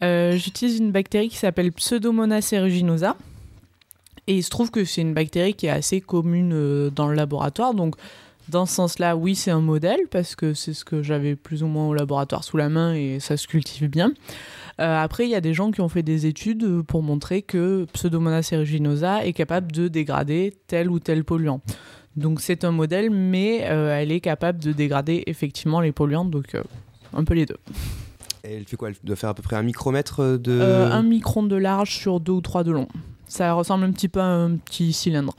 S13: J'utilise une bactérie qui s'appelle Pseudomonas aeruginosa. Et il se trouve que c'est une bactérie qui est assez commune dans le laboratoire. Donc, dans ce sens-là, oui, c'est un modèle, parce que c'est ce que j'avais plus ou moins au laboratoire sous la main et ça se cultive bien. Euh, après, il y a des gens qui ont fait des études pour montrer que Pseudomonas aeruginosa est capable de dégrader tel ou tel polluant. Donc, c'est un modèle, mais euh, elle est capable de dégrader effectivement les polluants. Donc, euh, un peu les deux.
S9: Et Elle fait quoi? Elle doit faire à peu près un micromètre de...
S13: Un micron de large sur deux ou trois de long. Ça ressemble un petit peu à un petit cylindre.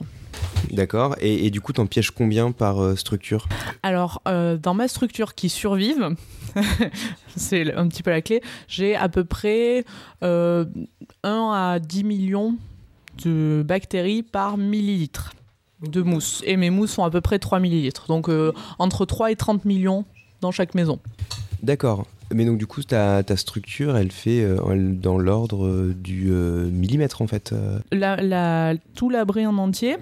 S9: D'accord. Et, et du coup, t'en pièges combien par euh, structure?
S13: Alors, euh, dans ma structure qui survive, c'est un petit peu la clé, j'ai à peu près euh, 1 à 10 millions de bactéries par millilitre de mousse. Et mes mousses sont à peu près 3 millilitres. Donc, euh, entre 3 et 30 millions dans chaque maison.
S9: D'accord. Mais donc du coup, ta, ta structure, elle fait euh, dans l'ordre euh, du euh, millimètre en fait.
S13: La, la- tout l'abri en entier,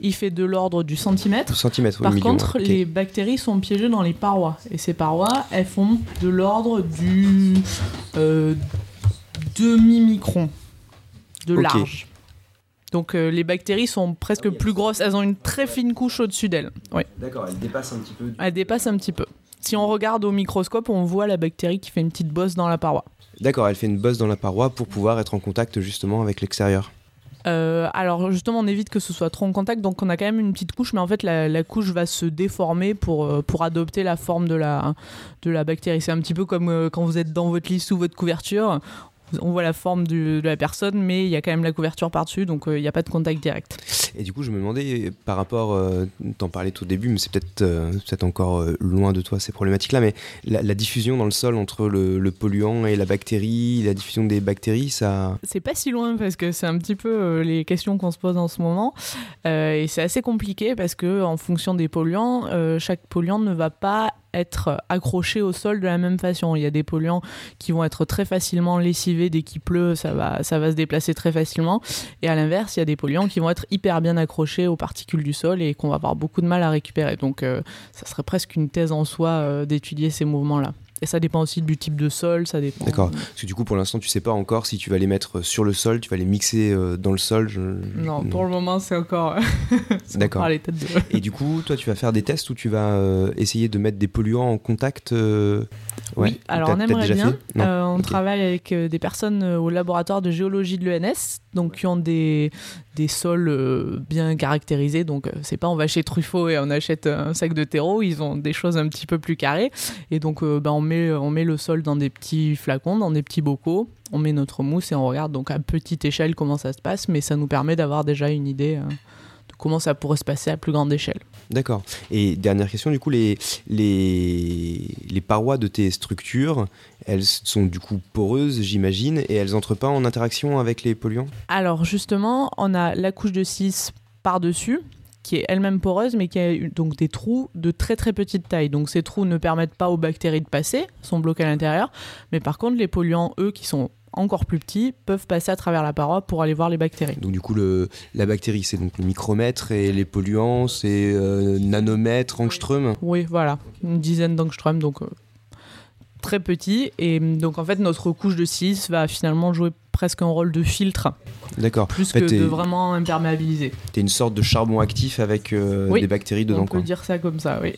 S13: il fait de l'ordre du centimètre.
S9: centimètre, oui,
S13: Par
S9: million,
S13: contre, les bactéries sont piégées dans les parois. Et ces parois, elles font de l'ordre du euh, demi-micron de large. Donc euh, les bactéries sont presque plus grosses. Elles ont une très fine couche au-dessus d'elles. Oui.
S9: D'accord, elle dépasse un petit peu.
S13: Elles dépassent un petit peu. Si on regarde au microscope, on voit la bactérie qui fait une petite bosse dans la paroi.
S9: D'accord, elle fait une bosse dans la paroi pour pouvoir être en contact justement avec l'extérieur.
S13: Euh, alors justement, on évite que ce soit trop en contact, donc on a quand même une petite couche, mais en fait la, la couche va se déformer pour, euh, pour adopter la forme de la, de la bactérie. C'est un petit peu comme euh, quand vous êtes dans votre lit sous votre couverture, on voit la forme du- de la personne, mais il y a quand même la couverture par-dessus, donc euh, il n'y a pas de contact direct.
S9: Et du coup, je me demandais par rapport, euh, t'en parlais tout au début, mais c'est peut-être euh, peut-être encore loin de toi ces problématiques-là, mais la, la diffusion dans le sol entre le, le polluant et la bactérie, la diffusion des bactéries, ça.
S13: C'est pas si loin parce que c'est un petit peu les questions qu'on se pose en ce moment. Et c'est assez compliqué parce que en fonction des polluants, chaque polluant ne va pas être accrochés au sol de la même façon. Il y a des polluants qui vont être très facilement lessivés dès qu'il pleut, ça va, ça va se déplacer très facilement. Et à l'inverse, il y a des polluants qui vont être hyper bien accrochés aux particules du sol et qu'on va avoir beaucoup de mal à récupérer. Donc euh, ça serait presque une thèse en soi euh, d'étudier ces mouvements-là. Et ça dépend aussi du type de sol, ça dépend.
S9: D'accord. Parce que du coup, pour l'instant, tu sais pas encore si tu vas les mettre sur le sol, tu vas les mixer euh, dans le sol. je-
S13: Non, pour le moment, c'est encore. c'est
S9: D'accord.
S13: encore à l'état de.
S9: Et du coup, toi, tu vas faire des tests où tu vas euh, essayer de mettre des polluants en contact. Ouais.
S13: Oui, alors on aimerait bien. Euh, on travaille avec euh, des personnes euh, au laboratoire de géologie de l'ENS, donc qui ont des, des sols bien caractérisés. Donc c'est pas on va chez Truffaut et on achète un sac de terreau, ils ont des choses un petit peu plus carrées. Et donc bah, on, met, on met le sol dans des petits flacons, dans des petits bocaux. On met notre mousse et on regarde donc à petite échelle comment ça se passe, mais ça nous permet d'avoir déjà une idée comment ça pourrait se passer à plus grande échelle.
S9: D'accord. Et dernière question, du coup, les, les, les parois de tes structures, elles sont du coup poreuses, j'imagine, et elles entrent pas en interaction avec les polluants?
S13: Alors justement, on a la couche de 6 par-dessus, qui est elle-même poreuse, mais qui a donc des trous de très très petite taille. Donc ces trous ne permettent pas aux bactéries de passer, sont bloqués à l'intérieur. Mais par contre, les polluants, eux, qui sont encore plus petits, peuvent passer à travers la paroi pour aller voir les bactéries.
S9: Donc du coup, le, la bactérie, c'est donc le micromètre, et les polluants, c'est euh, nanomètre, angstrom
S13: Oui, voilà, une dizaine d'angstrom, donc euh, très petit. Et hum, donc en fait, notre couche de 6 va finalement jouer presque un rôle de filtre,
S9: D'accord.
S13: plus
S9: En fait,
S13: que de vraiment imperméabiliser.
S9: T'es une sorte de charbon actif avec euh,
S13: Oui,
S9: des bactéries dedans.
S13: On peut
S9: quoi.
S13: dire ça comme ça, oui.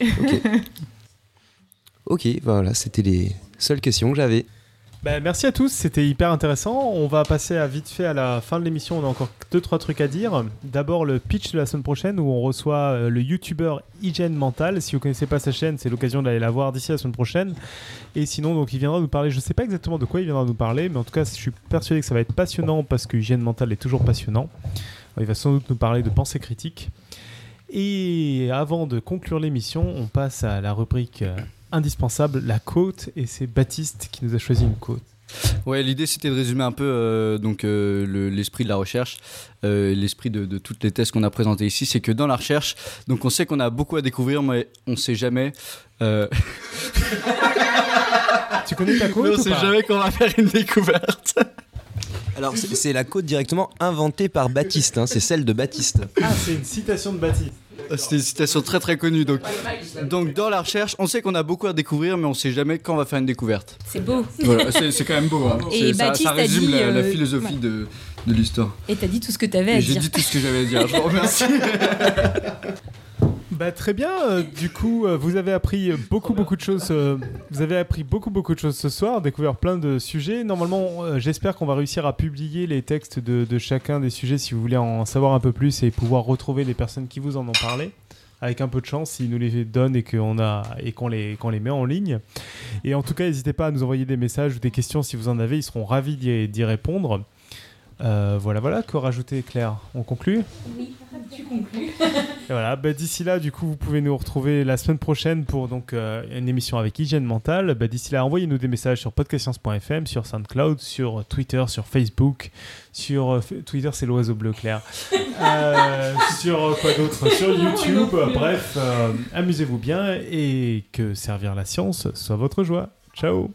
S9: Ok, voilà, c'était les seules questions que j'avais.
S1: Bah, merci à tous, c'était hyper intéressant. On va passer à vite fait à la fin de l'émission. On a encore deux trois trucs à dire. D'abord le pitch de la semaine prochaine où on reçoit euh, le youtubeur Hygiène Mentale. Si vous connaissez pas sa chaîne, c'est l'occasion d'aller la voir d'ici la semaine prochaine. Et sinon, il viendra nous parler. Je sais pas exactement de quoi il viendra nous parler, mais en tout cas, je suis persuadé que ça va être passionnant parce que Hygiène Mentale est toujours passionnant. Il va sans doute nous parler de pensée critique. Et avant de conclure l'émission, on passe à la rubrique euh, indispensable, la côte. Et c'est Baptiste qui nous a choisi une côte.
S6: Ouais, l'idée c'était de résumer un peu euh, donc euh, le- l'esprit de la recherche, euh, l'esprit de, de toutes les thèses qu'on a présentées ici, c'est que dans la recherche, donc on sait qu'on a beaucoup à découvrir, mais on sait jamais. euh,
S1: tu connais ta côte
S6: mais On
S1: ou
S6: sait
S1: pas
S6: jamais qu'on va faire une découverte.
S9: Alors, c'est c'est la côte directement inventée par Baptiste, hein, c'est celle de Baptiste.
S1: Ah, c'est une citation de Baptiste.
S6: C'était une citation très très connue. Donc, donc dans la recherche, on sait qu'on a beaucoup à découvrir, mais on sait jamais quand on va faire une découverte.
S3: C'est beau.
S6: Voilà, c'est c'est quand même beau. hein.
S3: Et
S6: C'est- ça, résume
S3: dit,
S6: la, la
S3: euh,
S6: philosophie
S3: ouais.
S6: de, de l'histoire.
S3: Et t'as dit tout ce que t'avais à
S6: Et J'ai
S3: dire.
S6: dit tout ce que j'avais à dire. Je vous remercie.
S1: Bah, très bien. euh, du coup, euh, vous avez appris beaucoup, beaucoup de choses. euh, vous avez appris beaucoup, beaucoup de choses ce soir, découvert plein de sujets. Normalement, j'espère qu'on va réussir à publier les textes de, de chacun des sujets si vous voulez en savoir un peu plus et pouvoir retrouver les personnes qui vous en ont parlé. Avec un peu de chance, s'ils nous les donnent et qu'on a et qu'on les, qu'on les met en ligne. Et en tout cas, n'hésitez pas à nous envoyer des messages ou des questions si vous en avez. Ils seront ravis d'y répondre. Euh, voilà, voilà. Que rajouter, Claire? On conclut?
S3: Oui, tu conclus.
S1: Et voilà, bah, d'ici là, du coup, vous pouvez nous retrouver la semaine prochaine pour donc euh, une émission avec hygiène mentale. Bah, d'ici là, envoyez-nous des messages sur podcastscience.fm, sur SoundCloud, sur Twitter, sur Facebook, sur euh, Twitter, c'est l'oiseau bleu clair. Euh, sur quoi d'autre? Sur YouTube. Bref, amusez-vous bien et que servir la science soit votre joie. Ciao.